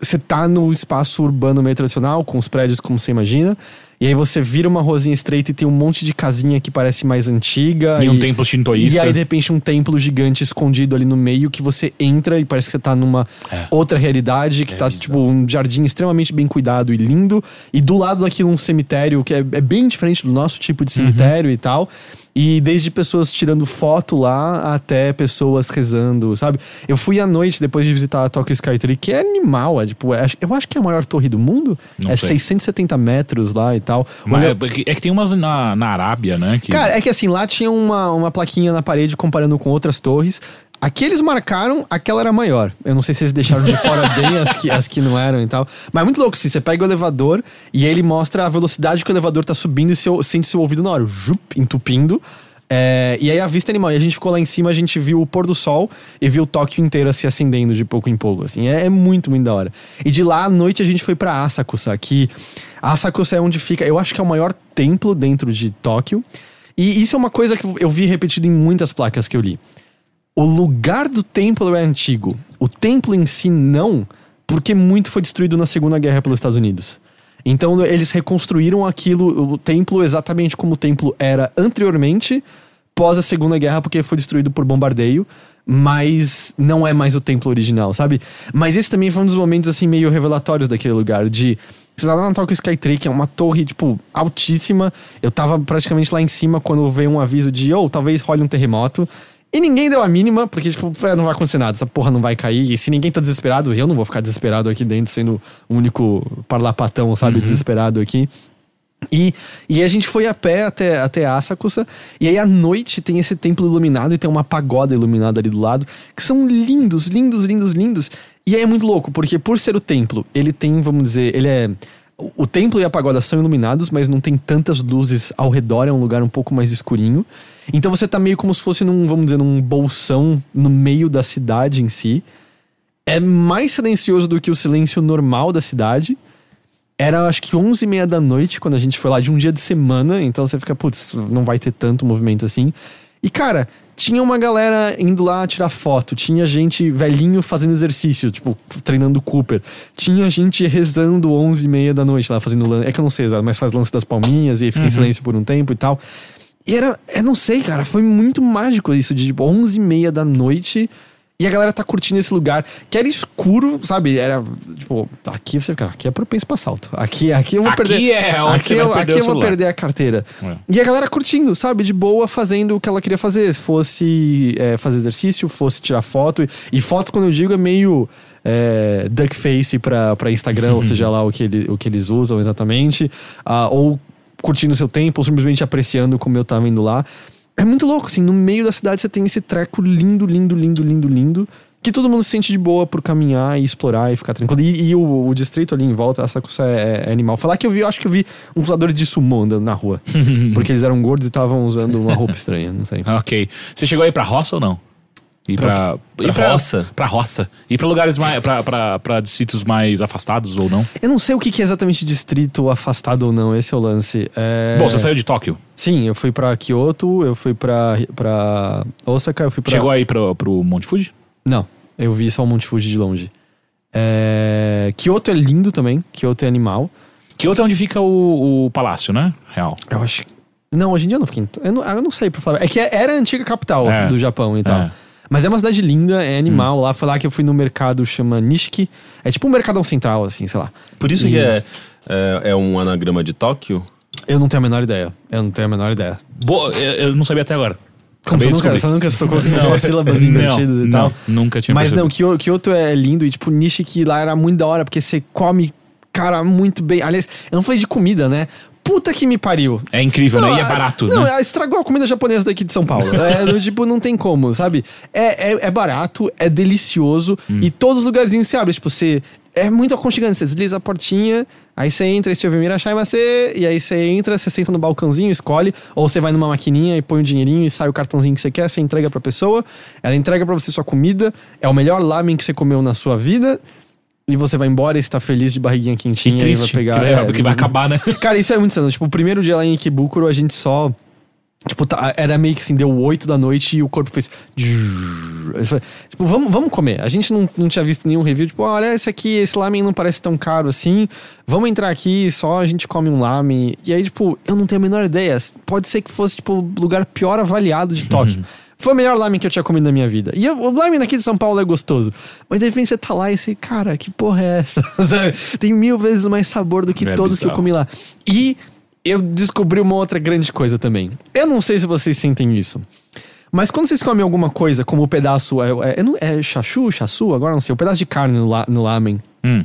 você tá no espaço urbano meio tradicional, com os prédios como você imagina. E aí você vira uma ruazinha estreita e tem um monte de casinha que parece mais antiga. E um templo shintoísta. E aí, de repente, um templo gigante escondido ali no meio que você entra e parece que você tá numa É. outra realidade, que É tá, bizarro. tipo, um jardim extremamente bem cuidado e lindo. E do lado daquilo um cemitério que é, é bem diferente do nosso tipo de Uhum. cemitério e tal. E desde pessoas tirando foto lá até pessoas rezando, sabe? Eu fui à noite depois de visitar a Tokyo Skytree, que é animal, é, tipo, é- eu acho que é a maior torre do mundo. Não é sei. 670 metros lá e tal. Mas é, é que tem umas na, na Arábia, né? Que... Cara, é que assim, lá tinha uma, uma plaquinha na parede comparando com outras torres. Aqui eles marcaram, aquela era maior. Eu não sei se eles deixaram de fora bem as que, as que não eram e tal. Mas é muito louco, assim, você pega o elevador e aí ele mostra a velocidade que o elevador tá subindo e seu, sente seu ouvido na hora, jup, entupindo. É, e aí a vista animal. E a gente ficou lá em cima, a gente viu o pôr do sol e viu Tóquio inteira se acendendo de pouco em pouco. Assim, é, é muito, muito da hora. E de lá à noite a gente foi pra Asakusa, que Asakusa é onde fica, eu acho que é o maior templo dentro de Tóquio. E isso é uma coisa que eu vi repetido em muitas placas que eu li. O lugar do templo é antigo. O templo em si não, porque muito foi destruído na Segunda Guerra pelos Estados Unidos. Então eles reconstruíram aquilo, o templo exatamente como o templo era anteriormente, pós a Segunda Guerra, porque foi destruído por bombardeio, mas não é mais o templo original, sabe? Mas esse também foi um dos momentos assim meio revelatórios daquele lugar de você tá lá na Tokyo Skytree, que é uma torre, tipo, altíssima. Eu tava praticamente lá em cima quando veio um aviso de, ou talvez role um terremoto. E ninguém deu a mínima, porque, tipo, é, não vai acontecer nada, essa porra não vai cair. E se ninguém tá desesperado, eu não vou ficar desesperado aqui dentro, sendo o único parlapatão, sabe, desesperado aqui. E, e a gente foi a pé até, até Asakusa. E aí à noite tem esse templo iluminado e tem uma pagoda iluminada ali do lado. Que são lindos, lindos, lindos, lindos. E aí é muito louco, porque por ser o templo, ele tem, vamos dizer, ele é. o- O templo e a pagoda são iluminados, mas não tem tantas luzes ao redor, é um lugar um pouco mais escurinho. Então você tá meio como se fosse num, vamos dizer, num bolsão no meio da cidade em si. É mais silencioso do que o silêncio normal da cidade. Era acho que 11 e meia da noite quando a gente foi lá de um dia de semana, então você fica, putz, não vai ter tanto movimento assim. E cara, tinha uma galera indo lá tirar foto, tinha gente velhinho fazendo exercício, tipo, treinando Cooper. Tinha gente rezando 11 e meia da noite lá fazendo lance, é que eu não sei exato, mas faz lance das palminhas e fica em silêncio por um tempo e tal. E era, eu não sei, cara, foi muito mágico isso de tipo 11 e meia da noite e a galera tá curtindo esse lugar que era escuro, sabe? Era tipo, aqui você fica, aqui é propenso pra assalto. Aqui, aqui eu vou Aqui perder. é onde aqui você vai eu, perder aqui eu vou perder a carteira. É. E a galera curtindo, sabe? De boa, fazendo o que ela queria fazer. Se fosse é, fazer exercício, fosse tirar foto. E, e foto, quando eu digo, é meio é, duckface pra, pra Instagram, ou seja lá o que, ele, o que eles usam exatamente. Ah, ou curtindo seu tempo, ou simplesmente apreciando como eu tava indo lá. É muito louco, assim, no meio da cidade você tem esse treco lindo, lindo, lindo, lindo, lindo. Que todo mundo se sente de boa por caminhar e explorar e ficar tranquilo. E, e o, o distrito ali em volta, essa coisa é, é animal. Falar que eu vi, eu acho que eu vi uns lutadores de sumô andando na rua. porque eles eram gordos e estavam usando uma roupa estranha, não sei. Ok. Você chegou aí pra roça ou não? Ir pra, Pra ir pra roça? Pra roça. Ir pra lugares mais. Pra, pra, pra distritos mais afastados ou não? Eu não sei o que, que é exatamente distrito afastado ou não, esse é o lance. É... Bom, você saiu de Tóquio. Sim, eu fui pra Kyoto, eu fui pra, pra Osaka, eu fui pra. Chegou aí pro, pro Monte Fuji? Não, eu vi só o Monte Fuji de longe. É... Kyoto é lindo também, Kyoto é animal. Kyoto é onde fica o, o palácio, né? Real. Eu acho que. Não, hoje em dia eu não fiquei. em- Eu não, eu não sei pra falar. É que era a antiga capital É. do Japão e tal. É. Mas é uma cidade linda, é animal. Lá foi lá que eu fui no mercado chama Nishiki. É tipo um mercadão central, assim, sei lá. Por isso E- que é, é, é um anagrama de Tóquio? Eu não tenho a menor ideia. Eu não tenho a menor ideia. Boa, eu, não sabia até agora. Como Acabei você nunca, você nunca se tocou que são Não. só sílabas Não, invertidas e não, tal? nunca tinha Mas não, percebido. Kyo- Kyoto é lindo e, tipo, Nishiki lá era muito da hora, porque você come, cara, muito bem. Aliás, eu não falei de comida, né? Puta que me pariu. É incrível, né? E é barato, não, né? estragou a comida japonesa daqui de São Paulo. É, tipo, não tem como, sabe? É, é, é barato, é delicioso Hum. e todos os lugarzinhos se abrem. Tipo, você. É muito aconchegante. Você desliza a portinha, aí você entra e você ouve Mirachai Macê, e aí você entra, você senta no balcãozinho, escolhe, ou você vai numa maquininha e põe o dinheirinho e sai o cartãozinho que você quer, você entrega pra pessoa, ela entrega pra você sua comida, é o melhor lamen que você comeu na sua vida. E você vai embora e está feliz de barriguinha quentinha E e vai triste, pegar. que vai- é, porque vai acabar, né? Cara, isso é muito insano. Tipo, o primeiro dia lá em Ikebukuro, a gente só. Tipo, tá- era meio que assim, deu 8 da noite e o corpo fez. Tipo, vamos, vamos comer. A gente não, não tinha visto nenhum review. Tipo, olha, esse aqui, esse lamen não parece tão caro assim. Vamos entrar aqui, só a gente come um lamen. E aí, tipo, eu não tenho a menor ideia. Pode ser que fosse, tipo, o lugar pior avaliado de Tóquio. Foi o melhor lamen que eu tinha comido na minha vida. E eu- o lamen daqui de São Paulo é gostoso. Mas de repente você tá lá e você, cara, que porra é essa? Sabe? Tem mil vezes mais sabor do que É todos que eu bizarro. comi lá. E eu descobri uma outra grande coisa também. Eu não sei se vocês sentem isso. Mas quando vocês comem alguma coisa, como o pedaço. É, é, eu não- é chachu, chaçu? Agora não sei. O pedaço de carne no, la, no lamen. Hum.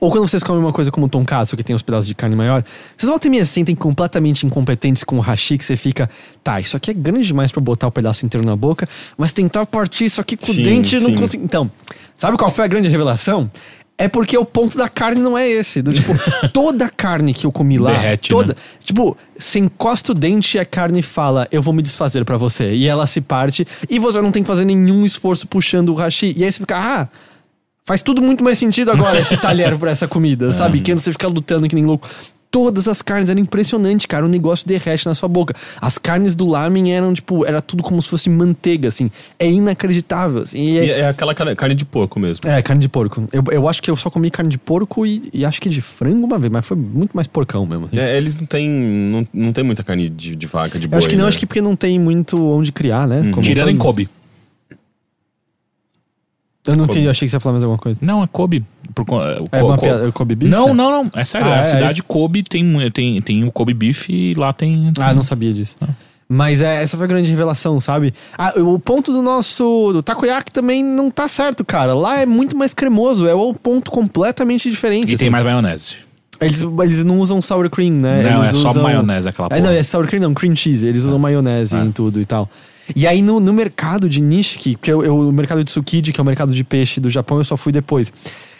Ou quando vocês comem uma coisa como o tonkatsu, que tem os pedaços de carne maior, vocês voltam e meia se sentem completamente incompetentes com o hashi, que você fica, tá, isso aqui é grande demais pra botar o pedaço inteiro na boca, mas tentar partir isso aqui com o Sim, dente e não sim. consigo. Então, sabe qual foi a grande revelação? É porque o ponto da carne não é esse. Do tipo, toda a carne que eu comi lá, Derrete, toda. né? Tipo, você encosta o dente e a carne fala, eu vou me desfazer pra você. E ela se parte, e você não tem que fazer nenhum esforço puxando o hashi. E aí você fica, ah, Faz tudo muito mais sentido agora esse talher pra essa comida, sabe? Que você fica lutando que nem louco. Todas as carnes eram impressionante, cara. O negócio derrete na sua boca. As carnes do lamen eram, tipo, era tudo como se fosse manteiga, assim. É inacreditável, assim. E E é, é aquela carne, carne de porco mesmo. é, carne de porco. Eu, eu acho que eu só comi carne de porco e, e acho que de frango uma vez, mas foi muito mais porcão mesmo. assim. É, eles não têm não, não tem muita carne de, de vaca, de Eu boi. acho que não, né? acho que porque não tem muito onde criar, né? Como Tirando em Kobe. Eu não Kobe. entendi, eu achei que você ia falar mais alguma coisa. Não, é Kobe. Por, é, o É uma co- piada, Kobe beef? Não, não, não. É sério. Ah, a é, cidade é- Kobe tem, tem, tem o Kobe Beef e lá tem. Ah, não sabia disso. Mas é, essa foi a grande revelação, sabe? Ah, o ponto do nosso do takoyaki também não tá certo, cara. Lá é muito mais cremoso, é um ponto completamente diferente. E assim. tem mais maionese. Eles, eles não usam sour cream, né? Não, eles é só usam... maionese aquela É, porra. não, é sour cream não, cream cheese. Eles usam maionese É. em tudo e tal. E aí no, no mercado de Nishiki, que eu, eu- o mercado de Tsukiji, que é o mercado de peixe do Japão, eu só fui depois.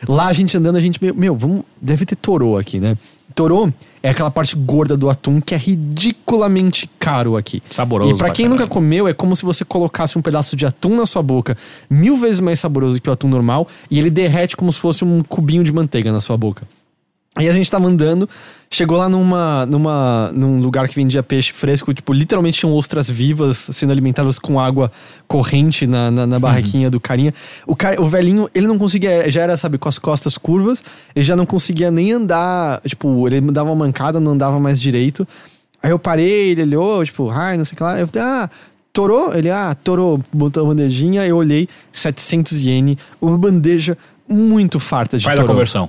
Lá a gente andando, a gente, meu, meu vamos, deve ter toro aqui, né? Toro é aquela parte gorda do atum que é ridiculamente caro aqui. Saboroso E pra pra quem caralho. nunca comeu, é como se você colocasse um pedaço de atum na sua boca, mil vezes mais saboroso que o atum normal, e ele derrete como se fosse um cubinho de manteiga na sua boca. Aí a gente tava andando, chegou lá numa, numa, num lugar que vendia peixe fresco, tipo, literalmente tinham ostras vivas sendo alimentadas com água corrente na, na, na barraquinha do carinha. O, cara, o velhinho, ele não conseguia, já era, sabe, com as costas curvas, ele já não conseguia nem andar, tipo, ele dava uma mancada, não andava mais direito. Aí eu parei, ele olhou, tipo, ai, não sei o que lá. Eu falei, ah, torou? Ele, ah, torou, botou a bandejinha, eu olhei, 700 iene, uma bandeja muito farta de Faz a conversão.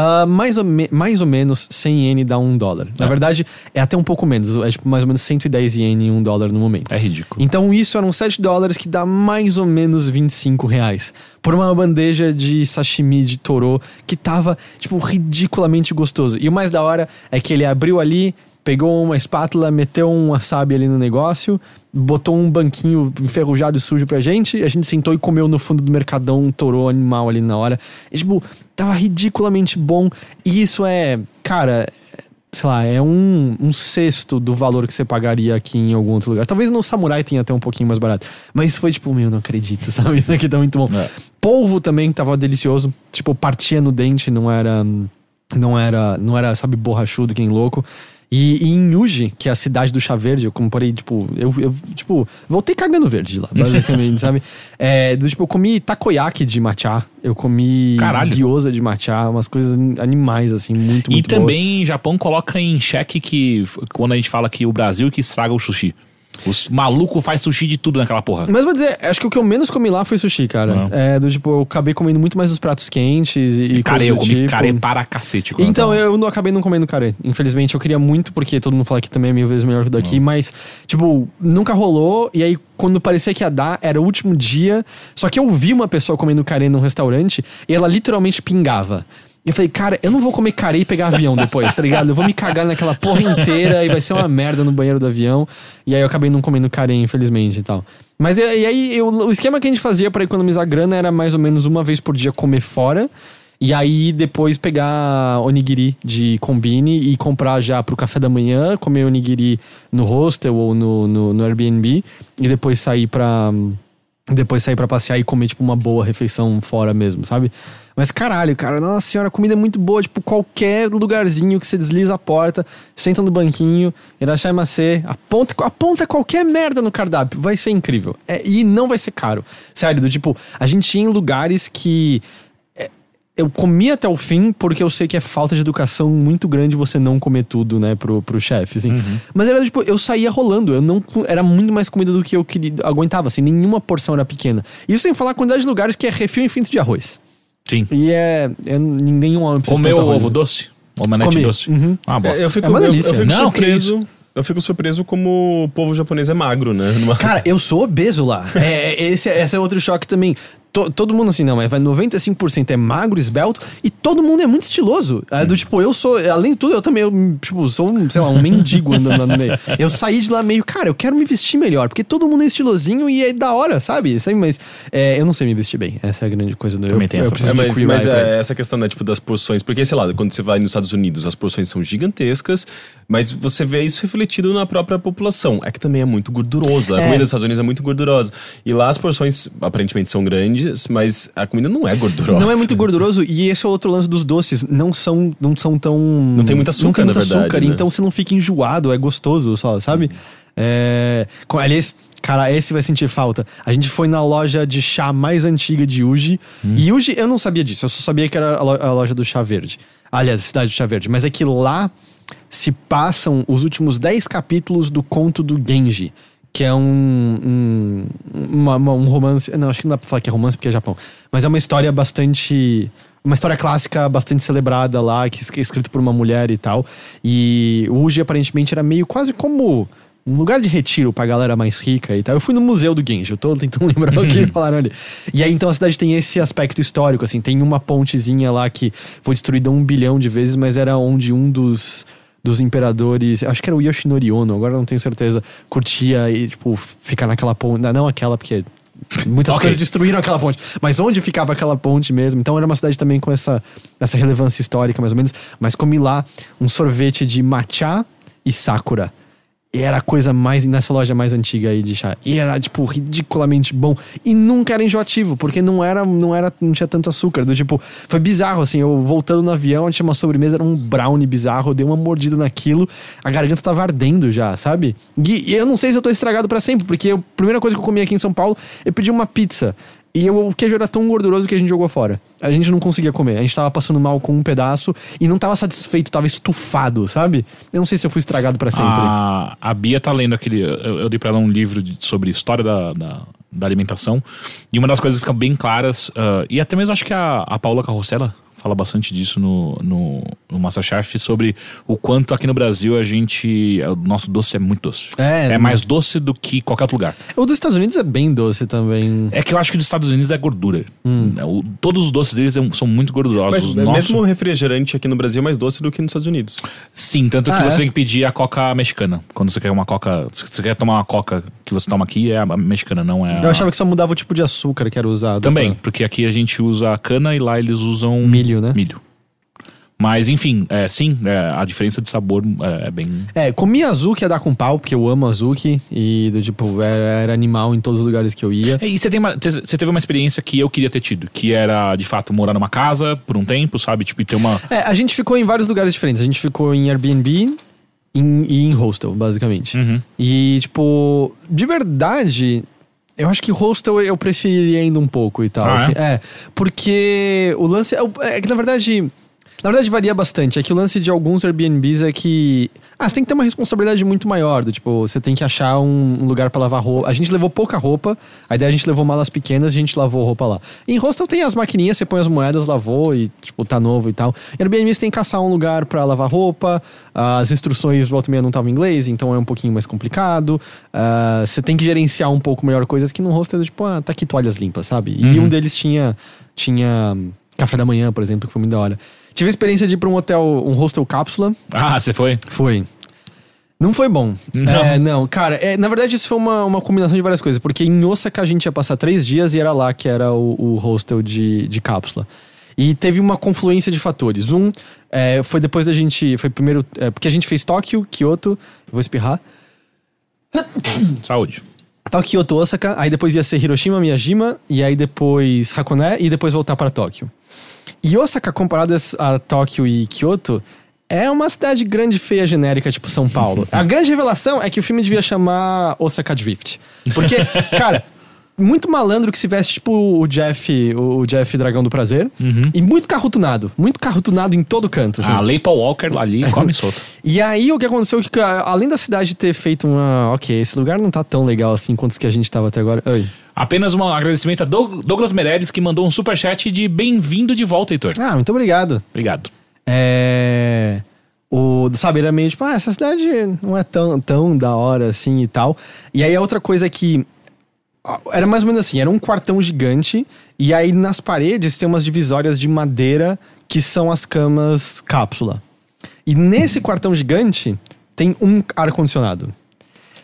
Ah, mais, ou me- mais ou menos 100 iene dá um dólar. Na É. verdade, é até um pouco menos. É tipo mais ou menos 110 iene em um dólar no momento. É ridículo. Então isso eram 7 dólares que dá mais ou menos 25 reais. Por uma bandeja de sashimi de torô que tava, tipo, ridiculamente gostoso. E o mais da hora é que ele abriu ali, pegou uma espátula, meteu um wasabi ali no negócio, botou um banquinho enferrujado e sujo pra gente, a gente sentou e comeu no fundo do mercadão um torô animal ali na hora. E, tipo, tava ridiculamente bom. E isso é, cara, sei lá, é um, um sexto do valor que você pagaria aqui em algum outro lugar. Talvez no Samurai tenha até um pouquinho mais barato. Mas foi tipo, meu, não acredito, sabe? Isso aqui tá muito bom. É. Polvo também tava delicioso. Tipo, partia no dente, não era. Não era, não era, sabe, borrachudo, quem louco. E, e em Yuji, que é a cidade do chá verde, eu comprei, tipo, eu, eu tipo, voltei cagando verde de lá, basicamente, sabe? É, do, tipo, eu comi takoyaki de matcha, eu comi Caralho. gyoza de matcha, umas coisas animais, assim, muito, E muito boas. também Japão coloca em xeque que quando a gente fala que o Brasil que estraga o sushi. Os malucos faz sushi de tudo naquela porra. Mas vou dizer, acho que o que eu menos comi lá foi sushi, cara. Não. É, do tipo, eu acabei comendo muito mais os pratos quentes e, e coisas eu comi tipo. care para cacete. Então, tava- eu não acabei não comendo carê. Infelizmente, eu queria muito, porque todo mundo fala que também é mil vezes melhor que o daqui, mas, tipo, nunca rolou. E aí, quando parecia que ia dar, era o último dia. Só que eu vi uma pessoa comendo carê num restaurante e ela literalmente pingava. Eu falei, cara, eu não vou comer carê e pegar avião depois, tá ligado? Eu vou me cagar naquela porra inteira e vai ser uma merda no banheiro do avião. E aí eu acabei não comendo carê, infelizmente e tal. Mas e, aí, eu- o esquema que a gente fazia pra economizar grana era mais ou menos uma vez por dia comer fora. E aí depois pegar onigiri de combine e comprar já pro café da manhã, comer onigiri no hostel ou no, no, no Airbnb e depois sair pra. Depois sair pra passear e comer, tipo, uma boa refeição fora mesmo, sabe? Mas caralho, cara, nossa senhora, a comida é muito boa. Tipo, qualquer lugarzinho que você desliza a porta, senta no banquinho, irachai macê, aponta, aponta qualquer merda no cardápio. Vai ser incrível. É, e não vai ser caro. Sério, do tipo, a gente ia em lugares que eu comi até o fim porque eu sei que é falta de educação muito grande você não comer tudo, né, pro, pro chefe, assim. Mas era tipo, eu saía rolando, eu não era muito mais comida do que eu queria, aguentava, assim, nenhuma porção era pequena. Isso sem falar a quantidade de lugares que é refil infinito de arroz. Sim. E é, é nenhum homem precisa de Comeu arroz. ovo doce? Omelete Comi. doce? Uhum. Ah, bosta. É, eu fico, É uma eu- eu, delícia. fico Não, surpreso. Eu fico surpreso como o povo japonês é magro, né? Numa- Cara, eu sou obeso lá. É, esse, esse é outro choque também. To- todo mundo assim, não, mas vai 95% é magro, esbelto, e todo mundo é muito estiloso. É do tipo, eu sou, além de tudo, eu também, eu, tipo, sou, um, sei lá, um mendigo andando lá no meio. Eu saí de lá meio, cara, eu quero me vestir melhor, porque todo mundo é estilosinho e é da hora, sabe? sabe? Mas é, eu não sei me vestir bem. Essa é a grande coisa do eu, Também tem eu essa preciso É, mas, mas é essa questão, né, tipo, das porções. Porque, sei lá, quando você vai nos Estados Unidos, as porções são gigantescas, mas você vê isso refletido na própria população. É que também é muito gorduroso. A É. comida dos Estados Unidos é muito gordurosa. E lá as porções aparentemente são grandes, mas a comida não é gordurosa. Não é muito gorduroso e esse é outro lance dos doces. Não são, não são tão. Não tem muito açúcar, Não tem muito na verdade, açúcar, né? então você não fica enjoado, é gostoso só, sabe? É, com- aliás, cara, esse vai sentir falta. A gente foi na loja de chá mais antiga de Uji. E Uji, eu não sabia disso, eu só sabia que era a loja do chá verde. Aliás, a cidade do chá verde. Mas é que lá se passam os últimos 10 capítulos do conto do Genji. Que é um, um, uma- uma- um romance. Não, acho que não dá pra falar que é romance porque é Japão. Mas é uma história bastante. Uma história clássica bastante celebrada lá, que é escrito por uma mulher e tal. E o Uji aparentemente era meio quase como um lugar de retiro pra galera mais rica e tal. Eu fui no museu do Genji, eu tô tentando lembrar o que falaram ali. E aí então a cidade tem esse aspecto histórico, assim, tem uma pontezinha lá que foi destruída um bilhão de vezes, mas era onde um dos dos imperadores, acho que era o Yoshinori Ono, agora não tenho certeza, curtia e, tipo, ficar naquela ponte, não aquela, porque muitas Ok. coisas destruíram aquela ponte, mas onde ficava aquela ponte mesmo, então era uma cidade também com essa, essa relevância histórica, mais ou menos, mas comi lá um sorvete de matcha e sakura. E era a coisa mais nessa loja mais antiga aí de chá. E era, tipo, ridiculamente bom. E nunca era enjoativo, porque não era, não era, não tinha tanto açúcar. Do tipo, foi bizarro, assim. Eu voltando no avião, tinha uma sobremesa, era um brownie bizarro. Eu dei uma mordida naquilo, a garganta tava ardendo já, sabe? E, e eu não sei se eu tô estragado pra sempre, porque a primeira coisa que eu comi aqui em São Paulo, eu pedi uma pizza. E o queijo era tão gorduroso que a gente jogou fora. A gente não conseguia comer. A gente tava passando mal com um pedaço e não tava satisfeito, tava estufado, sabe? Eu não sei se eu fui estragado pra sempre. A, a Bia tá lendo aquele. Eu, eu dei pra ela um livro de- sobre história da, da, da alimentação. E uma das coisas que ficam bem claras. ah, e até mesmo acho que a, a Paula Carrossela fala bastante disso no, no, no Masterchef sobre o quanto aqui no Brasil a gente. O nosso doce é muito doce. É, é mais doce do que qualquer outro lugar. O dos Estados Unidos é bem doce também. É que eu acho que dos Estados Unidos é gordura. Hum. O- todos os doces deles é- são muito gordurosos. Mas é nossos- mesmo o refrigerante aqui no Brasil é mais doce do que nos Estados Unidos. Sim, tanto que Ah, você é? tem que pedir a coca mexicana. Quando você quer uma coca. Se você quer tomar uma coca que você toma aqui, é a mexicana, não é a. Eu achava que só mudava o tipo de açúcar que era usado. Também, pra- porque aqui a gente usa a cana e lá eles usam. Milho, né? Milho. Mas, enfim, é, sim, é, a diferença de sabor é, é bem. É, comi azuki ia dar com pau, porque eu amo azuki. E, do tipo, era, era animal em todos os lugares que eu ia. É, E você, tem uma- te- você teve uma experiência que eu queria ter tido, que era, de fato, morar numa casa por um tempo, sabe? Tipo, e ter uma. É, a gente ficou em vários lugares diferentes. A gente ficou em Airbnb em- e em hostel, basicamente. Uhum. E, tipo, de verdade, eu acho que hostel eu preferiria ainda um pouco e tal. Ah, é? assim. é? porque o lance é, é que, na verdade, Na verdade, varia bastante. É que o lance de alguns Airbnbs é que. Ah, você tem que ter uma responsabilidade muito maior. Do, tipo, você tem que achar um, lugar pra lavar roupa. A gente levou pouca roupa, a ideia é a gente levou malas pequenas e a gente lavou roupa lá. Em hostel tem as maquininhas, você põe as moedas, lavou e, tipo, tá novo e tal. Em Airbnb você tem que caçar um lugar pra lavar roupa, as instruções volta e meia não estavam em inglês, então é um pouquinho mais complicado. Ah, você tem que gerenciar um pouco melhor coisas que no hostel, tipo, ah, tá aqui toalhas limpas, sabe? E um deles tinha. tinha café da manhã, por exemplo, que foi muito da hora. Tive a experiência de ir pra um hotel, um hostel cápsula. Ah, você foi? Foi. Não foi bom. Não. É, não, cara, é, na verdade isso foi uma, uma combinação de várias coisas, porque em Osaka a gente ia passar três dias e era lá que era o, o hostel de, de cápsula. E teve uma confluência de fatores. Um, é, foi depois da gente. Foi primeiro. é, porque a gente fez Tóquio, Kyoto. Vou espirrar. Saúde. Tóquio, Kyoto, Osaka. Aí depois ia ser Hiroshima, Miyajima. E aí depois Hakone. E depois voltar para Tóquio. E Osaka, comparado a Tóquio e Kyoto, é uma cidade grande, feia, genérica, tipo São Paulo. a grande revelação é que o filme devia chamar Osaka Drift. Porque, cara, muito malandro que se veste tipo o Jeff, o Jeff Dragão do Prazer. E muito carro tunado. Muito carro tunado em todo canto. assim. A Lei Paul Walker lá ali come solto. E aí o que aconteceu é que, além da cidade ter feito uma. Ok, esse lugar não tá tão legal assim quanto os que a gente tava até agora. Oi. Apenas um agradecimento a Doug- Douglas Meirelles que mandou um superchat de bem-vindo de volta, Heitor. Ah, muito obrigado. Obrigado. É. O, sabe, era meio tipo, ah, essa cidade não é tão, tão da hora assim e tal. E aí a outra coisa é que. Ah, Era mais ou menos assim, era um quartão gigante, e aí nas paredes tem umas divisórias de madeira que são as camas cápsula. E nesse quartão gigante tem um ar-condicionado.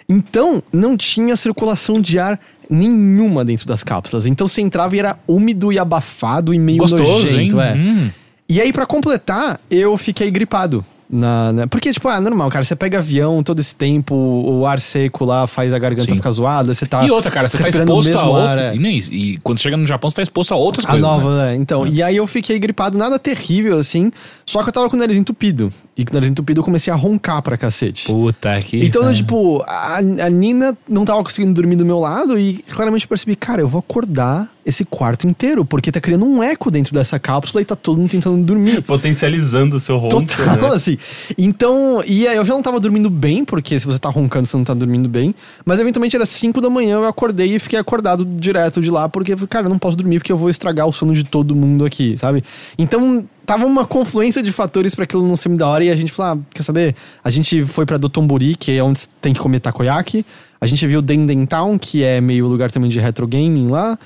Então, não tinha circulação de ar nenhuma dentro das cápsulas. Então você entrava e era úmido e abafado e meio Gostoso, nojento, hein? é. Hum. E aí, pra completar, eu fiquei gripado. Na, na- porque, tipo, ah, normal, cara. Você pega avião todo esse tempo, o ar seco lá faz a garganta Sim. ficar zoada, você tá. E outra, cara, você tá exposto a outro. ar, é. e, nem isso. e quando você chega no Japão, você tá exposto a outras A coisas. né? nova, né? Então, e aí eu fiquei gripado, nada terrível assim. Só que eu tava com o nariz entupido. E com o nariz entupido eu comecei a roncar pra cacete. Puta que. Então, tipo, a, a Nina não tava conseguindo dormir do meu lado e claramente eu percebi, cara, eu vou acordar esse quarto inteiro, porque tá criando um eco dentro dessa cápsula e tá todo mundo tentando dormir. Potencializando o seu ronco, Total, né? assim. Então, e aí eu já não tava dormindo bem, porque se você tá roncando, você não tá dormindo bem. Mas eventualmente era 5 da manhã, eu acordei e fiquei acordado direto de lá, porque, cara, eu não posso dormir porque eu vou estragar o sono de todo mundo aqui, sabe? Então, tava uma confluência de fatores pra aquilo não ser muito da hora e a gente falou, ah, quer saber? A gente foi pra Dotonbori, que é onde você tem que comer takoyaki. A gente viu Denden Town, que é meio lugar também de retro gaming lá.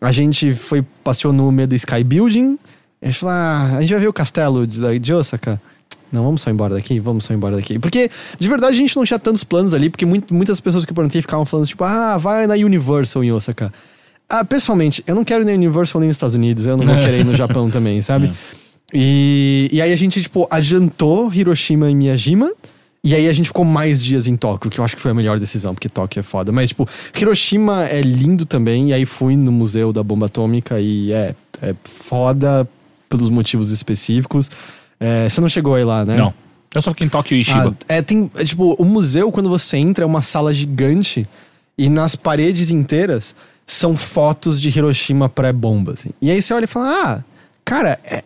A gente foi, passeou no meio do Sky Building. A gente falou, ah, a gente vai ver o castelo de, de Osaka. Não, vamos só embora daqui, vamos só embora daqui. Porque, de verdade, a gente não tinha tantos planos ali, porque muito- muitas pessoas que eu perguntei ficavam falando, tipo, ah, vai na Universal em Osaka. Ah, pessoalmente, eu não quero ir na Universal nem nos Estados Unidos, eu não vou querer ir no Japão também, sabe? E, e aí a gente, tipo, adiantou Hiroshima e Miyajima. E aí a gente ficou mais dias em Tóquio, que eu acho que foi a melhor decisão, porque Tóquio é foda. Mas, tipo, Hiroshima é lindo também. E aí fui no Museu da Bomba Atômica e é, é foda pelos motivos específicos. É, você não chegou aí lá, né? Não. Eu só fiquei em Tóquio e Shiba. Ah, é, tem, é, tipo, o museu, quando você entra, é uma sala gigante e nas paredes inteiras são fotos de Hiroshima pré-bomba, assim. E aí você olha e fala, ah, cara, é-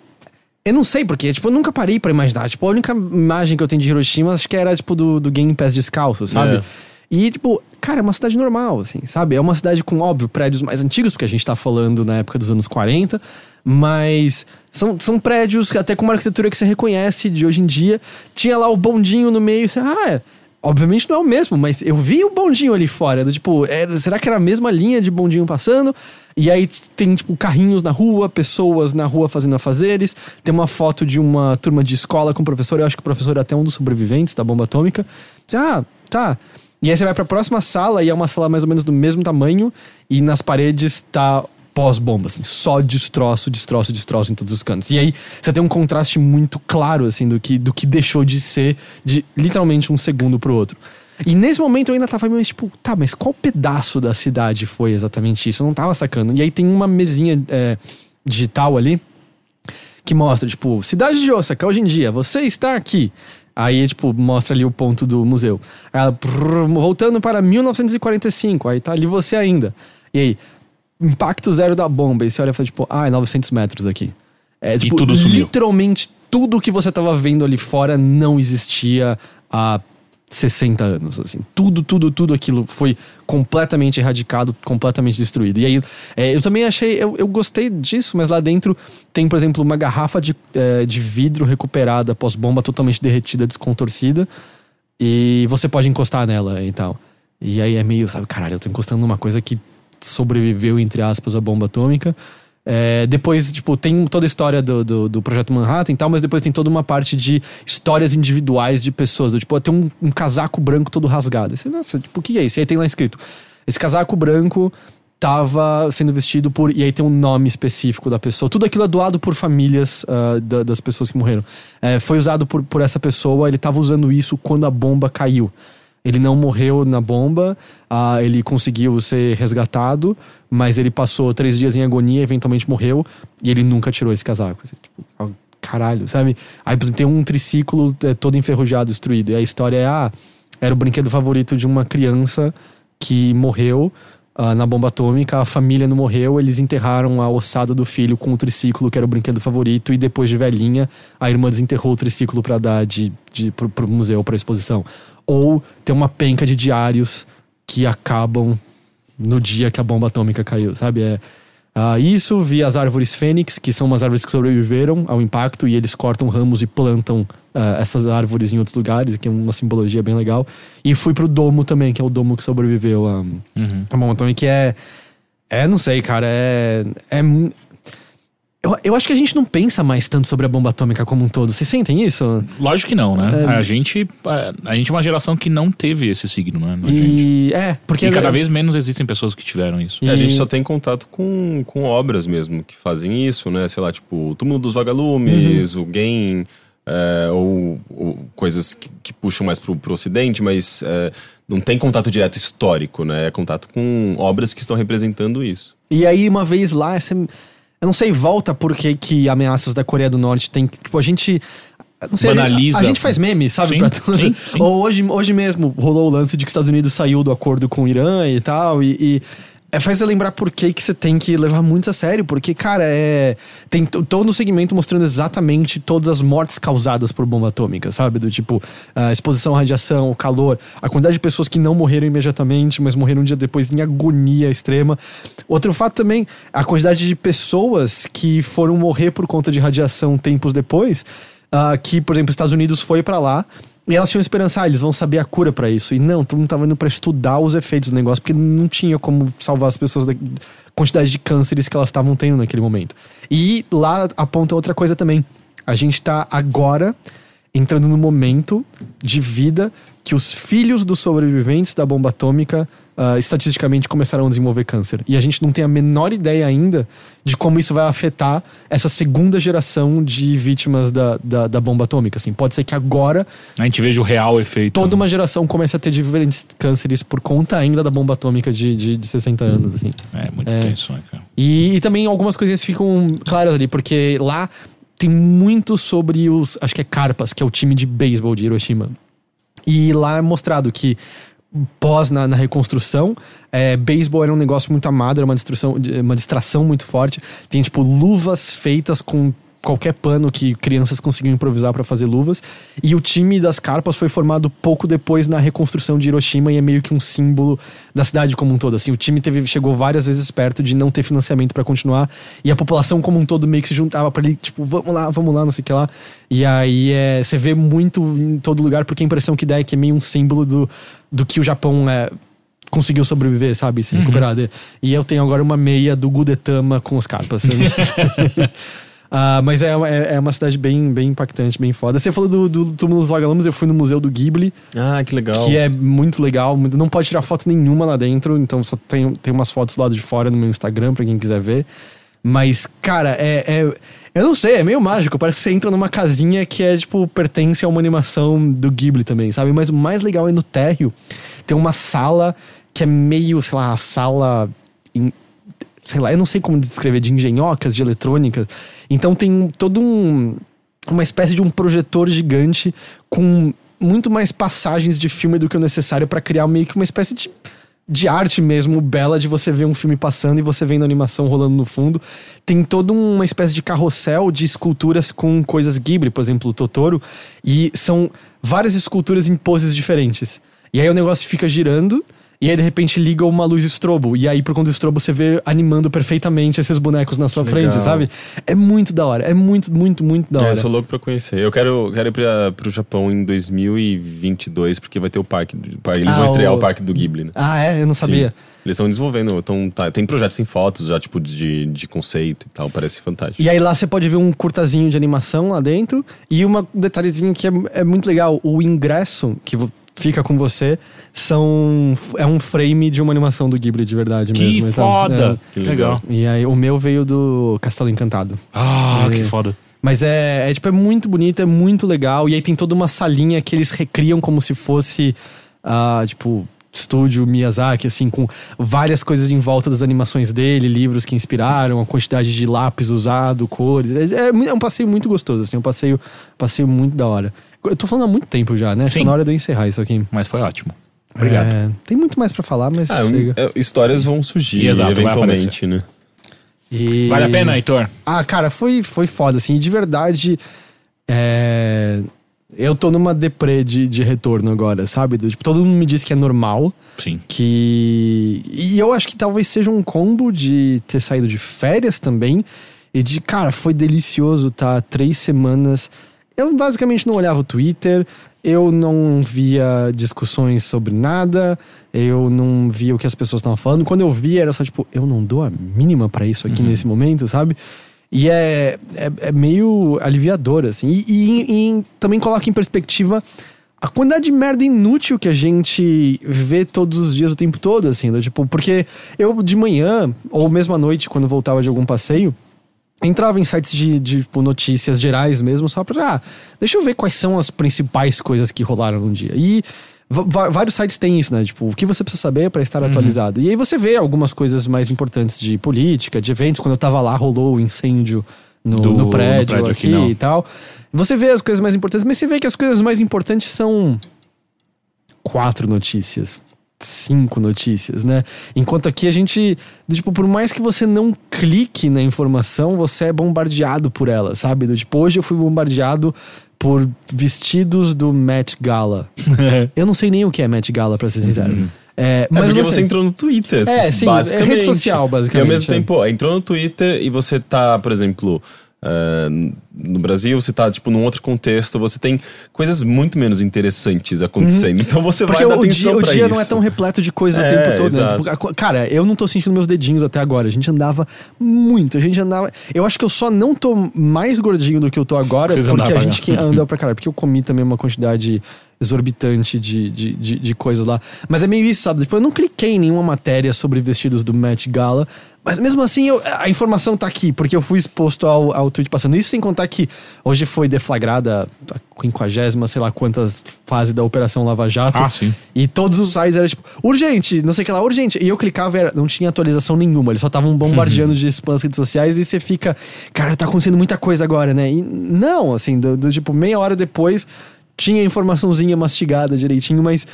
eu não sei porque, tipo, eu nunca parei pra imaginar. Tipo, a única imagem que eu tenho de Hiroshima, acho que era, tipo, do, do Game Pass descalço, sabe? É. E, tipo, cara, é uma cidade normal, assim, sabe? É uma cidade com, óbvio, prédios mais antigos, porque a gente tá falando na época dos anos 40, mas são, são prédios até com uma arquitetura que você reconhece de hoje em dia. Tinha lá o bondinho no meio, você, ah, é. Obviamente não é o mesmo, mas eu vi o bondinho ali fora. Do, tipo, era- será que era a mesma linha de bondinho passando? E aí tem, tipo, carrinhos na rua, pessoas na rua fazendo afazeres. Tem uma foto de uma turma de escola com o professor. Eu acho que o professor é até um dos sobreviventes da bomba atômica. Ah, tá. E aí você vai pra próxima sala e é uma sala mais ou menos do mesmo tamanho. E nas paredes tá pós-bomba, assim, só destroço, destroço, destroço em todos os cantos. E aí você tem um contraste muito claro, assim, do que, do que deixou de ser de literalmente um segundo pro outro. E nesse momento eu ainda tava meio tipo, tá, mas qual pedaço da cidade foi exatamente isso? Eu não tava sacando. E aí tem uma mesinha é, digital ali que mostra, tipo, cidade de Osaka, hoje em dia, você está aqui. Aí, tipo, mostra ali o ponto do museu. Aí ela, voltando para 1945, aí tá ali você ainda. E aí, impacto zero da bomba. E você olha e fala, tipo, ah, é 900 metros daqui. É, tipo, tudo sumiu. literalmente tudo que você tava vendo ali fora não existia há 60 anos, assim. Tudo, tudo, tudo aquilo foi completamente erradicado, completamente destruído. E aí, é, eu também achei, eu, eu gostei disso, mas lá dentro tem, por exemplo, uma garrafa de, é, de vidro recuperada pós-bomba, totalmente derretida, descontorcida, e você pode encostar nela e tal. E aí é meio, sabe, caralho, eu tô encostando numa coisa que sobreviveu, entre aspas, à bomba atômica. É, depois, tipo, tem toda a história do, do, do, Projeto Manhattan e tal, mas depois tem toda uma parte de histórias individuais de pessoas. Do, tipo, tem um, um, casaco branco todo rasgado. Você, nossa, tipo, o que é isso? E aí tem lá escrito: esse casaco branco tava sendo vestido por. E aí tem um nome específico da pessoa. Tudo aquilo é doado por famílias uh, da, das pessoas que morreram. É, foi usado por, por essa pessoa, ele tava usando isso quando a bomba caiu. Ele não morreu na bomba, uh, ele conseguiu ser resgatado, mas ele passou três dias em agonia, eventualmente morreu, e ele nunca tirou esse casaco. Assim, tipo, caralho, sabe? Aí tem um triciclo é, todo enferrujado, destruído. E a história é: ah, era o brinquedo favorito de uma criança que morreu uh, na bomba atômica, a família não morreu, eles enterraram a ossada do filho com o triciclo, que era o brinquedo favorito, e depois de velhinha, a irmã desenterrou o triciclo para dar de, de, pro, pro museu, pra exposição ou ter uma penca de diários que acabam no dia que a bomba atômica caiu, sabe? É, uh, isso, vi as árvores fênix, que são umas árvores que sobreviveram ao impacto e eles cortam ramos e plantam uh, essas árvores em outros lugares, que é uma simbologia bem legal. E fui pro domo também, que é o domo que sobreviveu a, uhum. a bomba atômica, que é. É, não sei, cara, é. É eu, eu acho que a gente não pensa mais tanto sobre a bomba atômica como um todo. Vocês sentem isso? Lógico que não, né? É... A, gente, a, a, gente é uma geração que não teve esse signo, né? E, é, porque. E cada vez menos existem pessoas que tiveram isso. E... A gente só tem contato com, com obras mesmo que fazem isso, né? Sei lá, tipo, o Túmulo dos Vagalumes, uhum. o Game. É, ou, ou, coisas que, que, puxam mais pro, pro ocidente, mas é, não tem contato direto histórico, né? É contato com obras que estão representando isso. E aí, uma vez lá, essa eu não sei, volta porque que ameaças da Coreia do Norte tem. Tipo, a gente. Não sei, Banaliza. A, a gente faz meme, sabe? Sim, pra tudo. Sim, sim. Ou hoje, hoje mesmo rolou o lance de que os Estados Unidos saiu do acordo com o Irã e tal. E, e é, faz você lembrar por que, que você tem que levar muito a sério, porque, cara, é. Tem todo o segmento mostrando exatamente todas as mortes causadas por bomba atômica, sabe? Do tipo, a exposição à radiação, o calor, a quantidade de pessoas que não morreram imediatamente, mas morreram um dia depois em agonia extrema. Outro fato também, a quantidade de pessoas que foram morrer por conta de radiação tempos depois. Uh, que, por exemplo, os Estados Unidos foi para lá e elas tinham esperança, ah, eles vão saber a cura para isso. E não, todo mundo tava indo pra estudar os efeitos do negócio, porque não tinha como salvar as pessoas da quantidade de cânceres que elas estavam tendo naquele momento. E lá aponta outra coisa também. A gente tá agora entrando no momento de vida que os filhos dos sobreviventes da bomba atômica uh, estatisticamente começaram a desenvolver câncer. E a gente não tem a menor ideia ainda de como isso vai afetar essa segunda geração de vítimas da, da, da bomba atômica. Assim, pode ser que agora. A gente veja o real efeito. Toda uma geração comece a ter diferentes cânceres por conta ainda da bomba atômica de, de, de 60 anos. Assim. É, muito é. tenso, né, cara? E, e também algumas coisinhas ficam claras ali, porque lá tem muito sobre os. Acho que é Carpas, que é o time de beisebol de Hiroshima. E lá é mostrado que pós na, na reconstrução. É, beisebol era um negócio muito amado, era uma, destruição, uma distração muito forte. Tem, tipo, luvas feitas com qualquer pano que crianças conseguiam improvisar para fazer luvas. E o time das carpas foi formado pouco depois na reconstrução de Hiroshima e é meio que um símbolo da cidade como um todo. Assim, o time teve, chegou várias vezes perto de não ter financiamento para continuar e a população como um todo meio que se juntava para ali, tipo, vamos lá, vamos lá, não sei o que lá. E aí é, você vê muito em todo lugar porque a impressão que dá é que é meio um símbolo do, do que o Japão é, conseguiu sobreviver, sabe? Se recuperar. Uhum. E eu tenho agora uma meia do Gudetama com os carpas. Uh, mas é, é, é, uma cidade bem, bem impactante, bem foda. Você falou do, do túmulo dos vagalumes, eu fui no museu do Ghibli. Ah, que legal. Que é muito legal. Não pode tirar foto nenhuma lá dentro, então só tem, tem umas fotos do lado de fora no meu Instagram pra quem quiser ver. Mas, cara, é, é. Eu não sei, é meio mágico. Parece que você entra numa casinha que é, tipo, pertence a uma animação do Ghibli também, sabe? Mas o mais legal é no térreo. Tem uma sala que é meio, sei lá, a sala. Em, sei lá, eu não sei como descrever, de engenhocas, de eletrônica. Então tem todo um. Uma espécie de um projetor gigante com muito mais passagens de filme do que o necessário para criar meio que uma espécie de de arte mesmo, bela de você ver um filme passando e você vendo a animação rolando no fundo. Tem toda uma espécie de carrossel de esculturas com coisas Ghibli, por exemplo, o Totoro, e são várias esculturas em poses diferentes. E aí o negócio fica girando. E aí, de repente, liga uma luz strobo. E aí, por conta do strobo, você vê animando perfeitamente esses bonecos na sua Que frente, legal. sabe? É muito da hora. É muito, muito, muito da É, hora. eu sou louco pra conhecer. Eu quero, quero ir pra, pro Japão em 2022, porque vai ter o parque. do- par- Eles Ah, vão estrear o- o parque do Ghibli, né? Ah, é? Eu não sabia. Sim. Eles estão desenvolvendo, tão, tá, tem projetos, tem fotos já, tipo, de, de conceito e tal, parece fantástico. E aí lá você pode ver um curtazinho de animação lá dentro. E um detalhezinho que é, é muito legal: o ingresso que fica com você são, é um frame de uma animação do Ghibli de verdade Que mesmo. então, foda! Que Que legal. é. E aí o meu veio do Castelo Encantado. Ah, É. que foda. Mas é, é, tipo, é muito bonito, é muito legal. E aí tem toda uma salinha que eles recriam como se fosse, ah, tipo, estúdio Miyazaki, assim, com várias coisas em volta das animações dele, livros que inspiraram, a quantidade de lápis usado, cores. É, é é um passeio muito gostoso, assim, um passeio, passeio muito da hora. Eu tô falando há muito tempo já, né? Sim. Tá na hora de eu encerrar isso aqui. Mas foi ótimo. Obrigado. É, tem muito mais pra falar, mas Ah, chega. histórias vão surgir, Exato, eventualmente, né? E- Vale a pena, Heitor? Ah, cara, foi, foi foda, assim. E de verdade, é, eu tô numa deprê de, de retorno agora, sabe? Do- Tipo, todo mundo me diz que é normal, Sim. que... E eu acho que talvez seja um combo de ter saído de férias também e de, cara, foi delicioso tá três semanas... Eu basicamente não olhava o Twitter, eu não via discussões sobre nada, eu não via o que as pessoas estavam falando. Quando eu via, era só tipo, eu não dou a mínima pra isso aqui nesse momento, sabe? E é, é, é meio aliviador, assim. E, e- e também coloca em perspectiva a quantidade de merda inútil que a gente vê todos os dias, o tempo todo, assim. do tipo, porque eu de manhã, ou mesmo à noite, quando voltava de algum passeio, entrava em sites de, de, tipo, notícias gerais mesmo, só pra. Ah, deixa eu ver quais são as principais coisas que rolaram no dia. E vários sites têm isso, né? Tipo, o que você precisa saber pra estar atualizado. E aí você vê algumas coisas mais importantes de política, de eventos. Quando eu tava lá, rolou o incêndio no, Do- no no prédio, prédio aqui, aqui, e tal. Você vê as coisas mais importantes, mas você vê que as coisas mais importantes são quatro notícias. Cinco notícias, né? Enquanto aqui a gente, tipo, por mais que você não clique na informação, você é bombardeado por ela, sabe? Do tipo, hoje eu fui bombardeado por vestidos do Met Gala. eu não sei nem o que é Met Gala, pra ser sincero. É, É porque eu você sei. entrou no Twitter, É, sim, é basicamente. rede social, basicamente, E ao mesmo é. tempo, entrou no Twitter e você tá, por exemplo, ah, no Brasil, você tá, tipo, num outro contexto, você tem coisas muito menos interessantes acontecendo. Então você Uhum. Porque vai dar o atenção dia, o pra dia isso. não é tão repleto de coisas o É, tempo todo, né? Tipo, cara, eu não tô sentindo meus dedinhos até agora. A gente andava muito, a gente andava. Eu acho que eu só não tô mais gordinho do que eu tô agora, Vocês porque a gente que andou pra caralho, porque eu comi também uma quantidade exorbitante de, de, de, de coisas lá. Mas é meio isso, sabe? Tipo, eu não cliquei em nenhuma matéria sobre vestidos do Met Gala, mas mesmo assim eu- a informação tá aqui, porque eu fui exposto ao, ao tweet passando. Isso sem contar que hoje foi deflagrada a quinquagésima, sei lá quantas fase da Operação Lava Jato. Ah, sim. E todos os sites eram tipo, urgente, não sei o que lá, urgente. E eu clicava e era, não tinha atualização nenhuma, eles só estavam bombardeando de spam redes sociais e você fica, cara, tá acontecendo muita coisa agora, né? E não, assim, do, do tipo, meia hora depois tinha informaçãozinha mastigada direitinho, mas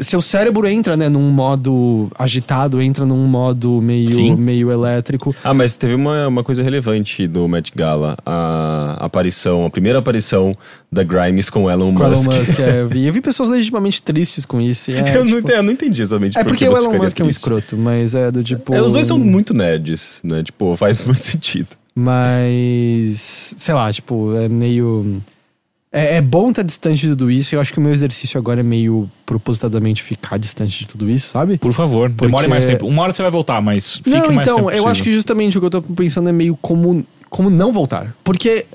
seu cérebro entra, né, num modo agitado, entra num modo meio, Sim. meio elétrico. Ah, mas teve uma, uma coisa relevante do Met Gala. A aparição, a primeira aparição da Grimes com Elon Com o Elon Musk. Musk, é, eu vi. Eu vi pessoas legitimamente tristes com isso. e É, eu, não tipo, entendi, eu não entendi exatamente é por porque que o Elon Musk é um triste. escroto, mas é do tipo. É, os dois são muito nerds, né? Tipo, faz muito sentido. Mas, sei lá, tipo, é meio. É, é bom estar distante de tudo isso. e Eu acho que o meu exercício agora é meio propositadamente ficar distante de tudo isso, sabe? Por favor, demore Porque- mais tempo. Uma hora você vai voltar, mas fique não, mais então, tempo eu possível. acho que justamente o que eu tô pensando é meio como, como não voltar. Porque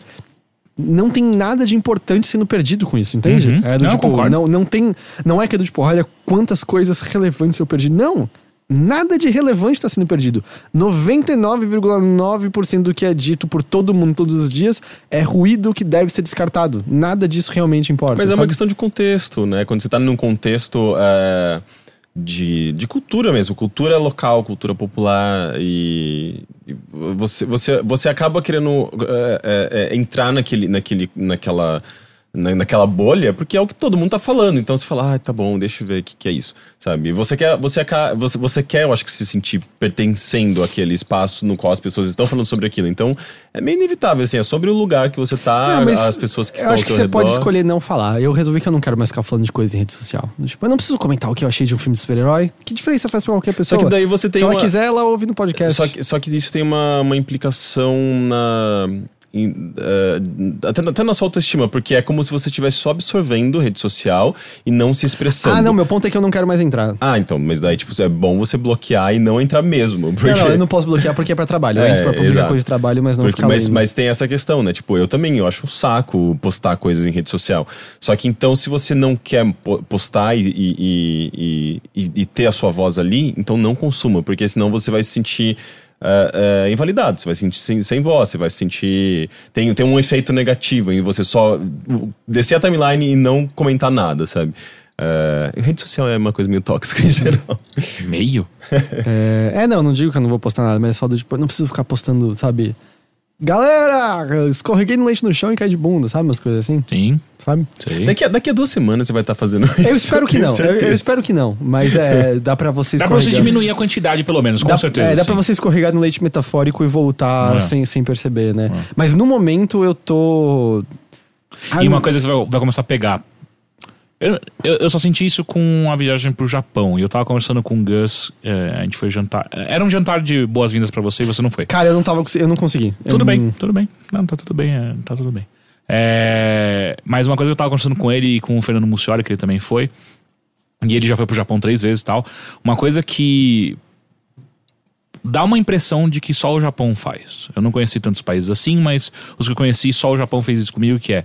não tem nada de importante sendo perdido com isso, entende? Uhum. É do Não, tipo, concordo. não, não tem. Não é que é do tipo, olha quantas coisas relevantes eu perdi. Não! Nada de relevante está sendo perdido. 99,9% do que é dito por todo mundo todos os dias é ruído que deve ser descartado. Nada disso realmente importa. Mas é uma sabe? questão de contexto, né? Quando você tá num contexto é, de, de cultura mesmo, cultura local, cultura popular, e, e você, você, você acaba querendo é, é, é, entrar naquele, naquele, naquela, na, naquela bolha, porque é o que todo mundo tá falando. Então você fala, ah, tá bom, deixa eu ver o que, que é isso, sabe? E você quer, você, você, você quer, eu acho que se sentir pertencendo àquele espaço no qual as pessoas estão falando sobre aquilo. Então é meio inevitável, assim, é sobre o lugar que você tá, mas as pessoas que eu estão acho ao que seu você redor. pode escolher não falar. Eu resolvi que eu não quero mais ficar falando de coisa em rede social. Tipo, eu não preciso comentar o que eu achei de um filme de super-herói. Que diferença faz pra qualquer pessoa? que daí você tem Se ela uma- quiser, ela ouve no podcast. Só que, só que isso tem uma, uma implicação na. Em, eh, até, até na sua autoestima, porque é como se você estivesse só absorvendo rede social e não se expressando. Ah, não, meu ponto é que eu não quero mais entrar. Ah, então, mas daí, tipo, é bom você bloquear e não entrar mesmo. Porque... Não, não, eu não posso bloquear porque é pra trabalho. Eu É, entro pra publicar exato. coisa de trabalho, mas não Porque- ficar mas, lendo. mas tem essa questão, né? Tipo, eu também, eu acho um saco postar coisas em rede social. Só que então, se você não quer po- postar e, e, e, e- e ter a sua voz ali, então não consuma, porque senão você vai se sentir ah, ah, invalidado, você vai se sentir sem, sem voz, você vai se sentir. Tem, tem um efeito negativo em você só uh, descer a timeline e não comentar nada, sabe? Ah, rede social é uma coisa meio tóxica em geral. Meio? É, é, não, não digo que eu não vou postar nada, mas é só do tipo, eu não preciso ficar postando, sabe? Galera, escorreguei no leite no chão e caí de bunda, sabe? Umas coisas assim, Sim. sabe? Sei. Daqui a, daqui a duas semanas você vai estar fazendo isso. Eu espero que não. Eu, eu espero que não. Mas é, dá pra você Dá pra você diminuir a quantidade, pelo menos, com dá, certeza. É, dá sim. pra você escorregar no leite metafórico e voltar É. sem, sem perceber, né? Mas no momento eu tô. Ah, E uma não- coisa que você vai, vai começar a pegar. Eu, eu, eu só senti isso com a viagem pro Japão. E eu tava conversando com o Gus. é, a gente foi jantar. Era um jantar de boas-vindas pra você e você não foi. Cara, eu não tava. Eu não consegui. Tudo Eu bem, não- tudo bem. Não, tá tudo bem, é, tá tudo bem. É, mas uma coisa que eu tava conversando com ele e com o Fernando Muccioli, que ele também foi, e ele já foi pro Japão três vezes e tal. Uma coisa que dá uma impressão de que só o Japão faz. Eu não conheci tantos países assim, mas os que eu conheci, só o Japão fez isso comigo, que é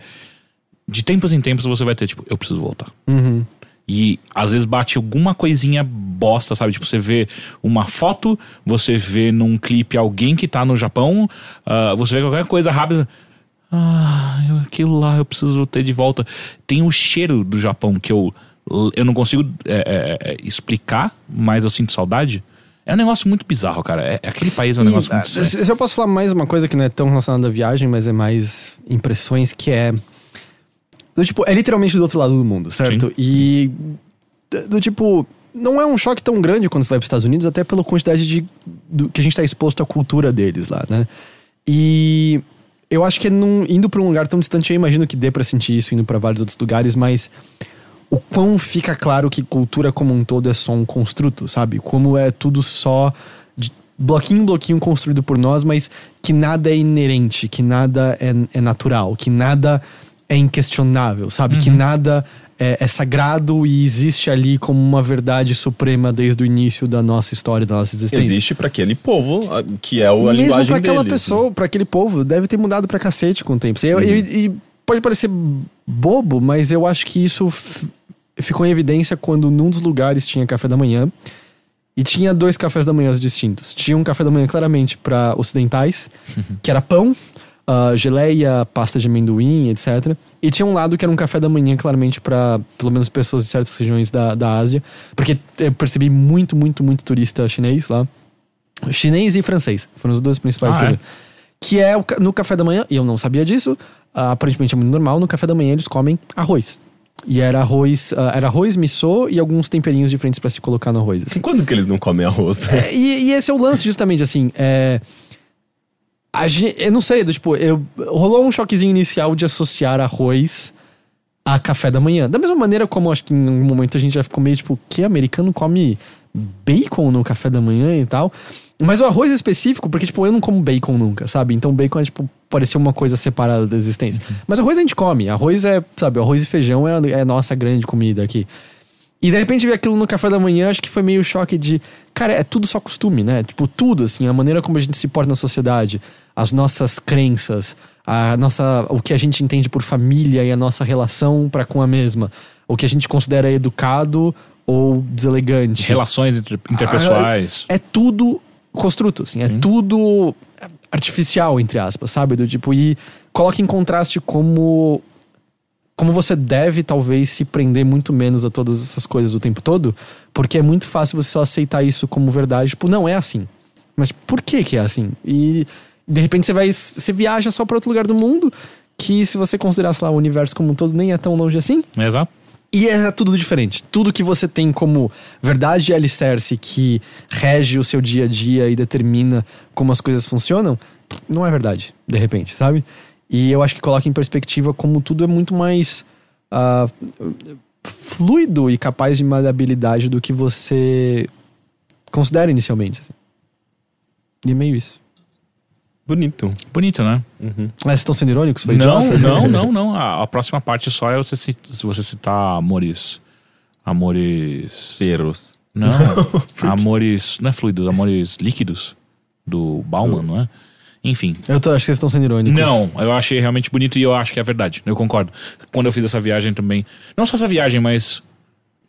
de tempos em tempos você vai ter, tipo, eu preciso voltar. Uhum. E às vezes bate alguma coisinha bosta, sabe? Tipo, você vê uma foto, você vê num clipe alguém que tá no Japão, ah, você vê qualquer coisa rápida. Ah, eu- aquilo lá eu preciso ter de volta. Tem o cheiro do Japão que eu, eu não consigo é, é, é, explicar, mas eu sinto saudade. É um negócio muito bizarro, cara. É, aquele país é um negócio muito se se eu posso falar mais uma coisa que não é tão relacionada à viagem, mas é mais impressões, que é. Do tipo, é literalmente do outro lado do mundo, certo? Sim. E. Do tipo. Não é um choque tão grande quando você vai para os Estados Unidos, até pela quantidade de. do- que a gente tá exposto à cultura deles lá, né? E. Eu acho que é num- indo para um lugar tão distante, eu imagino que dê para sentir isso indo para vários outros lugares, mas o quão fica claro que cultura como um todo é só um construto, sabe? Como é tudo só bloquinho em bloquinho construído por nós, mas que nada é inerente, que nada é, é natural, que nada é inquestionável, sabe? Que nada é, é sagrado e existe ali como uma verdade suprema desde o início da nossa história, da nossa existência. Existe pra aquele povo, que é o, a Mesmo linguagem pra aquela deles, pessoa, pra aquele povo, deve ter mudado pra cacete com o tempo. E, e- e pode parecer bobo, mas eu acho que isso ficou em evidência quando num dos lugares tinha café da manhã e tinha dois cafés da manhã distintos. Tinha um café da manhã claramente para ocidentais, que era pão, ah, geleia, pasta de amendoim, etc. E tinha um lado que era um café da manhã claramente para pelo menos pessoas de certas regiões da, da Ásia, porque eu percebi muito, muito, muito turista chinês lá. Chinês e francês. Foram os dois principais Ah, que eu é? vi. Que é o no café da manhã, e eu não sabia disso, ah, aparentemente é muito normal, no café da manhã eles comem arroz. E era arroz, ah, era arroz, missô e alguns temperinhos diferentes pra se colocar no arroz. assim. Quando que eles não comem arroz, né? É, e, e esse é o lance, justamente, assim. É, a gen- eu não sei, tipo, eu, rolou um choquezinho inicial de associar arroz a café da manhã. Da mesma maneira como acho que em um momento a gente já ficou meio tipo, que americano come bacon no café da manhã e tal. Mas o arroz específico, porque, tipo, eu não como bacon nunca, sabe? Então bacon é, tipo, parecia uma coisa separada da existência. Mas arroz a gente come. Arroz é, sabe, arroz e feijão é, é a nossa grande comida aqui. E de repente ver aquilo no café da manhã, acho que foi meio choque de. Cara, é tudo só costume, né? Tipo, tudo, assim, a maneira como a gente se porta na sociedade, as nossas crenças, a nossa, o que a gente entende por família e a nossa relação para com a mesma, o que a gente considera educado ou deselegante. Relações inter- interpessoais. É tudo construto, assim, é tudo artificial, entre aspas, sabe? Do tipo, e coloca em contraste como como você deve talvez se prender muito menos a todas essas coisas o tempo todo, porque é muito fácil você só aceitar isso como verdade, tipo, não é assim. Mas por que que é assim? E de repente você vai você viaja só para outro lugar do mundo que se você considerasse lá o universo como um todo, nem é tão longe assim. Exato. E era tudo diferente. Tudo que você tem como verdade e alicerce que rege o seu dia a dia e determina como as coisas funcionam, não é verdade, de repente, sabe? E eu acho que coloca em perspectiva como tudo é muito mais ah, fluido e capaz de maleabilidade do que você considera inicialmente. assim. E é meio isso. Bonito. Bonito, né? Uhum. Vocês estão sendo irônicos? Foi não, idiota? não, não, não. A, a próxima parte só é você, se você citar amores. Amores. Peros. Não. amores. Não é fluidos, amores líquidos. Do Bauman, não é? Enfim. Eu tô, acho que vocês estão sendo irônicos. Não, eu achei realmente bonito e eu acho que é verdade. Eu concordo. Quando eu fiz essa viagem também. Não só essa viagem, mas.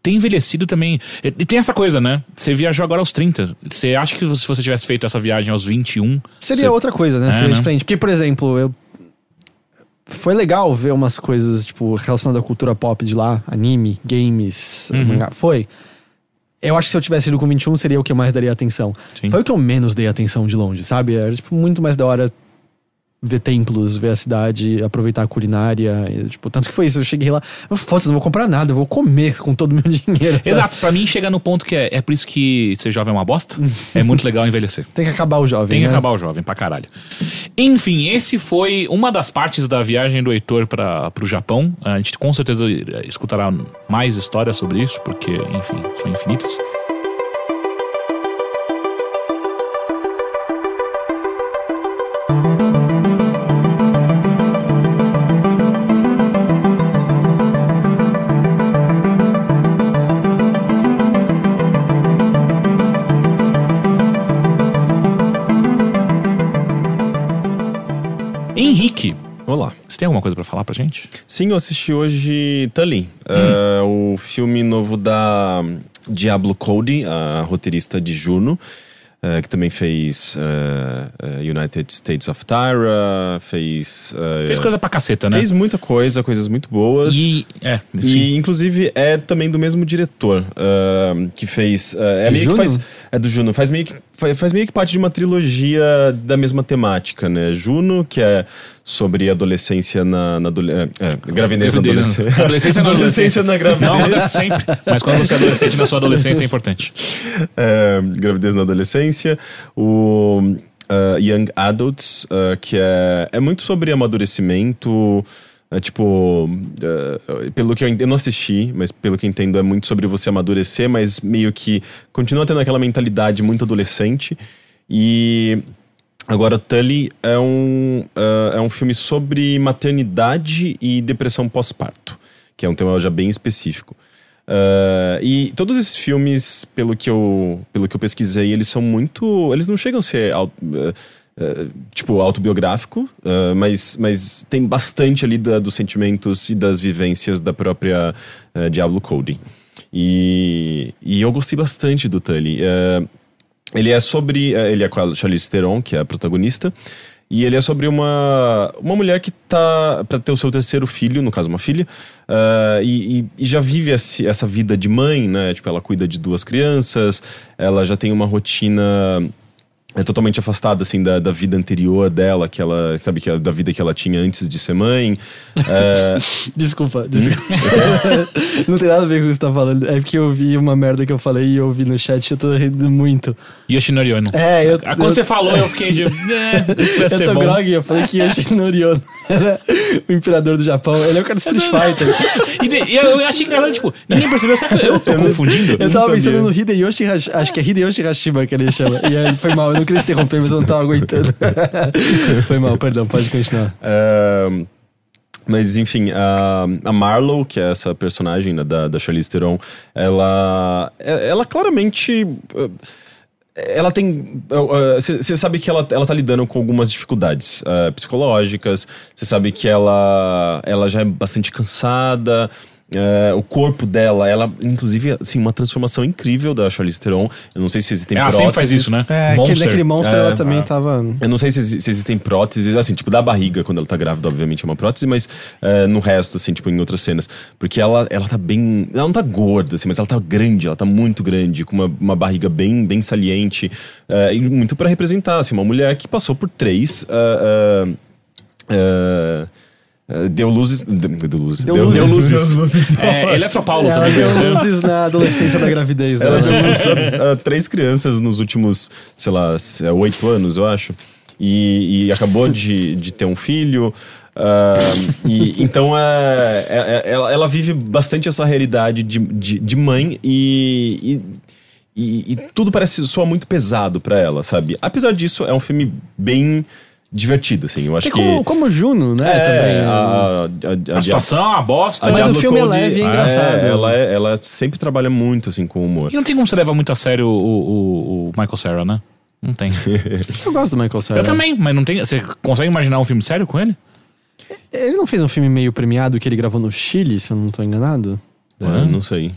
Tem envelhecido também. E tem essa coisa, né? Você viajou agora aos 30. Você acha que se você tivesse feito essa viagem aos 21. Seria você- outra coisa, né? É, Seria né? diferente. Porque, por exemplo, eu. Foi legal ver umas coisas, tipo, relacionadas à cultura pop de lá, anime, games, Uhum. mangá. Foi. Eu acho que se eu tivesse ido com 21, seria o que eu mais daria atenção. Sim. Foi o que eu menos dei atenção de longe, sabe? Era, tipo, muito mais da hora ver templos, ver a cidade, aproveitar a culinária. e, tipo, tanto que foi isso. Eu cheguei lá, foda-se, não vou comprar nada, eu vou comer com todo o meu dinheiro. sabe? Exato, pra mim chega no ponto que é, é por isso que ser jovem é uma bosta. é muito legal envelhecer. Tem que acabar o jovem. Tem que né? acabar o jovem pra caralho. Enfim, esse foi uma das partes da viagem do Heitor para pro Japão. A gente com certeza escutará mais histórias sobre isso, porque, enfim, são infinitas. Coisa pra falar pra gente? Sim, eu assisti hoje Tully, é, o filme novo da Diablo Cody, a roteirista de Juno, é, que também fez é, United States of Tyra, fez. é, Fez coisa pra caceta, né? fez muita coisa, coisas muito boas. E. É. E, inclusive, é também do mesmo diretor que fez. é De meio Juno? que faz. É do Juno. Faz meio, que, faz, meio que parte de uma trilogia da mesma temática, né? Juno, que é sobre adolescência na. na adole- é, é, gravidez na Gravidez, adolescência. né? Adolescência na adolescência. na gravidez. Não acontece sempre, mas quando você é adolescente na sua adolescência é importante. É, gravidez na adolescência. O ah, Young Adults, ah, que é, é muito sobre amadurecimento. É, tipo, ah, pelo que eu, eu não assisti, mas pelo que entendo é muito sobre você amadurecer, mas meio que continua tendo aquela mentalidade muito adolescente. E agora Tully é um, ah, é um filme sobre maternidade e depressão pós-parto, que é um tema já bem específico. Ah, e todos esses filmes, pelo que, eu, pelo que eu pesquisei, eles são muito. Eles não chegam a ser ah, tipo autobiográfico, ah, mas, mas tem bastante ali da- dos sentimentos e das vivências da própria ah, Diablo Cody. E, e eu gostei bastante do Tully. Ele é sobre. eh, Ele é com a Charlize Theron, que é a protagonista. E ele é sobre uma, uma mulher que tá para ter o seu terceiro filho, no caso uma filha, e, e- e já vive esse- essa vida de mãe, né? Tipo, ela cuida de duas crianças, ela já tem uma rotina é totalmente afastada assim da, da vida anterior dela, que ela sabe que ela- da vida que ela tinha antes de ser mãe. É, Desculpa, desculpa. não tem nada a ver com o que você tá falando. É porque eu vi uma merda que eu falei e eu vi no chat e eu tô rindo muito. Yoshinori Ono. É, eu. Ah, Quando eu, você falou, eu fiquei de. É, isso vai eu ser tô bom. grog, eu falei que Yoshinori Ono era o imperador do Japão. Ele é o cara do Street Fighter. E, e eu, eu achei engraçado, tipo, ninguém percebeu. Que eu tô confundindo? Eu tava sabia. pensando no Hideyoshi acho que é Hideyoshi Hashima que ele chama. E aí foi mal, eu não queria interromper, mas eu não tava aguentando. foi mal, perdão, pode continuar. é, mas enfim, a, a Marlowe, que é essa personagem né, da, da Charlize Theron, ela, é- ela claramente. eh, ela tem. Você sabe que ela, ela tá lidando com algumas dificuldades eh, psicológicas, você sabe que ela, ela já é bastante cansada. Eh, o corpo dela, ela, inclusive, assim, uma transformação incrível da Charlize Theron. Eu não sei se existem Ela sempre faz isso, né? É, aquele, daquele monstro É, ela também é. tava. Eu não sei se, se existem próteses, assim, tipo, da barriga, quando ela tá grávida, obviamente é uma prótese, mas eh, no resto, assim, tipo, em outras cenas. Porque ela, ela tá bem. Ela não tá gorda, assim, mas ela tá grande, ela tá muito grande, com uma, uma barriga bem, bem saliente. eh, e muito pra representar, assim, uma mulher que passou por três. ah, ah, ah, eh, deu luzes. Deu, deu luzes. Deu luzes. É, ele é São Paulo Ela também. deu dizer. luzes na adolescência da gravidez Ela dela. deu luz a, a três crianças nos últimos, sei lá, é, oito anos, eu acho. E, e acabou de, de ter um filho. ah, e, então é, é- é- ela, ela vive bastante essa realidade de, de, de mãe e, e, e- e tudo parece soar muito pesado pra ela, sabe? Apesar disso, é um filme bem divertido, assim. Eu acho É que. como, como Juno, né? é, também. a, a, a, A situação é uma bosta. Mas o filme é Code, leve e engraçado. ela, é- ela sempre trabalha muito, assim, com humor. E não tem como você levar muito a sério o, o- o Michael Cera, né? Não tem. Eu gosto do Michael Cera. Eu também, mas não tem. Você consegue imaginar um filme sério com ele? Ele não fez um filme meio premiado que ele gravou no Chile, se eu não tô enganado? É, não sei.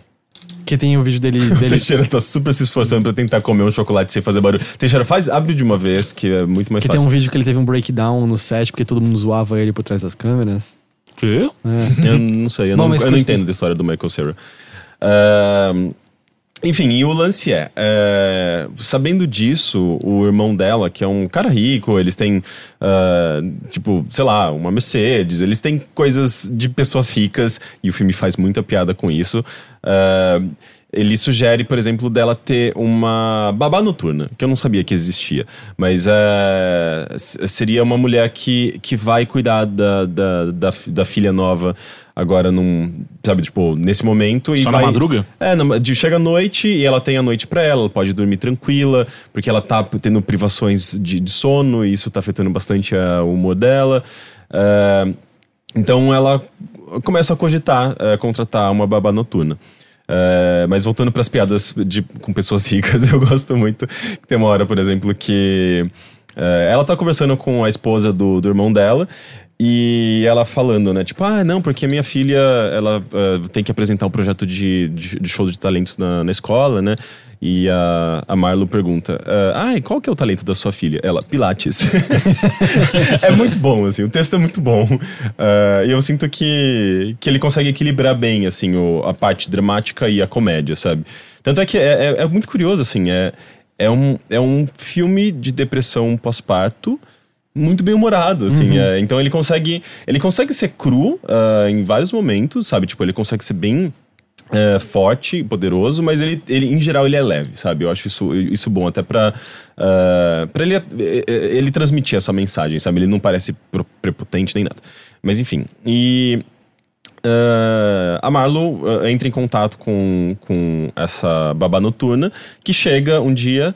Que tem o vídeo dele. O dele Teixeira tá super se esforçando pra tentar comer um chocolate sem fazer barulho. Teixeira, faz, abre de uma vez, que é muito mais que tem fácil. um vídeo que ele teve um breakdown no set porque todo mundo zoava ele por trás das câmeras. Que? É. Eu não sei, eu, Bom, não, eu não entendo da história do Michael Cera. Ahn, enfim, e o lance é, é, sabendo disso, o irmão dela, que é um cara rico, eles têm, ah, tipo, sei lá, uma Mercedes, eles têm coisas de pessoas ricas, e o filme faz muita piada com isso. Ah, ele sugere, por exemplo, dela ter uma babá noturna, que eu não sabia que existia. Mas s- seria uma mulher que, que vai cuidar da, da, da, da filha nova agora num. Sabe, tipo, nesse momento. E Só na vai, madruga? É, na- de- chega a noite e ela tem a noite pra ela, ela pode dormir tranquila, porque ela tá tendo privações de, de sono e isso tá afetando bastante a- o humor dela. É, então ela começa a cogitar é, contratar uma babá noturna. É, mas voltando para as piadas de- com pessoas ricas, eu gosto muito. Tem uma hora, por exemplo, que é, ela tá conversando com a esposa do, do irmão dela. E ela falando, né? Tipo, ah, não, porque a minha filha, ela eh, tem que apresentar um projeto de, de, de show de talentos na, na escola, né? E a, a Marlo pergunta, ah, e qual que é o talento da sua filha? Ela, Pilates. é muito bom, assim, o texto é muito bom. Ah, E eu sinto que, que ele consegue equilibrar bem, assim, o, a parte dramática e a comédia, sabe? Tanto é que é, é, é muito curioso, assim, é, é, um, é um filme de depressão pós-parto muito bem humorado, assim. é. então ele consegue, ele consegue ser cru ah, em vários momentos, sabe? Tipo, ele consegue ser bem é, forte poderoso, mas ele, ele, em geral, ele é leve, sabe? Eu acho isso, isso bom até pra, ah, pra ele, ele transmitir essa mensagem, sabe? Ele não parece prepotente nem nada. Mas enfim, e... ah, a Marlo ah, entra em contato com, com essa babá noturna que chega um dia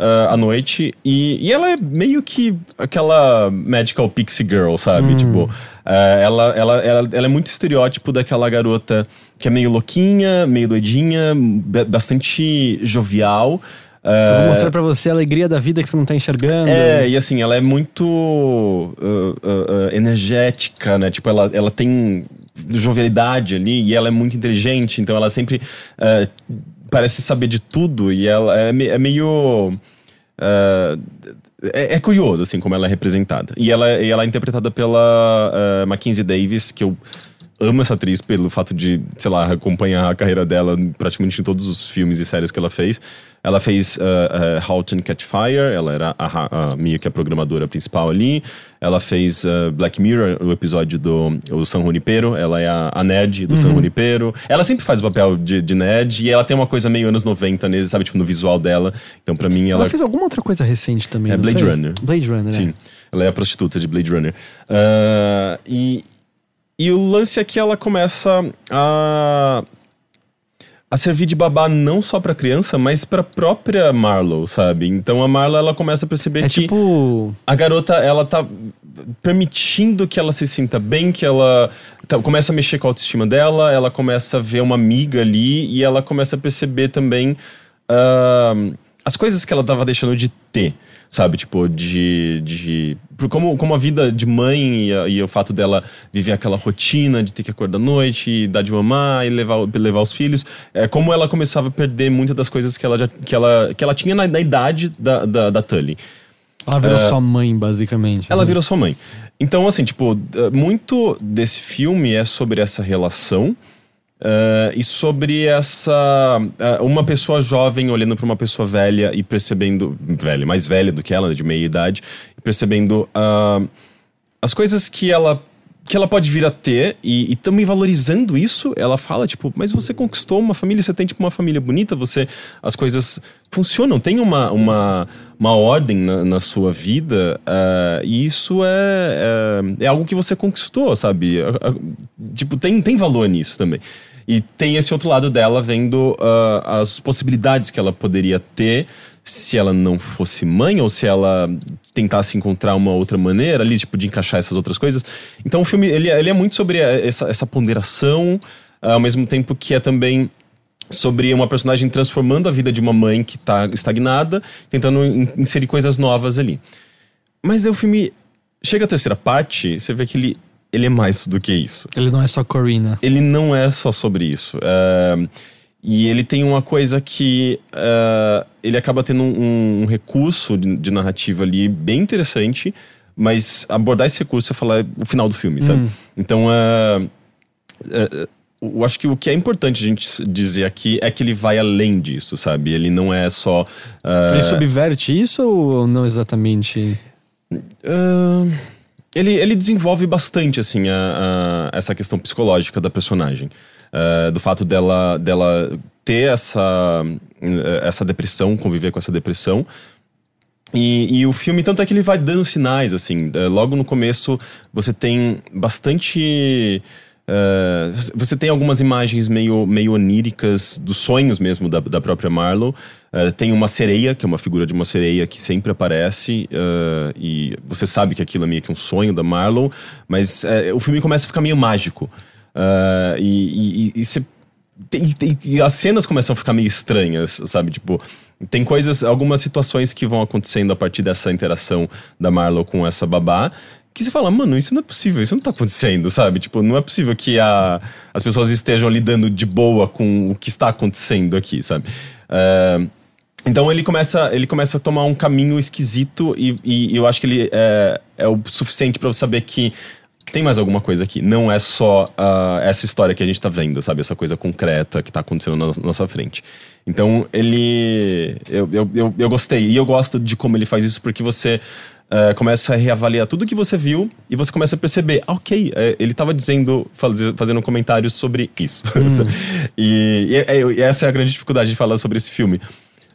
ah, à noite e, e ela é meio que aquela magical pixie girl, sabe? Tipo, ah, ela, ela, ela, ela é muito estereótipo daquela garota que é meio louquinha, meio doidinha, ba- bastante jovial. Eu ah, vou mostrar pra você a alegria da vida que você não tá enxergando. é, e assim, ela é muito uh, uh, uh, energética, né? Tipo, ela, ela tem jovialidade ali e ela é muito inteligente, então ela sempre uh, parece saber de tudo e ela é, é meio. uh, é, é curioso, assim, como ela é representada. E ela, e ela é interpretada pela uh, Mackenzie Davis, que eu amo essa atriz pelo fato de, sei lá, acompanhar a carreira dela praticamente em todos os filmes e séries que ela fez. Ela fez uh, uh, Halt and Catch Fire, ela era a, a Mia, que é a programadora principal ali. Ela fez uh, Black Mirror, o episódio do o San Junipero, ela é a, a nerd do San Junipero. Ela sempre faz o papel de, de nerd e ela tem uma coisa meio anos 90, nele, sabe, tipo, no visual dela. Então, pra mim, Ela ela... fez alguma outra coisa recente também. É Blade fez? Runner. Blade Runner, Sim, né? ela é a prostituta de Blade Runner. Ah, e, e o lance é que ela começa a, a servir de babá não só pra criança, mas pra própria Marlowe, sabe? Então a Marlowe ela começa a perceber É que tipo. a garota ela tá permitindo que ela se sinta bem, que ela tá- começa a mexer com a autoestima dela, ela começa a ver uma amiga ali e ela começa a perceber também ah, as coisas que ela tava deixando de ter, sabe? Tipo, de. de como, como a vida de mãe e, a- e o fato dela viver aquela rotina de ter que acordar à noite dar de mamar e levar, levar os filhos, é como ela começava a perder muitas das coisas que ela, já, que ela, que ela tinha na, na idade da, da, da Tully. Ela virou sua mãe, basicamente. Ela né? virou sua mãe. Então, assim, tipo, muito desse filme é sobre essa relação eh, e sobre essa. eh, uma pessoa jovem olhando para uma pessoa velha e percebendo. velha, mais velha do que ela, de meia idade, e percebendo ah, as coisas que ela que ela pode vir a ter e, e também valorizando isso, ela fala tipo, mas você conquistou uma família, você tem tipo uma família bonita, você as coisas funcionam, tem uma, uma, uma ordem na, na sua vida uh, e isso é, é, é, algo que você conquistou, sabe? tipo, tem, tem valor nisso também. E tem esse outro lado dela vendo uh, as possibilidades que ela poderia ter se ela não fosse mãe ou se ela tentasse encontrar uma outra maneira ali, tipo, de encaixar essas outras coisas. Então o filme, ele, ele é muito sobre essa, essa ponderação, ao mesmo tempo que é também sobre uma personagem transformando a vida de uma mãe que está estagnada, tentando inserir coisas novas ali. Mas o filme chega à terceira parte, você vê que ele ele é mais do que isso. Ele não é só Corina. Ele não é só sobre isso. Uh, e ele tem uma coisa que uh, ele acaba tendo um, um recurso de, de, narrativa ali bem interessante, mas abordar esse recurso é falar o final do filme, sabe? Hum. Então, uh, eu acho que o que é importante a gente dizer aqui é que ele vai além disso, sabe? Ele não é só. ele subverte isso ou não exatamente? Uh, ele, ele desenvolve bastante, assim, a, a essa questão psicológica da personagem. Uh, do fato dela, dela ter essa, essa depressão, conviver com essa depressão. E, e, o filme, tanto é que ele vai dando sinais, assim. Uh, logo no começo, você tem bastante. Uh, você tem algumas imagens meio, meio oníricas dos sonhos mesmo da, da própria Marlowe. Uh, tem uma sereia, que é uma figura de uma sereia que sempre aparece, uh, e você sabe que aquilo é meio que um sonho da Marlowe, mas uh, o filme começa a ficar meio mágico. e, e, e, tem, tem, e as cenas começam a ficar meio estranhas, sabe? Tipo, tem coisas, algumas situações que vão acontecendo a partir dessa interação da Marlowe com essa babá, que você fala, mano, isso não é possível, isso não tá acontecendo, sabe? Tipo, não é possível que a, as pessoas estejam lidando de boa com o que está acontecendo aqui, sabe? Uh, então ele começa, ele começa a tomar um caminho esquisito e, e eu acho que ele é, é o suficiente para você saber que tem mais alguma coisa aqui. Não é só uh, essa história que a gente tá vendo, sabe? Essa coisa concreta que tá acontecendo na nossa frente. Então ele. Eu, eu, eu, eu gostei. E eu gosto de como ele faz isso porque você. Uh, começa a reavaliar tudo que você viu e você começa a perceber, ah, ok, uh, ele estava dizendo, faz, fazendo comentários sobre isso. Hum. e, e, e, essa é a grande dificuldade de falar sobre esse filme.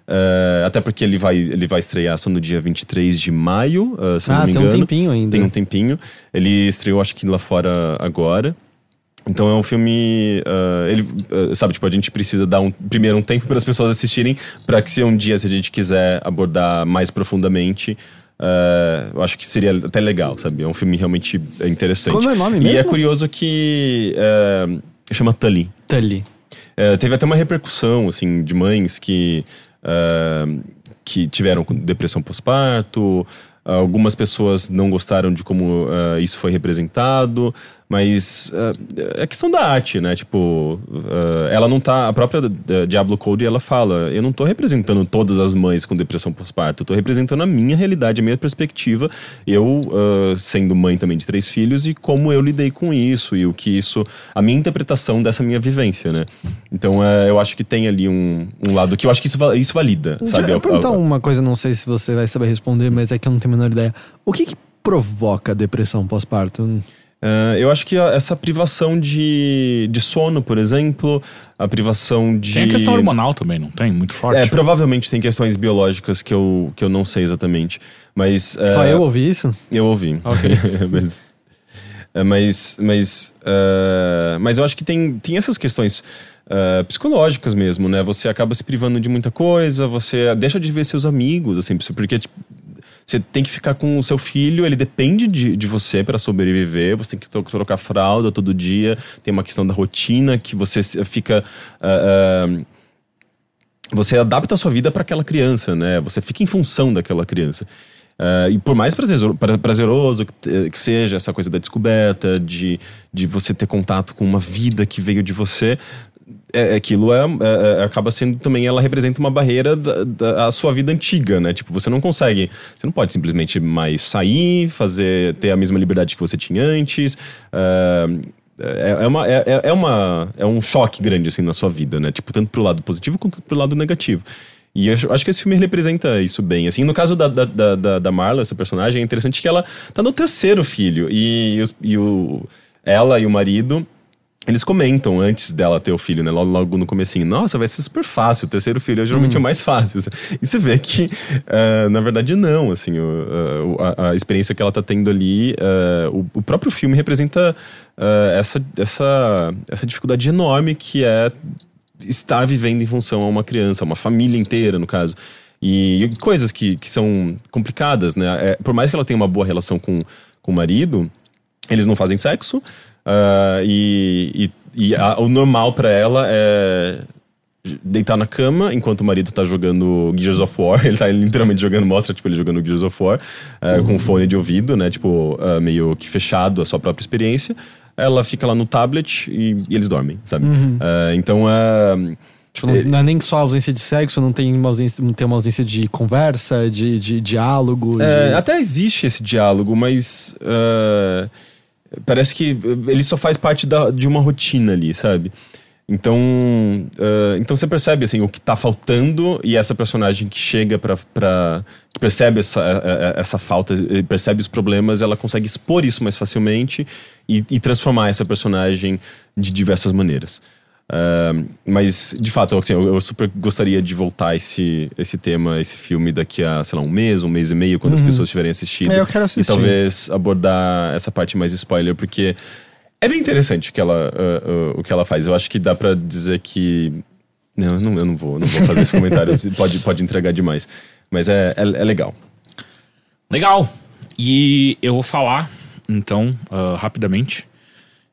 Uh, até porque ele vai, ele vai estrear só no dia 23 de maio, uh, se ah, não me engano. tem um tempinho ainda. Tem um tempinho. Ele estreou, acho que lá fora agora. Então é um filme. Uh, ele, uh, sabe, tipo, a gente precisa dar um, primeiro um tempo para as pessoas assistirem, para que se um dia, se a gente quiser abordar mais profundamente. Uh, eu acho que seria até legal, sabe? É um filme realmente interessante. Como é o nome mesmo? E é curioso que. chama Tully. Tully. teve até uma repercussão, assim, de mães que uh, que tiveram depressão pós-parto, algumas pessoas não gostaram de como uh, isso foi representado. Mas uh, é questão da arte, né? Tipo, uh, ela não tá. A própria Diablo Code ela fala: eu não tô representando todas as mães com depressão pós-parto, eu tô representando a minha realidade, a minha perspectiva. Eu, uh, sendo mãe também de três filhos, e como eu lidei com isso, e o que isso. a minha interpretação dessa minha vivência, né? Então eu acho que tem ali um, um lado que eu acho que isso, isso valida, sabe? Eu vou perguntar uma coisa, não sei se você vai saber responder, mas é que eu não tenho a menor ideia. O que, que provoca depressão pós-parto? Uh, eu acho que essa privação de, de sono, por exemplo, a privação de. Tem a questão hormonal também, não tem? Muito forte. É, provavelmente tem questões biológicas que eu, que eu não sei exatamente. Mas. Só uh, eu ouvi isso? Eu ouvi. Ok. mas, uh, mas. Mas, mas eu acho que tem, tem essas questões. psicológicas mesmo, né? Você acaba se privando de muita coisa, você deixa de ver seus amigos, assim, porque tipo, você tem que ficar com o seu filho, ele depende de, de você para sobreviver, você tem que trocar fralda todo dia, tem uma questão da rotina que você fica. Uh, uh, você adapta a sua vida para aquela criança, né? Você fica em função daquela criança. Uh, e por mais prazeroso que seja essa coisa da descoberta, de, de você ter contato com uma vida que veio de você, é, é, aquilo é, é, é, acaba sendo também, ela representa uma barreira da, da sua vida antiga, né? Tipo, você não consegue, você não pode simplesmente mais sair, fazer, ter a mesma liberdade que você tinha antes. Uh, é, é, uma, é, é, uma, é um choque grande, assim, na sua vida, né? Tipo, tanto pro lado positivo quanto pro lado negativo. E eu acho, que esse filme representa isso bem. Assim, no caso da, da, da, da- Marla, essa personagem, é interessante que ela tá no terceiro filho. E, os- e o, ela e o marido, eles comentam antes dela ter o filho, né? Logo, logo no comecinho. Nossa, vai ser super fácil. O terceiro filho é geralmente o mais fácil. E você vê que, ah, na verdade, não. Assim, o- a, a experiência que ela tá tendo ali, ah, o, o próprio filme representa ah, essa, essa, essa dificuldade enorme que é estar vivendo em função a uma criança, uma família inteira, no caso. E, e coisas que, que são complicadas, né? É, por mais que ela tenha uma boa relação com, com o marido, eles não fazem sexo. Ah, e e, e a- o normal pra ela é deitar na cama enquanto o marido tá jogando Gears of War. Ele tá literalmente jogando, mostra, tipo, ele jogando Gears of War ah, com fone de ouvido, né? Tipo, ah, meio que fechado a sua própria experiência. Ela fica lá no tablet e, e eles dormem, sabe? Ah, então, ah, Tipo, não, não é nem só ausência de sexo, não tem uma ausência, não tem uma ausência de conversa, de, de diálogo. É, de- até existe esse diálogo, mas ah, parece que ele só faz parte da- de uma rotina ali, sabe? Então, ah, então você percebe assim o que tá faltando e essa personagem que chega pra que percebe essa, eh, eh, essa falta, eh, percebe os problemas, ela consegue expor isso mais facilmente e, e transformar essa personagem de diversas maneiras. Ah, mas, de fato, assim, eu, eu super gostaria de voltar esse, esse tema, esse filme daqui a, sei lá, um mês, um mês e meio, quando as pessoas tiverem assistido. É, eu quero assistir. E talvez abordar essa parte mais spoiler, porque é bem interessante o que ela, ah, ah, o que ela faz. Eu acho que dá pra dizer que. Não, eu não, eu não vou, não vou fazer esse comentário, pode, pode entregar demais. Mas é, é, é legal. Legal. E eu vou falar, então, ah, rapidamente,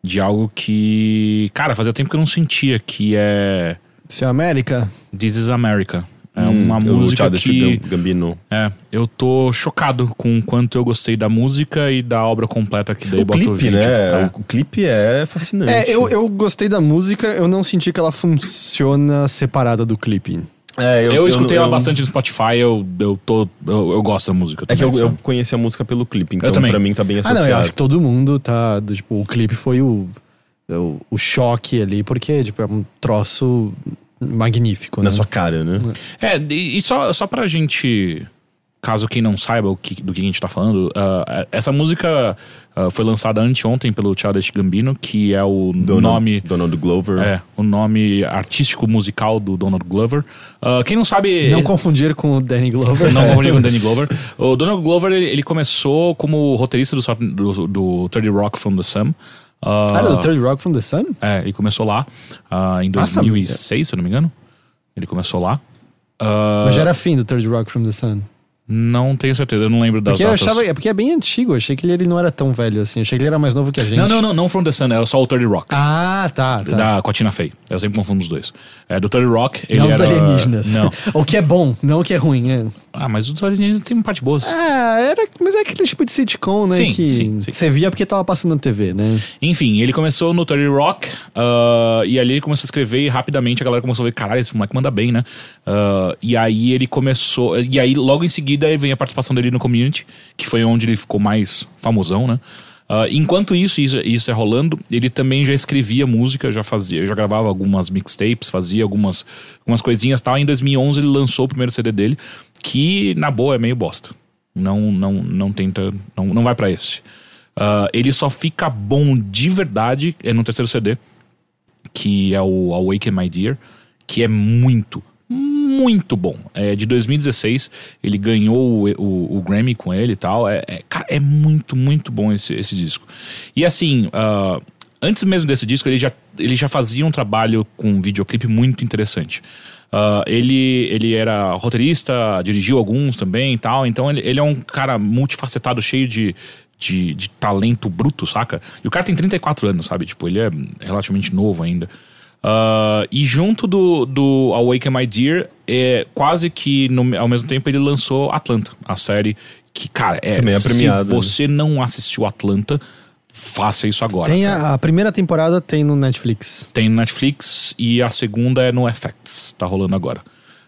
de algo que, cara, fazia tempo que eu não sentia, que é Isso é América? This is America. É uma Hum, o música que... Gam- Gambino. É, eu tô chocado com o quanto eu gostei da música e da obra completa que daí O bota o clipe, vídeo. né? É. O, o clipe é fascinante. É, eu, eu gostei da música, eu não senti que ela funciona separada do clipe. É, Eu, escutei ela eu- bastante no Spotify, eu, eu tô. Eu, eu gosto da música. É que eu, também, eu conheci a música pelo clipe, então também. pra mim tá bem Ah, associado. não, eu acho que todo mundo tá. do, Tipo, o clipe foi o, o, o choque ali, porque tipo, é um troço magnífico, Na né? sua cara, né? É, e e só, só pra gente. Caso quem não saiba o que- do que a gente tá falando, ah, essa música ah, foi lançada anteontem pelo Childish Gambino, que é o Donald, nome. Donald Glover. É, o nome artístico musical do Donald Glover. Ah, quem não sabe. Não confundir com o Danny Glover. Não confundir com o Danny Glover. O Donald Glover, ele, ele começou como roteirista do, do, do 30 Rock from the Sun. Ah, Ah, era do Third Rock from the Sun? É, ele começou lá em Nossa, 2006, se eu não me engano. Ele começou lá. Mas já era fim do Third Rock from the Sun. Não tenho certeza, eu não lembro das Porque datas. achava. É porque é bem antigo, eu achei que ele, não era tão velho assim. Eu achei que ele era mais novo que a gente. Não, não, não, não From the Sun, é só o 30 Rock. Ah, tá, tá. Da Cotina Fey. Eu sempre confundo os dois. É, do 30 Rock, ele não os era... alienígenas. Não. o que é bom, não o que é ruim. É. Ah, mas os alienígenas tem parte boa. Ah, era, mas é aquele tipo de sitcom, né? Sim, que sim, sim. você via porque tava passando na TV, né? Enfim, ele começou no 30 Rock, ah, e ali ele começou a escrever e rapidamente a galera começou a ver, caralho, esse moleque manda bem, né? Ah, e aí ele começou. E aí, logo em seguida, vem a participação dele no community, que foi onde ele ficou mais famosão, né? Ah, enquanto isso, isso, isso é rolando, ele também já escrevia música, já fazia, já gravava algumas mixtapes, fazia algumas, algumas coisinhas tal. Em 2011 ele lançou o primeiro CD dele, que na boa é meio bosta. Não, não, não tenta, não, não vai pra esse. Ah, ele só fica bom de verdade é no terceiro CD, que é o Awaken My Dear, que é muito, muito bom. É de 2016, ele ganhou o, o- o Grammy com ele e tal. É, é, cara, é muito, muito bom esse, esse disco. E assim, ah, antes mesmo desse disco, ele já, ele já fazia um trabalho com um videoclipe muito interessante. Ah, ele, ele era roteirista, dirigiu alguns também e tal. Então ele, ele é um cara multifacetado, cheio de, de, de talento bruto, saca? E o cara tem 34 anos, sabe? Tipo, ele é relativamente novo ainda. Ah, e junto do, do Awaken My Dear, é, quase que no- ao mesmo tempo ele lançou Atlanta, a série que, cara, é. Também é premiada, Se né? você não assistiu Atlanta, faça isso agora. Tem a, a primeira temporada tem no Netflix. Tem no Netflix e a segunda é no FX, tá rolando agora.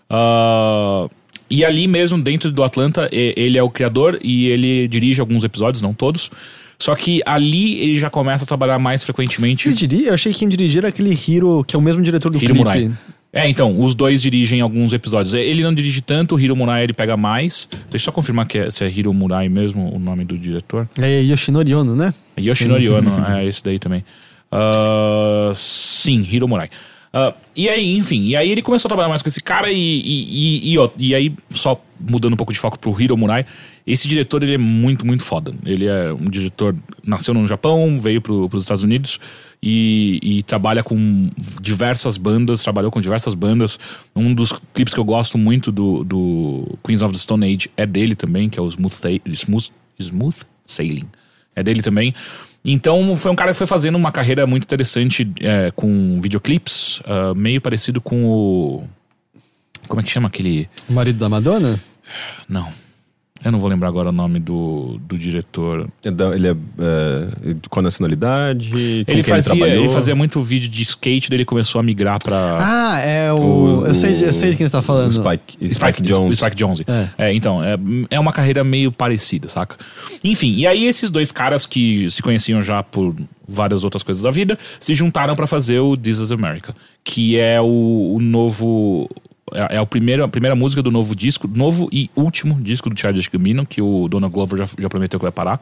Ah, e ali mesmo, dentro do Atlanta, ele é o criador e ele dirige alguns episódios, não todos. Só que ali ele já começa a trabalhar mais frequentemente. Ele diria, eu achei que quem dirigir era aquele Hiro, que é o mesmo diretor do Hiro clipe. Murai. É, então, os dois dirigem alguns episódios. Ele não dirige tanto, o Hiro Murai ele pega mais. Deixa eu só confirmar que é, se é Hiro Murai mesmo o nome do diretor. É Yoshinori Ono, né? Yoshinori Ono, é esse daí também. Ah, sim, Hiro Murai. Ah, e aí, enfim, e aí ele começou a trabalhar mais com esse cara e, e, e, e, ó, e aí, só mudando um pouco de foco pro Hiro Murai, esse diretor ele é muito, muito foda. Ele é um diretor, nasceu no Japão, veio pro, pros Estados Unidos e, e trabalha com diversas bandas, trabalhou com diversas bandas. Um dos clipes que eu gosto muito do, do Queens of the Stone Age é dele também, que é o Smooth, Smooth, Smooth Sailing. É dele também. Então foi um cara que foi fazendo uma carreira muito interessante é, com videoclips, ah, meio parecido com o. Como é que chama aquele. O marido da Madonna? Não. Eu não vou lembrar agora o nome do, do diretor. Da- Ele é, é, com a nacionalidade? com Ele quem fazia, ele, trabalhou? fazia muito vídeo de skate, daí ele começou a migrar pra. Ah, é o. O- eu, sei, eu sei de quem você tá falando. O Spike, Spike, Jones. Spike Jones. É. É. então, é, é uma carreira meio parecida, saca? Enfim, e aí esses dois caras que se conheciam já por várias outras coisas da vida se juntaram pra fazer o This is America, que é o, o novo. É, é o primeiro, a primeira música do novo disco, novo e último disco do Childish Gambino, que o Donald Glover já, já prometeu que vai parar.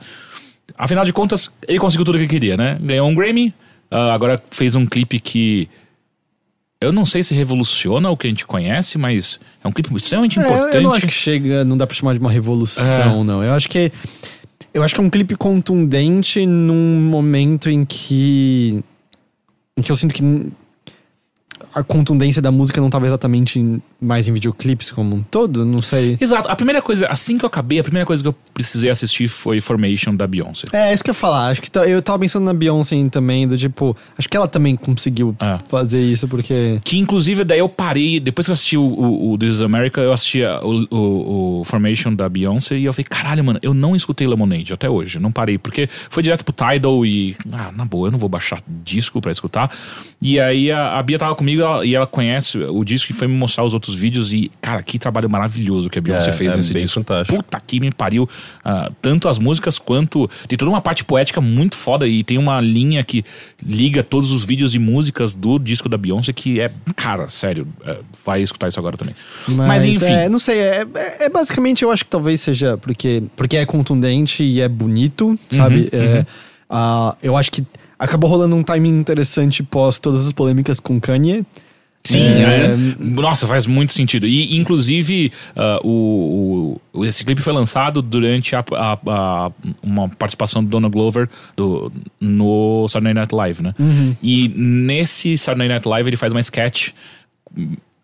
Afinal de contas, ele conseguiu tudo o que queria, né? Ganhou um Grammy, ah, agora fez um clipe que eu não sei se revoluciona o que a gente conhece, mas é um clipe extremamente É, importante. eu não acho que chega, não dá pra chamar de uma revolução, É. não. Eu acho que. Eu acho que é um clipe contundente num momento em que. Em que eu sinto que a contundência da música não tava exatamente em- mais em videoclipes como um todo, não sei. Exato. A primeira coisa, assim que eu acabei, a primeira coisa que eu precisei assistir foi Formation da Beyoncé. É, isso que eu ia falar. Acho que tá- eu tava pensando na Beyoncé também, do tipo. Acho que ela também conseguiu É. fazer isso, porque. Que inclusive daí eu parei, depois que eu assisti o, o, o This is America, eu assisti a- o, o, o Formation da Beyoncé e eu falei, caralho, mano, eu não escutei Lemonade até hoje, não parei, porque foi direto pro Tidal e, ah, na boa, eu não vou baixar disco pra escutar. E aí a, a Bia tava comigo ela- e ela conhece o disco e foi me mostrar os outros vídeos e, cara, que trabalho maravilhoso que a Beyoncé É, fez é nesse bem disco. fantástico. Puta que me pariu. Ah, tanto as músicas quanto. Tem toda uma parte poética muito foda e tem uma linha que liga todos os vídeos e músicas do disco da Beyoncé que é. Cara, sério, é, vai escutar isso agora também. Mas, enfim. É, não sei, é, é- é basicamente, eu acho que talvez seja porque, porque é contundente e é bonito, sabe? Uhum, É, ah, eu acho que acabou rolando um timing interessante pós todas as polêmicas com Kanye. Sim, É, é, nossa, faz muito sentido. E, inclusive, ah, o, o- esse clipe foi lançado durante a, a- a- uma participação do Donald Glover do, no Saturday Night Live, né? E nesse Saturday Night Live ele faz uma sketch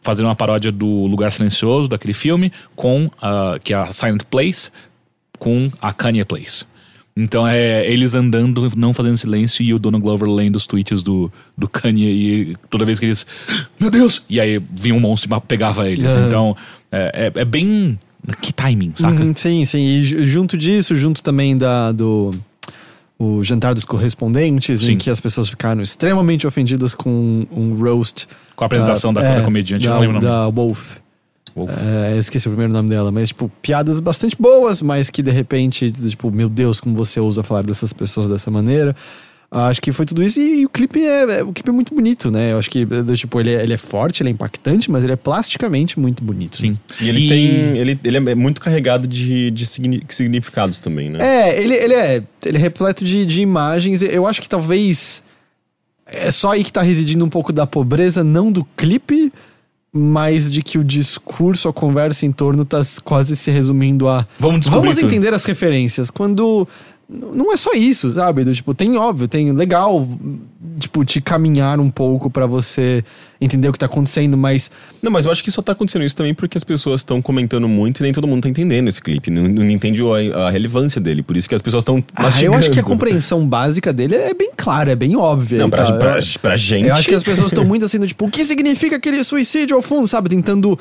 fazendo uma paródia do Lugar Silencioso, daquele filme, com ah, que é a Silent Place, com a Kanye Place. Então é eles andando, não fazendo silêncio, e o Donald Glover lendo os tweets do, do Kanye, e toda vez que eles. Meu Deus! E aí vinha um monstro e pegava eles. É. Então é, é, é bem. Que timing, saca? Uhum, sim, sim. E ju- junto disso, junto também da, do o jantar dos correspondentes, Sim. em que as pessoas ficaram extremamente ofendidas com um roast. Com a apresentação da, é, da comediante, da, não lembro o nome. Da Wolf. É, eu esqueci o primeiro nome dela, mas, tipo, piadas bastante boas, mas que de repente, tipo, meu Deus, como você ousa falar dessas pessoas dessa maneira. Acho que foi tudo isso e, o clipe é, é- o clipe é muito bonito, né? Eu acho que, tipo, ele é, ele é forte, ele é impactante, mas ele é plasticamente muito bonito. Sim. E ele tem. Ele, ele é muito carregado de, de signi- significados também, né? É, ele, ele é ele é repleto de, de imagens. Eu acho que talvez é só aí que tá residindo um pouco da pobreza, não do clipe, mas de que o discurso, a conversa em torno tá quase se resumindo a Vamos descobrir vamos tudo. entender as referências. Quando não é só isso, sabe? Do, tipo, tem óbvio, tem legal, tipo, te caminhar um pouco pra você entender o que tá acontecendo, mas Não, mas eu acho que só tá acontecendo isso também porque as pessoas estão comentando muito e nem todo mundo tá entendendo esse clipe. Não, não entende a, a relevância dele. Por isso que as pessoas estão ah, eu acho que a compreensão básica dele é bem clara, é bem óbvia. Não, pra, tal. pra, pra gente. Eu acho que as pessoas estão muito assim, do tipo, o que significa aquele suicídio ao fundo, sabe? Tentando.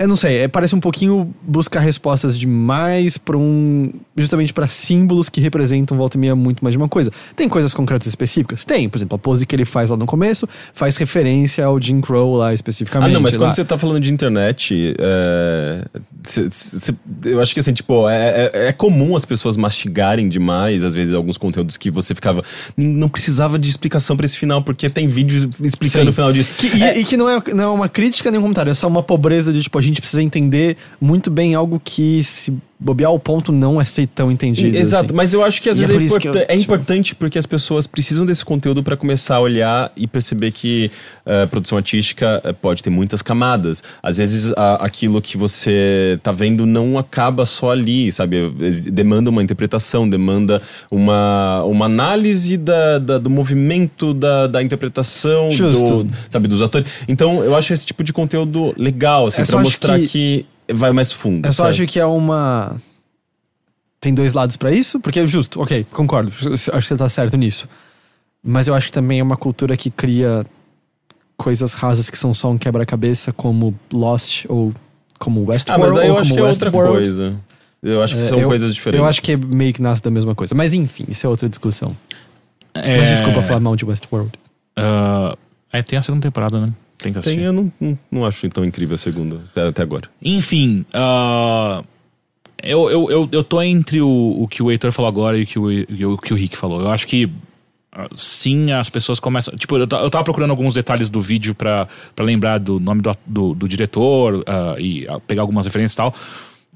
Eu não sei, é, parece um pouquinho buscar respostas demais pra um. Justamente pra símbolos que representam volta e meia muito mais de uma coisa. Tem coisas concretas específicas? Tem, por exemplo, a pose que ele faz lá no começo faz referência ao Jim Crow lá Ah, especificamente. não, mas lá. quando você tá falando de internet, é, cê- cê- eu acho que assim, tipo, é, é, é comum as pessoas mastigarem demais, às vezes, alguns conteúdos que você ficava. Não precisava de explicação pra esse final, porque tem vídeos explicando Sim. o final disso. Que- e, e que não é, não é uma crítica nem um comentário, é só uma pobreza de, tipo, a gente precisa entender muito bem algo que, se bobear o ponto, não é ser tão entendido. Exato, assim. mas eu acho que às E é vezes é, eu- é importante porque as pessoas precisam desse conteúdo pra começar a olhar e perceber que eh, produção artística eh, pode ter muitas camadas. Às vezes a- aquilo que você tá vendo não acaba só ali, sabe? Demanda uma interpretação, demanda uma, uma análise da, da- do movimento da, da interpretação, Justo. do, sabe, dos atores. Então eu acho esse tipo de conteúdo legal, assim, É acho mostrar que- que... vai mais fundo. Eu só sabe? acho que é uma. Tem dois lados pra isso, porque é justo, ok, concordo, acho que você tá certo nisso. Mas eu acho que também é uma cultura que cria coisas rasas que são só um quebra-cabeça, como Lost ou como Ah, Westworld. mas daí eu ou acho como que é outra Westworld. coisa. Eu acho que É, são eu- coisas diferentes. Eu acho que é meio que nasce da mesma coisa. Mas enfim, isso é outra discussão. É, Mas desculpa falar mal de Westworld. ah, é, tem a segunda temporada, né? Tem que assistir. Tem, eu não, não, não acho tão incrível a segunda, até, agora. Enfim, ah, eu, eu, eu, eu tô entre o, o que o Heitor falou agora e o que o, e o que o Rick falou. Eu acho que ah, sim, as pessoas começam. Tipo, eu, eu tava procurando alguns detalhes do vídeo pra, pra lembrar do nome do, do, do diretor ah, e pegar algumas referências e tal.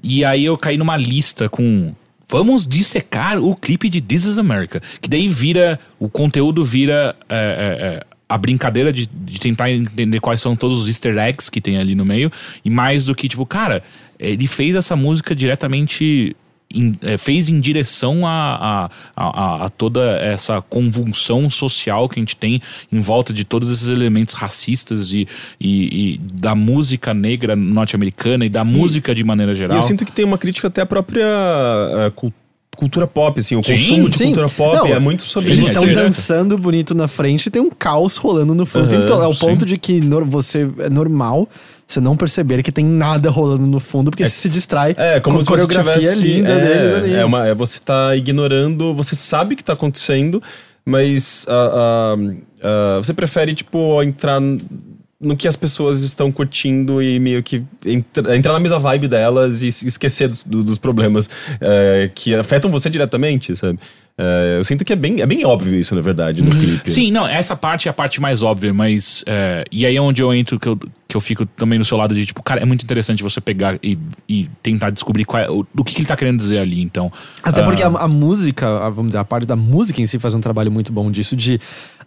E aí eu caí numa lista com. Vamos dissecar o clipe de This is America. Que daí vira. O conteúdo vira. é, é, é, a brincadeira de, de tentar entender quais são todos os easter eggs que tem ali no meio. E mais do que, tipo, cara, ele fez essa música diretamente. em- é, fez em direção a, a, a, a toda essa convulsão social que a gente tem em volta de todos esses elementos racistas e, e, e da música negra norte-americana e da música de maneira geral. eu sinto que tem uma crítica até à própria ah, cul- cultura pop, assim. O Sim, consumo de sim. cultura pop Não, é muito sobre Eles Isso, estão é direto. dançando bonito na frente e tem um caos rolando no fundo. o Aham, tempo todo. é o ponto de que nor- você é normal você não perceber que tem nada rolando no fundo, porque você se distrai É, como com se coreografia tivesse, linda é, deles ali. É uma, é você tá ignorando, você sabe que tá acontecendo, mas ah, ah, ah, você prefere, tipo, entrar no que as pessoas estão curtindo e meio que entra- entrar na mesma vibe delas e esquecer dos, do- dos problemas eh, que afetam você diretamente, sabe? Eh, eu sinto que é bem, é bem óbvio isso, na verdade, no clipe. Sim, não, essa parte é a parte mais óbvia, mas. é, e aí é onde eu entro, que eu, que eu fico também no seu lado de, tipo, cara, é muito interessante você pegar e, e tentar descobrir qual é, o, do que, que ele tá querendo dizer ali, então. Até ah, porque a, a música, a- vamos dizer, a parte da música em si faz um trabalho muito bom disso, de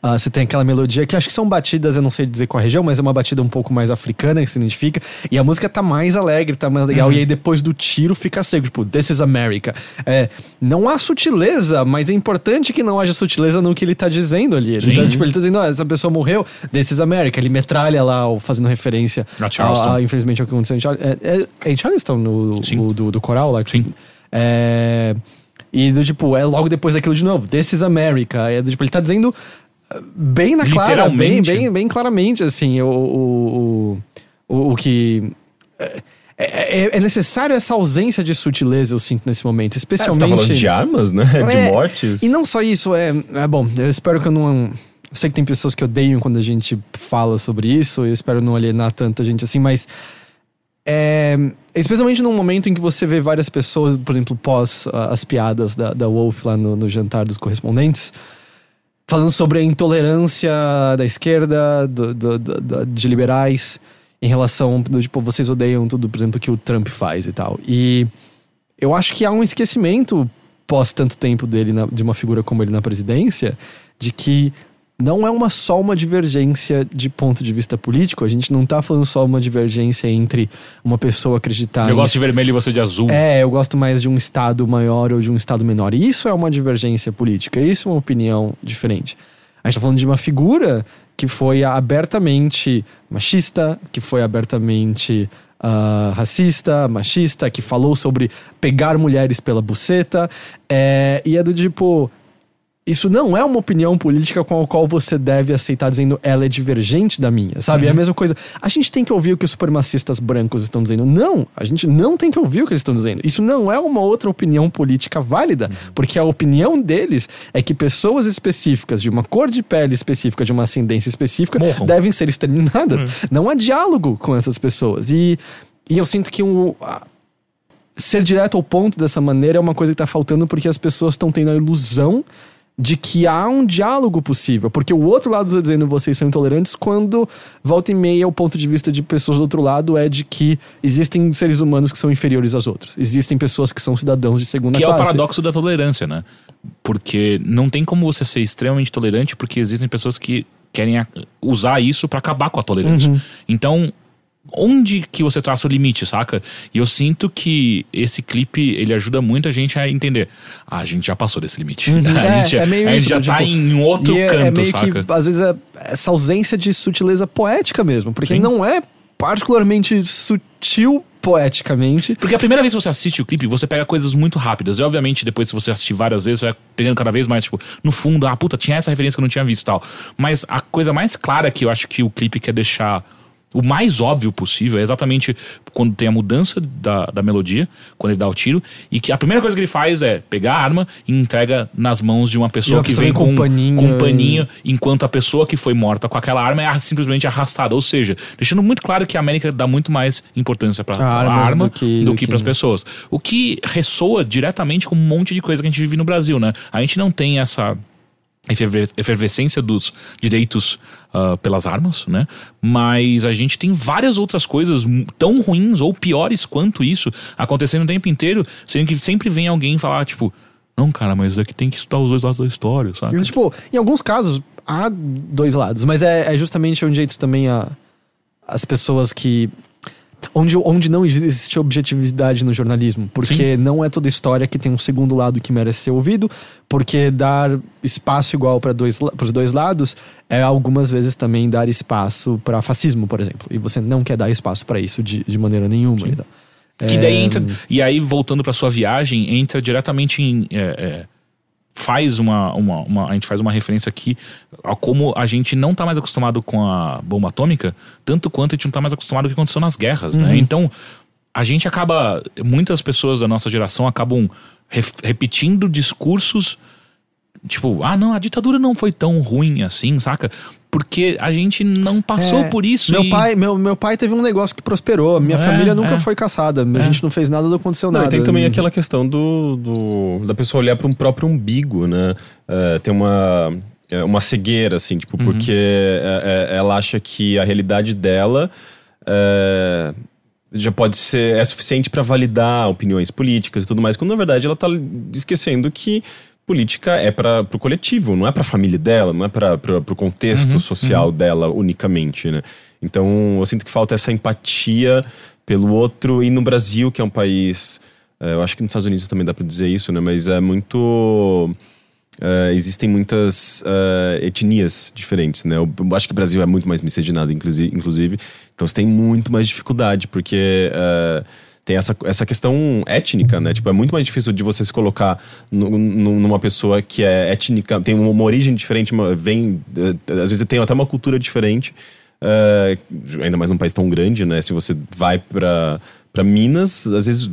ah, você tem aquela melodia que acho que são batidas, eu não sei dizer qual região, mas é uma batida um pouco mais africana que se identifica, e a música tá mais alegre, tá mais legal, e aí depois do tiro fica seco, tipo, This is America. É, não há sutileza, mas é importante que não haja sutileza no que ele tá dizendo ali. Ele tá, tipo, ele tá dizendo, ó, essa pessoa morreu, This is America. Ele metralha lá, o- fazendo referência A Charleston. a- a- infelizmente, ao que aconteceu em Charleston. É, é, é em Charleston, no, o do, do coral lá? Sim. É, e do tipo, é logo depois daquilo de novo. This is America. É do tipo, ele tá dizendo uh, bem na clara, bem, bem, bem claramente, assim, o, o, o, o, que. É, é- é necessário essa ausência de sutileza, eu sinto nesse momento. Ah, você Especialmente. tá falando de armas, né? É, de mortes. E não só isso, é, é bom, eu espero que eu não. Eu sei que tem pessoas que odeiam quando a gente fala sobre isso, eu espero não alienar tanta gente assim, mas. É, especialmente num momento em que você vê várias pessoas, por exemplo, pós as piadas da, da Wolf lá no, no jantar dos correspondentes, falando sobre a intolerância da esquerda, do- do- do- de liberais, em relação, tipo, vocês odeiam tudo, por exemplo, que o Trump faz e tal. E eu acho que há um esquecimento, pós tanto tempo dele, na- de uma figura como ele na presidência, de que não é uma só uma divergência de ponto de vista político, a gente não tá falando só uma divergência entre uma pessoa acreditar Eu em gosto de vermelho e você de azul. é, eu gosto mais de um estado maior ou de um estado menor. E isso é uma divergência política, isso é uma opinião diferente. A gente tá falando de uma figura que foi abertamente machista, que foi abertamente ah, racista, machista, que falou sobre pegar mulheres pela buceta. É, e é do tipo. Isso não é uma opinião política com a qual você deve aceitar dizendo ela é divergente da minha, sabe? É a mesma coisa. A gente tem que ouvir o que os supremacistas brancos estão dizendo. Não, a gente não tem que ouvir o que eles estão dizendo. Isso não é uma outra opinião política válida, porque a opinião deles é que pessoas específicas, de uma cor de pele específica, de uma ascendência específica, Morram. devem ser exterminadas. Não há diálogo com essas pessoas. E, e eu sinto que o, ser direto ao ponto dessa maneira é uma coisa que tá faltando porque as pessoas estão tendo a ilusão de que há um diálogo possível. Porque o outro lado tá dizendo vocês são intolerantes quando volta e meia o ponto de vista de pessoas do outro lado é de que existem seres humanos que são inferiores aos outros. Existem pessoas que são cidadãos de segunda Que é classe. o paradoxo da tolerância, né? Porque não tem como você ser extremamente tolerante porque existem pessoas que querem usar isso pra acabar com a tolerância. Uhum. Então, onde que você traça o limite, saca? E eu sinto que esse clipe, ele ajuda muito a gente a entender. Ah, a gente já passou desse limite. a gente, a gente isso, já tá tipo, em outro e é, canto, é meio saca? que, às vezes, é essa ausência de sutileza poética mesmo. Porque Sim. não é particularmente sutil poeticamente. Porque a primeira vez que você assiste o clipe, você pega coisas muito rápidas. E obviamente, depois, se você assistir várias vezes, você vai pegando cada vez mais, tipo, no fundo, ah, puta, tinha essa referência que eu não tinha visto e tal. Mas a coisa mais clara que eu acho que o clipe quer deixar o mais óbvio possível é exatamente quando tem a mudança da, da melodia, quando ele dá o tiro, e que a primeira coisa que ele faz é pegar a arma e entrega nas mãos de uma pessoa que vem com com, um paninho com um paninho, enquanto a pessoa que foi morta com aquela arma é simplesmente arrastada. Ou seja, deixando muito claro que a América dá muito mais importância para a arma do que- do que que- para as pessoas. O que ressoa diretamente com um monte de coisa que a gente vive no Brasil, né? A gente não tem essa efervescência dos direitos ah, pelas armas, né? Mas a gente tem várias outras coisas tão ruins ou piores quanto isso acontecendo o tempo inteiro, sendo que sempre vem alguém falar, tipo, não, cara, mas aqui tem que estudar os dois lados da história, sabe? Tipo, em alguns casos, há dois lados, mas é, é justamente onde entra também a, as pessoas que. Onde, onde não existe objetividade no jornalismo. Porque não é toda história que tem um segundo lado que merece ser ouvido. Porque dar espaço igual para dois, os dois lados é algumas vezes também dar espaço para fascismo, por exemplo. E você não quer dar espaço para isso de, de maneira nenhuma. Então. Que daí É, entra. E aí, voltando pra sua viagem, entra diretamente em. é, é, faz uma, uma, uma- A gente faz uma referência aqui a como a gente não tá mais acostumado com a bomba atômica, tanto quanto a gente não tá mais acostumado com o que aconteceu nas guerras, né? Então, a gente acaba. Muitas pessoas da nossa geração acabam ref- repetindo discursos. Tipo, ah, não, a ditadura não foi tão ruim assim, saca? Porque a gente não passou É, por isso. Meu e- pai, meu, meu pai teve um negócio que prosperou. Minha É, família nunca é. foi caçada. A gente não fez nada, não aconteceu Não, nada. e tem também aquela questão do, do- da pessoa olhar para um próprio umbigo, né? É, tem uma, é, uma cegueira, assim, tipo, porque é, é, ela acha que a realidade dela é, já pode ser é suficiente para validar opiniões políticas e tudo mais, quando na verdade ela tá esquecendo que política é para o coletivo, não é para a família dela, não é para o contexto social dela unicamente, né? Então eu sinto que falta essa empatia pelo outro e no Brasil, que é um país, eh, eu acho que nos Estados Unidos também dá para dizer isso, né? Mas é muito eh, existem muitas eh, etnias diferentes, né? Eu, acho que o Brasil é muito mais miscigenado, inclusi- inclusive. Então você tem muito mais dificuldade, porque eh, tem essa, essa questão étnica, né? Tipo, é muito mais difícil de você se colocar nu- nu- numa pessoa que é étnica, tem uma, uma origem diferente, uma- vem. eh, às vezes tem até uma cultura diferente. eh, ainda mais num país tão grande, né? Se você vai para para Minas, às vezes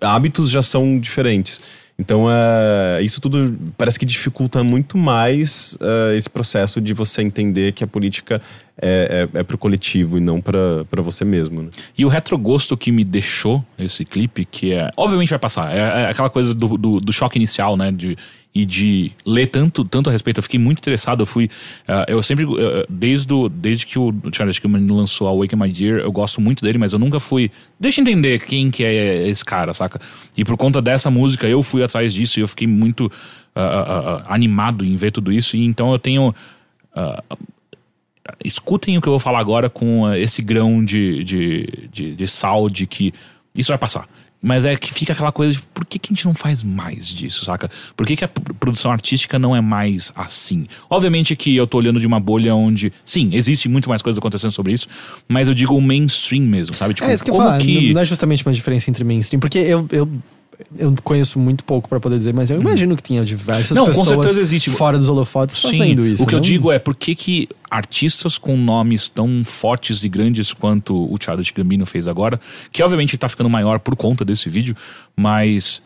hábitos já são diferentes. Então, é, isso tudo parece que dificulta muito mais é, esse processo de você entender que a política é, é, é pro coletivo e não para você mesmo. Né? E o retrogosto que me deixou esse clipe, que é. Obviamente vai passar. É, é aquela coisa do, do, do choque inicial, né? De, e de ler tanto, tanto a respeito. Eu fiquei muito interessado. Eu fui. eh, eu sempre. eh, desde, desde que o Charles Kilman lançou Awaken My Dear, eu gosto muito dele, mas eu nunca fui. Deixa eu entender quem que é esse cara, saca? E por conta dessa música, eu fui atrás disso e eu fiquei muito ah, animado em ver tudo isso. E então eu tenho. ah, escutem o que eu vou falar agora com eh, esse grão de, de, de, de sal de que isso vai passar. Mas é que fica aquela coisa de por que, que a gente não faz mais disso, saca? Por que, que a produção artística não é mais assim? Obviamente que eu tô olhando de uma bolha onde, sim, existe muito mais coisa acontecendo sobre isso, mas eu digo o mainstream mesmo, sabe? Tipo, É isso que eu como falo. que. Não é justamente uma diferença entre mainstream, porque eu, eu, eu conheço muito pouco pra poder dizer, mas eu imagino que tenha diversas Uhum. Não, com pessoas certeza existe. fora dos holofotes fazendo isso. o que eu não? digo é por que, que artistas com nomes tão fortes e grandes quanto o Childish Gambino fez agora, que obviamente tá ficando maior por conta desse vídeo, mas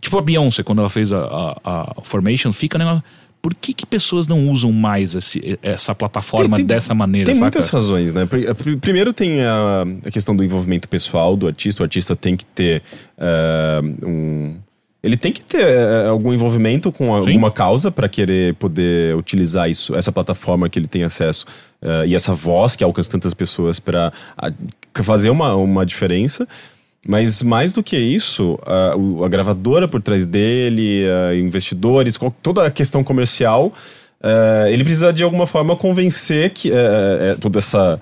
tipo a Beyoncé quando ela fez a, a, a Formation, fica um negócio por que, que pessoas não usam mais esse- essa plataforma Tem- tem- dessa maneira, Tem saca? muitas razões, né? Pri- Primeiro tem a, a questão do envolvimento pessoal do artista. O artista tem que ter eh, um. Ele tem que ter eh, algum envolvimento com alguma causa para querer poder utilizar isso, essa plataforma que ele tem acesso eh, e essa voz que alcança tantas pessoas para fazer uma, uma diferença. Mas mais do que isso, a, a gravadora por trás dele, a investidores, toda a questão comercial, eh, ele precisa de alguma forma convencer que eh, eh, toda essa,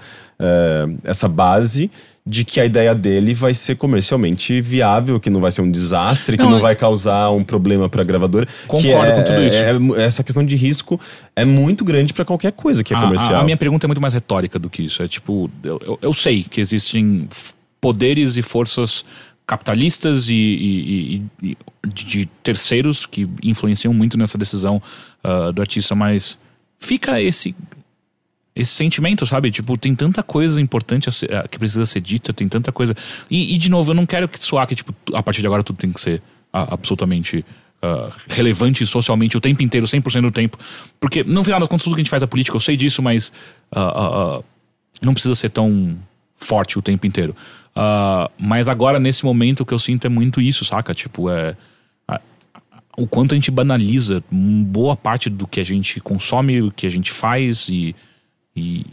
essa base de que a ideia dele vai ser comercialmente viável, que não vai ser um desastre, que Não, não é- vai causar um problema para a gravadora. que Concordo é- com tudo isso. é- essa questão de risco é muito grande para qualquer coisa que é A- comercial. A, a minha pergunta é muito mais retórica do que isso. É tipo, eu, eu- eu sei que existem poderes e forças capitalistas e, e- e- e de, terceiros que influenciam muito nessa decisão ah, do artista, mas fica esse esse sentimento, sabe? Tipo, tem tanta coisa importante a ser- a- que precisa ser dita, tem tanta coisa. E, de novo, eu não quero que soar que, tipo, a partir de agora tudo tem que ser ah, absolutamente ah, relevante socialmente o tempo inteiro, 100% do tempo. Porque, no final das contas, tudo que a gente faz é política, eu sei disso, mas ah, não precisa ser tão forte o tempo inteiro. Ah, mas agora, nesse momento, o que eu sinto é muito isso, saca? Tipo, é. o quanto a gente banaliza boa parte do que a gente consome, o que a gente faz e. e,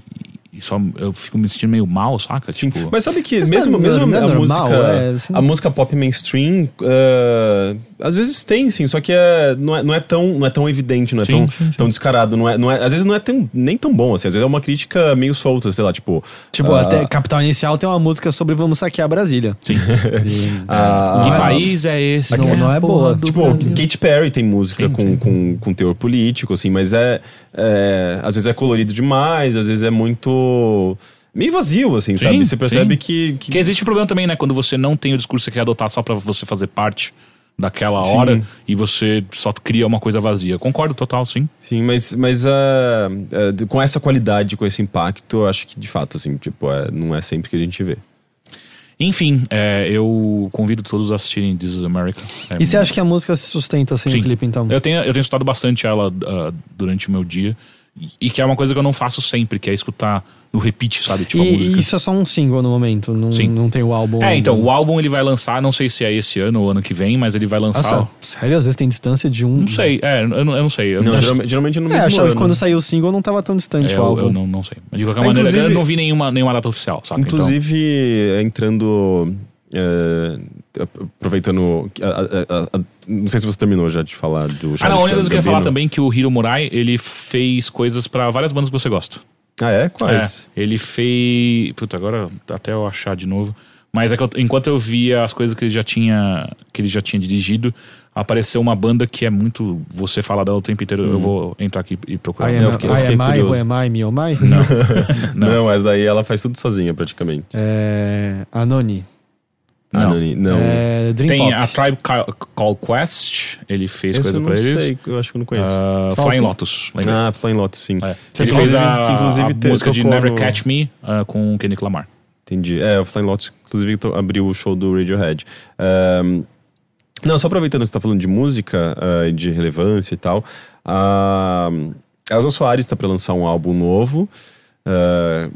e só eu fico me sentindo meio mal, saca? Sim, Tipo, mas sabe que Mas mesmo, não é- mesmo não é a, normal, música, é, assim- a música pop mainstream, ah, às vezes tem, sim, só que é, não, é, não, é tão, não é tão evidente, não é Sim, tão, sim, sim. tão descarado. Não é, não é, às vezes não é tão, nem tão bom, assim, às vezes é uma crítica meio solta, sei lá, tipo. Tipo, ah, até Capital Inicial tem uma música sobre Vamos Saquear Brasília. Sim. E- ah, que ah, país é esse? Não- É não é boa. do Tipo, Brasil. Katy Perry tem música Sim, com, sim. Com, com teor político, assim, mas é, é. Às vezes é colorido demais, às vezes é muito. Meio vazio, assim, Sim, sabe? Você percebe sim. que, que. Que existe um problema também, né? Quando você não tem o discurso que você quer adotar só pra você fazer parte daquela Sim. hora e você só cria uma coisa vazia. Concordo total, sim. Sim, mas, mas ah, de- com essa qualidade, com esse impacto, eu acho que de fato, assim, tipo, é, não é sempre que a gente vê. Enfim, é, eu convido todos a assistirem This is America. É E você acha que a música se sustenta sem Sim. o clipe, então? Eu tenho, eu tenho escutado bastante ela ah, durante o meu dia. E, que é uma coisa que eu não faço sempre, que é escutar no repeat, sabe? Tipo, a E, música. e isso é só um single no momento, não, Sim. não tem o álbum. É, então, o álbum ele vai lançar, não sei se é esse ano ou ano que vem, mas ele vai lançar. Nossa, sério? Às vezes tem distância de um. Não sei, é, eu não, eu não sei. Eu Não, não, geralmente, geralmente no É, mesmo achava ano. que quando saiu o single não tava tão distante é, o eu, álbum. eu não, não sei. Mas de qualquer Ah, maneira, inclusive- eu não vi nenhuma, nenhuma data oficial, saca? Então, Inclusive, entrando. É, aproveitando. a- a- a- a- não sei se você terminou já de falar do Ah, não, a única coisa que eu ia falar também é que o Hiro Murai, ele fez coisas pra várias bandas que você gosta. Ah, é? Quais? É, ele fez. Puta, agora até eu achar de novo. Mas é que eu- enquanto eu via as coisas que ele já tinha. que ele já tinha dirigido, apareceu uma banda que é muito. Você fala dela o tempo inteiro. Eu vou entrar aqui e procurar. I Eu am, fiquei- eu fiquei am I, curioso. Who am I, Me oh My? Não. Não. mas daí ela faz tudo sozinha, praticamente. É, Anoni. Ah, Não. não. não. É, Dream Tem Pop. a Tribe Ca- Call Quest, ele fez Esse coisa eu não pra eles. sei, eu acho que eu não conheço. Falta. Flying Lotus, lembra? ah, Flying Lotus, sim. É. Ele fez a, que inclusive a música de Never no- Catch Me ah, com o Kendrick Lamar. Entendi. É, o Flying Lotus, inclusive, abriu o show do Radiohead. Ahn, não, só aproveitando que você tá falando de música, ah, de relevância e tal. A Elza Soares está para lançar um álbum novo. Ah,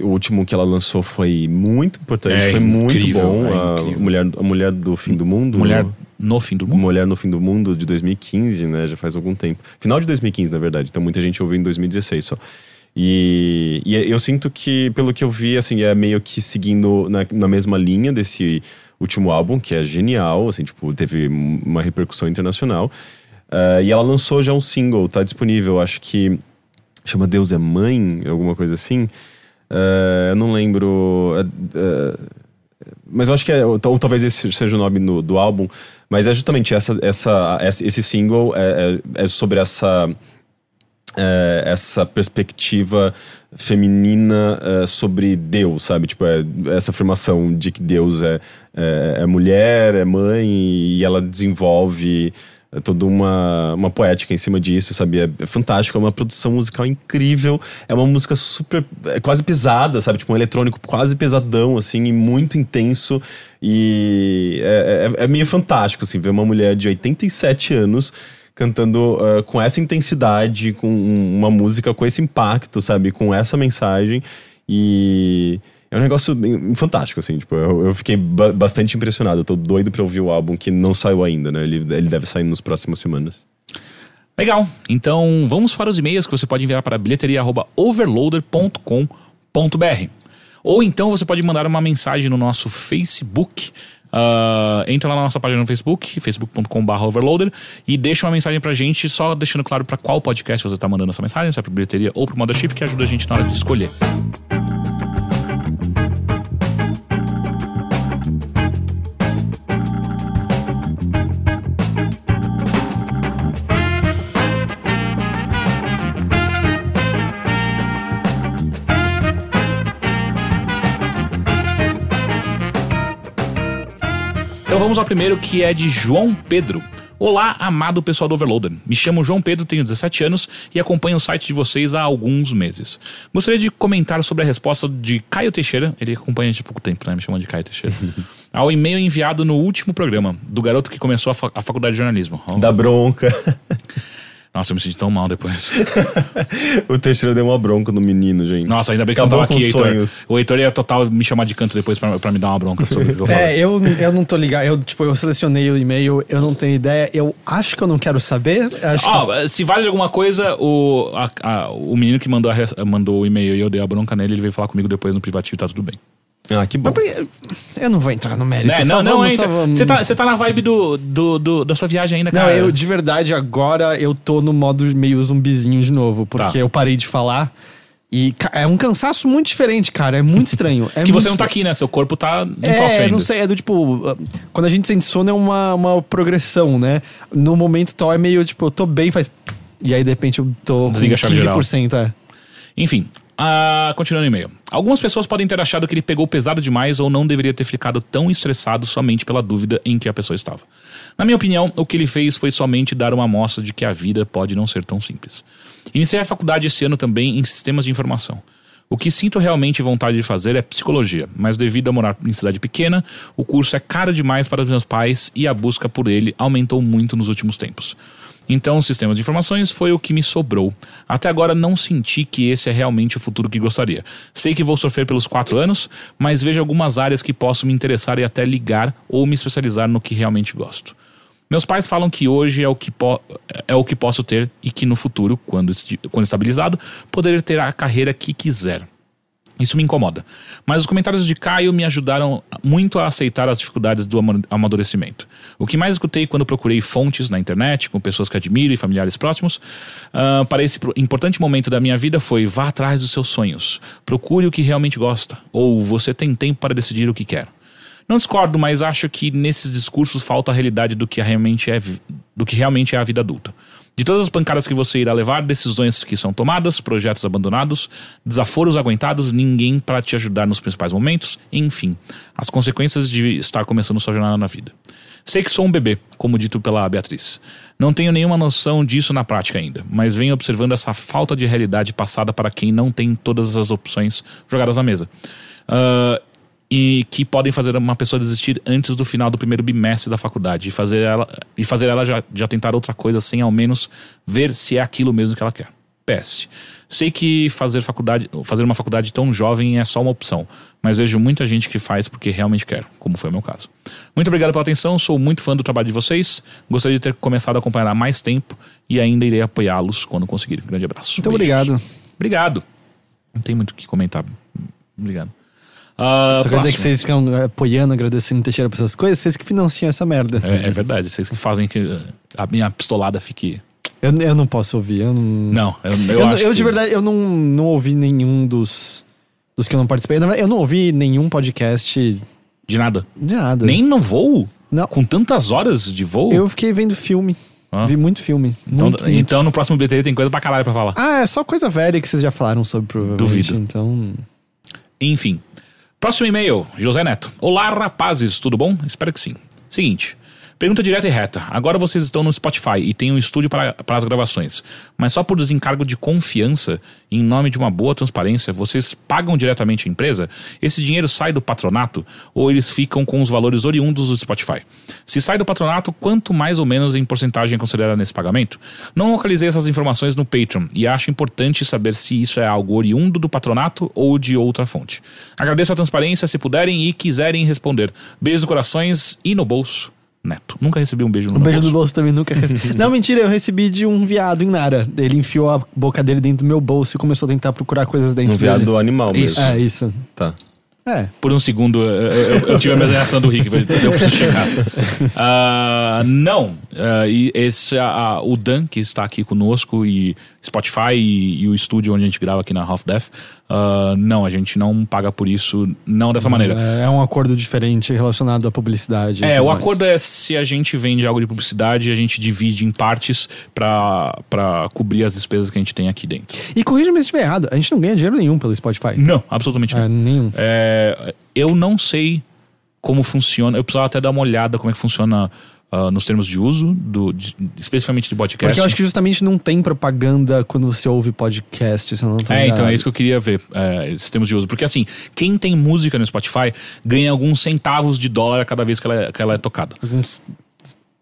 o último que ela lançou foi muito importante, É foi muito incrível, bom. é a, mulher, a Mulher do Fim do Mundo. Mulher no fim do mundo. Mulher no Fim do Mundo de 2015, né? Já faz algum tempo. Final de 2015, na verdade. Então muita gente ouviu em 2016 só. E, e eu sinto que, pelo que eu vi, assim, é meio que seguindo na, na mesma linha desse último álbum, que é genial, assim, tipo, teve uma repercussão internacional. Ah, e ela lançou já um single, tá disponível, acho que chama Deus é Mãe, alguma coisa assim. Ah, eu não lembro. ah, mas eu acho que é, ou, ou talvez esse seja o nome no- do álbum, mas é justamente essa, essa, esse single é, é- é sobre essa é, essa perspectiva feminina é, sobre Deus, sabe? Tipo, é, essa afirmação de que Deus é, é, mulher, é mãe, e ela desenvolve toda uma, uma poética em cima disso, sabe? É, é fantástico, é uma produção musical incrível, é uma música super, é quase pesada, sabe? Tipo, um eletrônico quase pesadão, assim, e muito intenso, e é, é- é meio fantástico, assim, ver uma mulher de 87 anos cantando ah, com essa intensidade, com um- uma música com esse impacto, sabe? Com essa mensagem. E é um negócio fantástico, assim. Tipo, eu, eu fiquei ba- bastante impressionado. Eu tô doido pra ouvir o álbum que não saiu ainda, né? Ele, ele deve sair nas próximas semanas. Legal. Então vamos para os e-mails que você pode enviar para bilheteria@overloader.com.br. Ou então você pode mandar uma mensagem no nosso Facebook. Ah, entra lá na nossa página no Facebook, facebook.com.br overloader, e deixa uma mensagem pra gente, só deixando claro pra qual podcast você tá mandando essa mensagem, se é pro bilheteria ou pro Mothership, que ajuda a gente na hora de escolher. Vamos ao primeiro que é de João Pedro. Olá, amado pessoal do Overloader. Me chamo João Pedro, tenho 17 anos e acompanho o site de vocês há alguns meses. Gostaria de comentar sobre a resposta de Caio Teixeira, ele acompanha há pouco tempo, né? Me chamando de Caio Teixeira, ao e-mail enviado no último programa, do garoto que começou a, fa- a faculdade de jornalismo. Da bronca. Nossa, eu me senti tão mal depois. o Teixeira deu uma bronca no menino, gente. Nossa, ainda bem que Acabou você não tava com aqui, Heitor. sonhos. O Heitor ia total me chamar de canto depois pra, pra me dar uma bronca sobre o que eu falei. É, eu, eu não tô ligado. Eu, tipo, eu selecionei o e-mail, eu não tenho ideia. Eu acho que eu não quero saber. Acho que- Ó, se vale alguma coisa, o, a- a- o menino que mandou, a mandou o e-mail e eu dei a bronca nele, ele veio falar comigo depois no privativo, tá tudo bem. Ah, que bom. Eu não vou entrar no mérito. Né? Não, não. Você tá, tá na vibe do, do, do- da sua viagem ainda, Não, cara. eu de verdade agora eu tô no modo meio zumbizinho de novo, porque Tá. eu parei de falar. E é um cansaço muito diferente, cara. É muito estranho. É que muito você não tá aqui, né? Seu corpo tá no É, não sei, é do tipo. Quando a gente sente sono é uma, uma progressão, né? No momento tal é meio tipo, eu tô bem, faz. E aí de repente eu tô Desliga com chave geral. 15%, é. Enfim, ah, continuando o e-mail. Algumas pessoas podem ter achado que ele pegou pesado demais ou não deveria ter ficado tão estressado somente pela dúvida em que a pessoa estava. Na minha opinião, o que ele fez foi somente dar uma amostra de que a vida pode não ser tão simples. Iniciei a faculdade esse ano também em sistemas de informação. O que sinto realmente vontade de fazer é psicologia, mas devido a morar em cidade pequena, o curso é caro demais para os meus pais e a busca por ele aumentou muito nos últimos tempos. Então, o sistema de informações foi o que me sobrou. Até agora não senti que esse é realmente o futuro que gostaria. Sei que vou sofrer pelos quatro anos, mas vejo algumas áreas que posso me interessar e até ligar ou me especializar no que realmente gosto. Meus pais falam que hoje é o que, é o que posso ter e que no futuro, quando, quando estabilizado, poderia ter a carreira que quiser. Isso me incomoda. Mas os comentários de Caio me ajudaram muito a aceitar as dificuldades do ama- amadurecimento. O que mais escutei quando procurei fontes na internet, com pessoas que admiro e familiares próximos, ah, para esse importante momento da minha vida foi: vá atrás dos seus sonhos, procure o que realmente gosta, ou você tem tempo para decidir o que quer. Não discordo, mas acho que nesses discursos falta a realidade do que realmente é, do que realmente é a vida adulta. De todas as pancadas que você irá levar, decisões que são tomadas, projetos abandonados, desaforos aguentados, ninguém para te ajudar nos principais momentos, enfim, as consequências de estar começando sua jornada na vida. Sei que sou um bebê, como dito pela Beatriz. Não tenho nenhuma noção disso na prática ainda, mas venho observando essa falta de realidade passada para quem não tem todas as opções jogadas na mesa. Ah, e que podem fazer uma pessoa desistir antes do final do primeiro bimestre da faculdade e fazer ela, e fazer ela já, já tentar outra coisa sem ao menos ver se é aquilo mesmo que ela quer. PS. Sei que fazer faculdade, fazer uma faculdade tão jovem é só uma opção, mas vejo muita gente que faz porque realmente quer, como foi o meu caso. Muito obrigado pela atenção, sou muito fã do trabalho de vocês, gostaria de ter começado a acompanhar há mais tempo e ainda irei apoiá-los quando conseguir. Grande abraço. Muito Beijos. obrigado. Obrigado. Não tem muito o que comentar. Obrigado. Ah, Só quer dizer que vocês ficam apoiando, agradecendo Teixeira por essas coisas, vocês que financiam essa merda. É, é verdade, vocês que fazem que uh, a minha pistolada fique. Eu, eu não posso ouvir, eu não. Não, eu, eu, Eu, acho eu que- de verdade, eu não, não ouvi nenhum dos, dos que eu não participei. Na verdade, Eu não ouvi nenhum podcast De nada. de nada. Nem no voo? Não. Com tantas horas de voo? Eu fiquei vendo filme. Ah. Vi muito filme. Então, Muito, muito. então no próximo BT tem coisa pra caralho pra falar. Ah, é só coisa velha que vocês já falaram sobre, provavelmente. Duvido. Então. Enfim. Próximo e-mail, José Neto. Olá, rapazes, tudo bom? Espero que sim. Seguinte. Pergunta direta e reta. Agora vocês estão no Spotify e têm um estúdio para, as gravações, mas só por desencargo de confiança, em nome de uma boa transparência, vocês pagam diretamente a empresa? Esse dinheiro sai do patronato ou eles ficam com os valores oriundos do Spotify? Se sai do patronato, quanto mais ou menos em porcentagem é considerada nesse pagamento? Não localizei essas informações no Patreon e acho importante saber se isso é algo oriundo do patronato ou de outra fonte. Agradeço a transparência se puderem e quiserem responder. Beijos no corações e no bolso. Neto. Nunca recebi um beijo no Um beijo bolso. do bolso também nunca recebi. Não, mentira, eu recebi de um viado em Nara. Ele enfiou a boca dele dentro do meu bolso e começou a tentar procurar coisas dentro Um dele. viado animal mesmo. Isso. É, isso. Tá. É. Por um segundo, eu, eu- eu tive a mesma reação do Rick, eu preciso checar. Ah, não, Ah, e esse, ah, o Dan, que está aqui conosco, e Spotify e, e o estúdio onde a gente grava aqui na Half Death, ah, não, a gente não paga por isso, não dessa maneira. É, é um acordo diferente relacionado à publicidade. É, o mais. acordo é se a gente vende algo de publicidade, a gente divide em partes pra cobrir as despesas que a gente tem aqui dentro. E corrija-me se estiver errado, a gente não ganha dinheiro nenhum pelo Spotify. Não, absolutamente não. É, nenhum. É, eu não sei como funciona. Eu precisava até dar uma olhada como é que funciona ah, nos termos de uso, do, de- especificamente de podcast. Porque eu acho que justamente não tem propaganda quando você ouve podcast, não tô É, então é isso que eu queria ver, é, esses termos de uso. Porque assim, quem tem música no Spotify ganha alguns centavos de dólar a cada vez que ela é, que ela é tocada. Alguns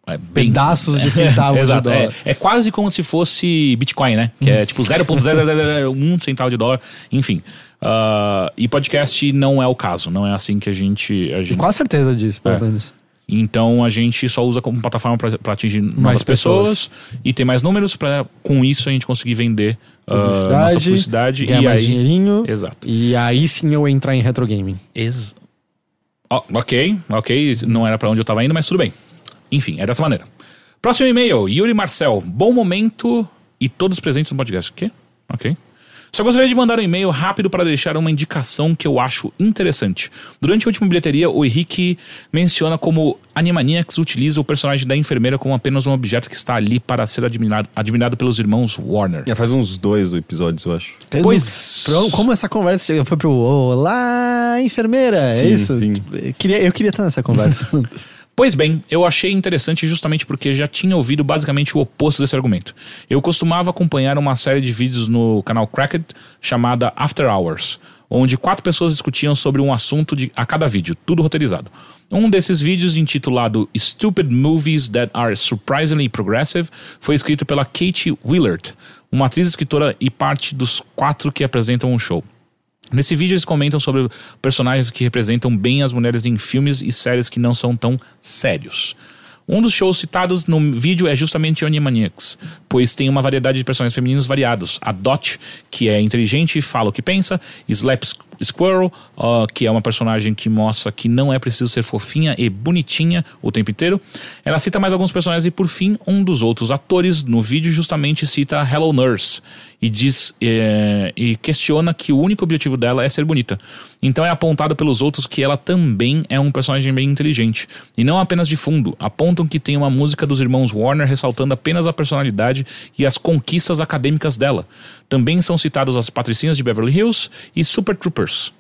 É bem- pedaços de centavos de Exato, dólar. É, é quase como se fosse Bitcoin, né? Que é tipo 0.0001 centavo de dólar, enfim. Ah, e podcast não é o caso, não é assim que a gente. A gente quase certeza disso, pelo É. menos. Então a gente só usa como plataforma para atingir novas Mais pessoas. e ter mais números para com isso a gente conseguir vender ah, Publicidade, nossa publicidade ganhar e mais aí dinheirinho. Exato. E aí sim eu entrar em retro gaming. Ex Ó, ok, ok, não era para onde eu tava indo, mas tudo bem. Enfim, é dessa maneira. Próximo e-mail, Yuri Marcel. Bom momento e todos presentes no podcast. O quê? Ok. Só gostaria de mandar um e-mail rápido para deixar uma indicação que eu acho interessante. Durante a última bilheteria, o Henrique menciona como Animaniacs utiliza o personagem da enfermeira como apenas um objeto que está ali para ser admirado, admirado pelos irmãos Warner. É, faz uns dois episódios, eu acho. Pois- Pro- como essa conversa foi pro Olá, enfermeira? Sim, é isso? sim. Eu queria, eu queria estar nessa conversa. Pois bem, eu achei interessante justamente porque já tinha ouvido basicamente o oposto desse argumento. Eu costumava acompanhar uma série de vídeos no canal Cracked chamada After Hours, onde quatro pessoas discutiam sobre um assunto de, a cada vídeo, tudo roteirizado. Um desses vídeos, intitulado Stupid Movies That Are Surprisingly Progressive, foi escrito pela Katie Willard, uma atriz, escritora e parte dos quatro que apresentam o show. Nesse vídeo eles comentam sobre personagens que representam bem as mulheres em filmes e séries que não são tão sérios. Um dos shows citados no vídeo é justamente Animaniacs, pois tem uma variedade de personagens femininos variados. A Dot, que é inteligente e fala o que pensa, Slap Squirrel, ah, que é uma personagem que mostra que não é preciso ser fofinha e bonitinha o tempo inteiro. Ela cita mais alguns personagens e, por fim, um dos outros atores no vídeo justamente cita Hello Nurse e diz eh, e questiona que o único objetivo dela é ser bonita. Então é apontado pelos outros que ela também é um personagem bem inteligente e não apenas de fundo. Apontam que tem uma música dos irmãos Warner ressaltando apenas a personalidade e as conquistas acadêmicas dela. Também são citados as Patricinhas de Beverly Hills e Super Troopers.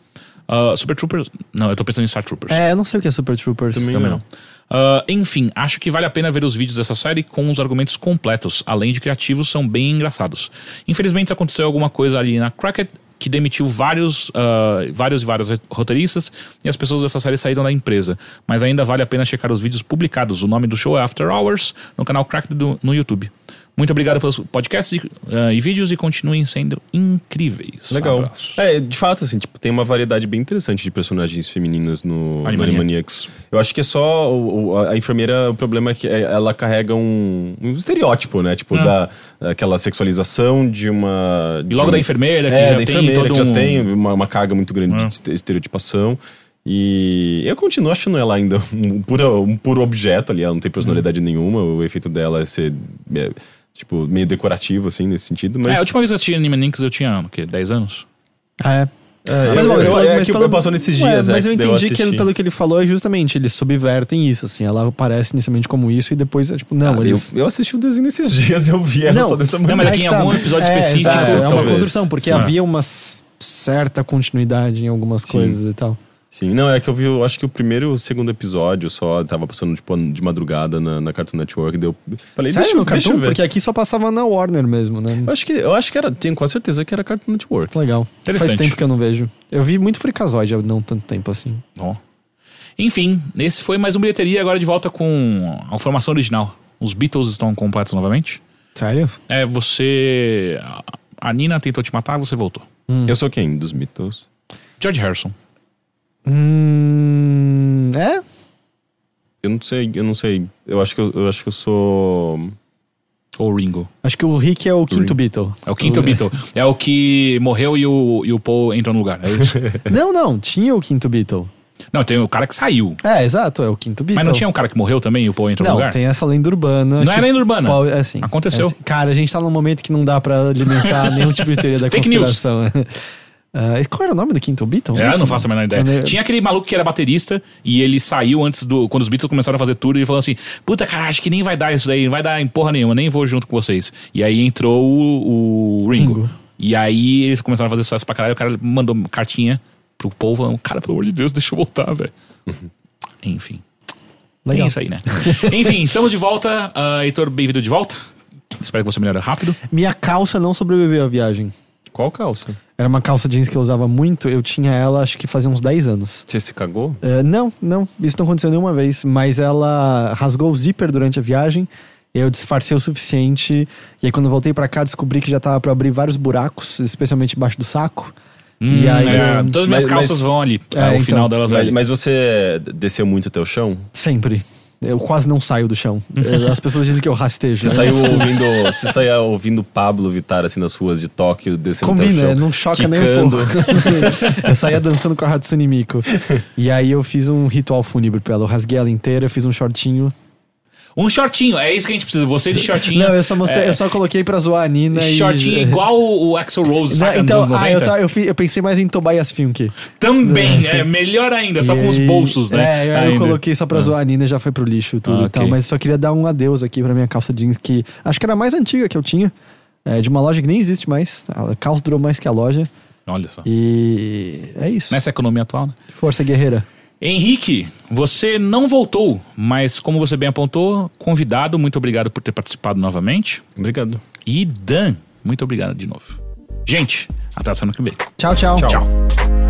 Ah, Super Troopers? Não, eu tô pensando em Star Troopers. é, eu não sei o que é Super Troopers. Também Também não. Ah, enfim, acho que vale a pena ver os vídeos dessa série com os argumentos completos, além de criativos, são bem engraçados. Infelizmente aconteceu alguma coisa ali na Cracked que demitiu vários, ah, vários e vários roteiristas e as pessoas dessa série saíram da empresa. Mas ainda vale a pena checar os vídeos publicados. O nome do show é After Hours no canal Cracked do- no YouTube. Muito obrigado pelos podcasts e, ah, e vídeos e continuem sendo incríveis. Legal. Abraços. É, de fato, assim, tipo, tem uma variedade bem interessante de personagens femininas no no Animaniacs. Animaniacs. Eu acho que é só o- o- a enfermeira, o problema é que é- ela carrega um, um estereótipo, né? Tipo, É. da aquela sexualização de uma. E de logo um- da enfermeira, que é, já da tem enfermeira, que já um- tem uma, uma carga muito grande É. de este- estereotipação. E eu continuo achando ela ainda um puro, um puro objeto ali, ela não tem personalidade nenhuma, o efeito dela é ser, é, tipo, meio decorativo, assim, nesse sentido, mas... É, a última vez que eu assisti Animaniacs eu tinha, o quê, 10 anos? Ah, é. É, Mas, eu- mas eu- pelo- é mas que pelo- passou nesses Ué, dias, é, Mas eu que daí entendi que ele- assisti. pelo que ele falou é justamente, eles subvertem isso, assim. Ela aparece inicialmente como isso e depois é tipo, não, Ah, eles... eu, eu assisti o desenho nesses dias, eu vi ela Não, só dessa não, maneira. mas É aqui que em algum episódio é, específico, exato, é uma talvez. construção, porque Sim. havia uma certa continuidade em algumas Sim. coisas e tal. Sim, não, é que eu vi, eu acho que o primeiro e o segundo episódio só tava passando, tipo, de madrugada na, na Cartoon Network. Deu, falei, Sério, deixa, no deixa eu Cartoon? ver. Porque aqui só passava na Warner mesmo, né? Eu acho que, eu acho que era, tenho quase certeza que era Cartoon Network. Legal. Faz tempo que eu não vejo. Eu vi muito Freakazoid há não tanto tempo assim. Ó. Enfim, esse foi mais um bilheteria, agora de volta com a formação original. Os Beatles estão completos novamente. Sério? É, você. A Nina tentou te matar, você voltou. Eu sou quem? Dos Beatles? George Harrison. Hum. É? Eu não sei, eu não sei. Eu acho que eu, eu acho que eu sou. Ou Ringo. Acho que o Rick é o quinto Ringo. Beatle. É o quinto Beatle. É o que morreu e o, e o Paul entrou no lugar. É isso? Não, não, tinha o quinto Beatle. não, tem o cara que saiu. É, exato, é o quinto Beatle. Mas não tinha um cara que morreu também e o Paul entrou no Não, lugar? tem essa lenda urbana. Não é lenda urbana. Paul- é assim, Aconteceu. é assim. cara, a gente tá num momento que não dá pra alimentar nenhum tipo de teoria da Fake news. conspiração. Ah, e qual era o nome do quinto Beatle? É, Isso? não faço a menor ideia. Eu- Tinha aquele maluco que era baterista e ele saiu antes do. Quando os Beatles começaram a fazer tudo, ele falou assim: Puta, cara, acho que nem vai dar isso daí, não vai dar em porra nenhuma, nem vou junto com vocês. E aí entrou o, o Ringo. Ringo. E aí eles começaram a fazer sucesso pra caralho. O cara mandou cartinha pro povo falando: Cara, pelo amor de Deus, deixa eu voltar, velho. Enfim. Tem Legal. isso aí, né? Enfim, estamos de volta. Uh, Heitor, bem-vindo de volta. Espero que você melhore rápido. Minha calça não sobreviveu à viagem. Qual calça? Era uma calça jeans que eu usava muito, eu tinha ela acho que fazia uns 10 anos. Você se cagou? É, não, não, isso não aconteceu nenhuma vez, mas ela rasgou o zíper durante a viagem. e Eu disfarcei o suficiente. E aí, quando eu voltei pra cá, descobri que já tava pra abrir vários buracos, especialmente embaixo do saco. e aí, É, eu- todas as minhas calças mas- vão ali. É, É, o então. final delas Mas, ali. mas você desceu muito até o chão? sempre. Eu quase não saio do chão. As pessoas dizem que eu rastejo. Você né? saiu ouvindo. Você saía ouvindo Pablo Vittar assim nas ruas de Tóquio, descendo o Combina, chão. não choca nem um quicando. pouco. eu saía dançando com a Hatsune Miku. E aí eu fiz um ritual fúnebre pra ela. Eu rasguei ela inteira, fiz um shortinho. Um shortinho, é isso que a gente precisa. Você de shortinho. Não, eu só mostrei, É, eu só coloquei pra zoar a Nina e. Shortinho igual o o Axel Rose, Não, saca, então, nos anos ah, 90? eu, tá- eu, fi- eu pensei mais em Tobias Funk. Também, é melhor ainda, só E com os bolsos, né? É, eu, eu coloquei só pra zoar a Nina e já foi pro lixo tudo Ah, e tal. Mas só queria dar um adeus aqui pra minha calça jeans, que acho que era a mais antiga que eu tinha. É, de uma loja que nem existe mais. A calça durou mais que a loja. Olha só. E é isso. Nessa economia atual, né? Força guerreira. Henrique, você não voltou, mas como você bem apontou, convidado, muito obrigado por ter participado novamente. Obrigado. E Dan, muito obrigado de novo. Gente, até a semana que vem. Tchau, tchau. Tchau.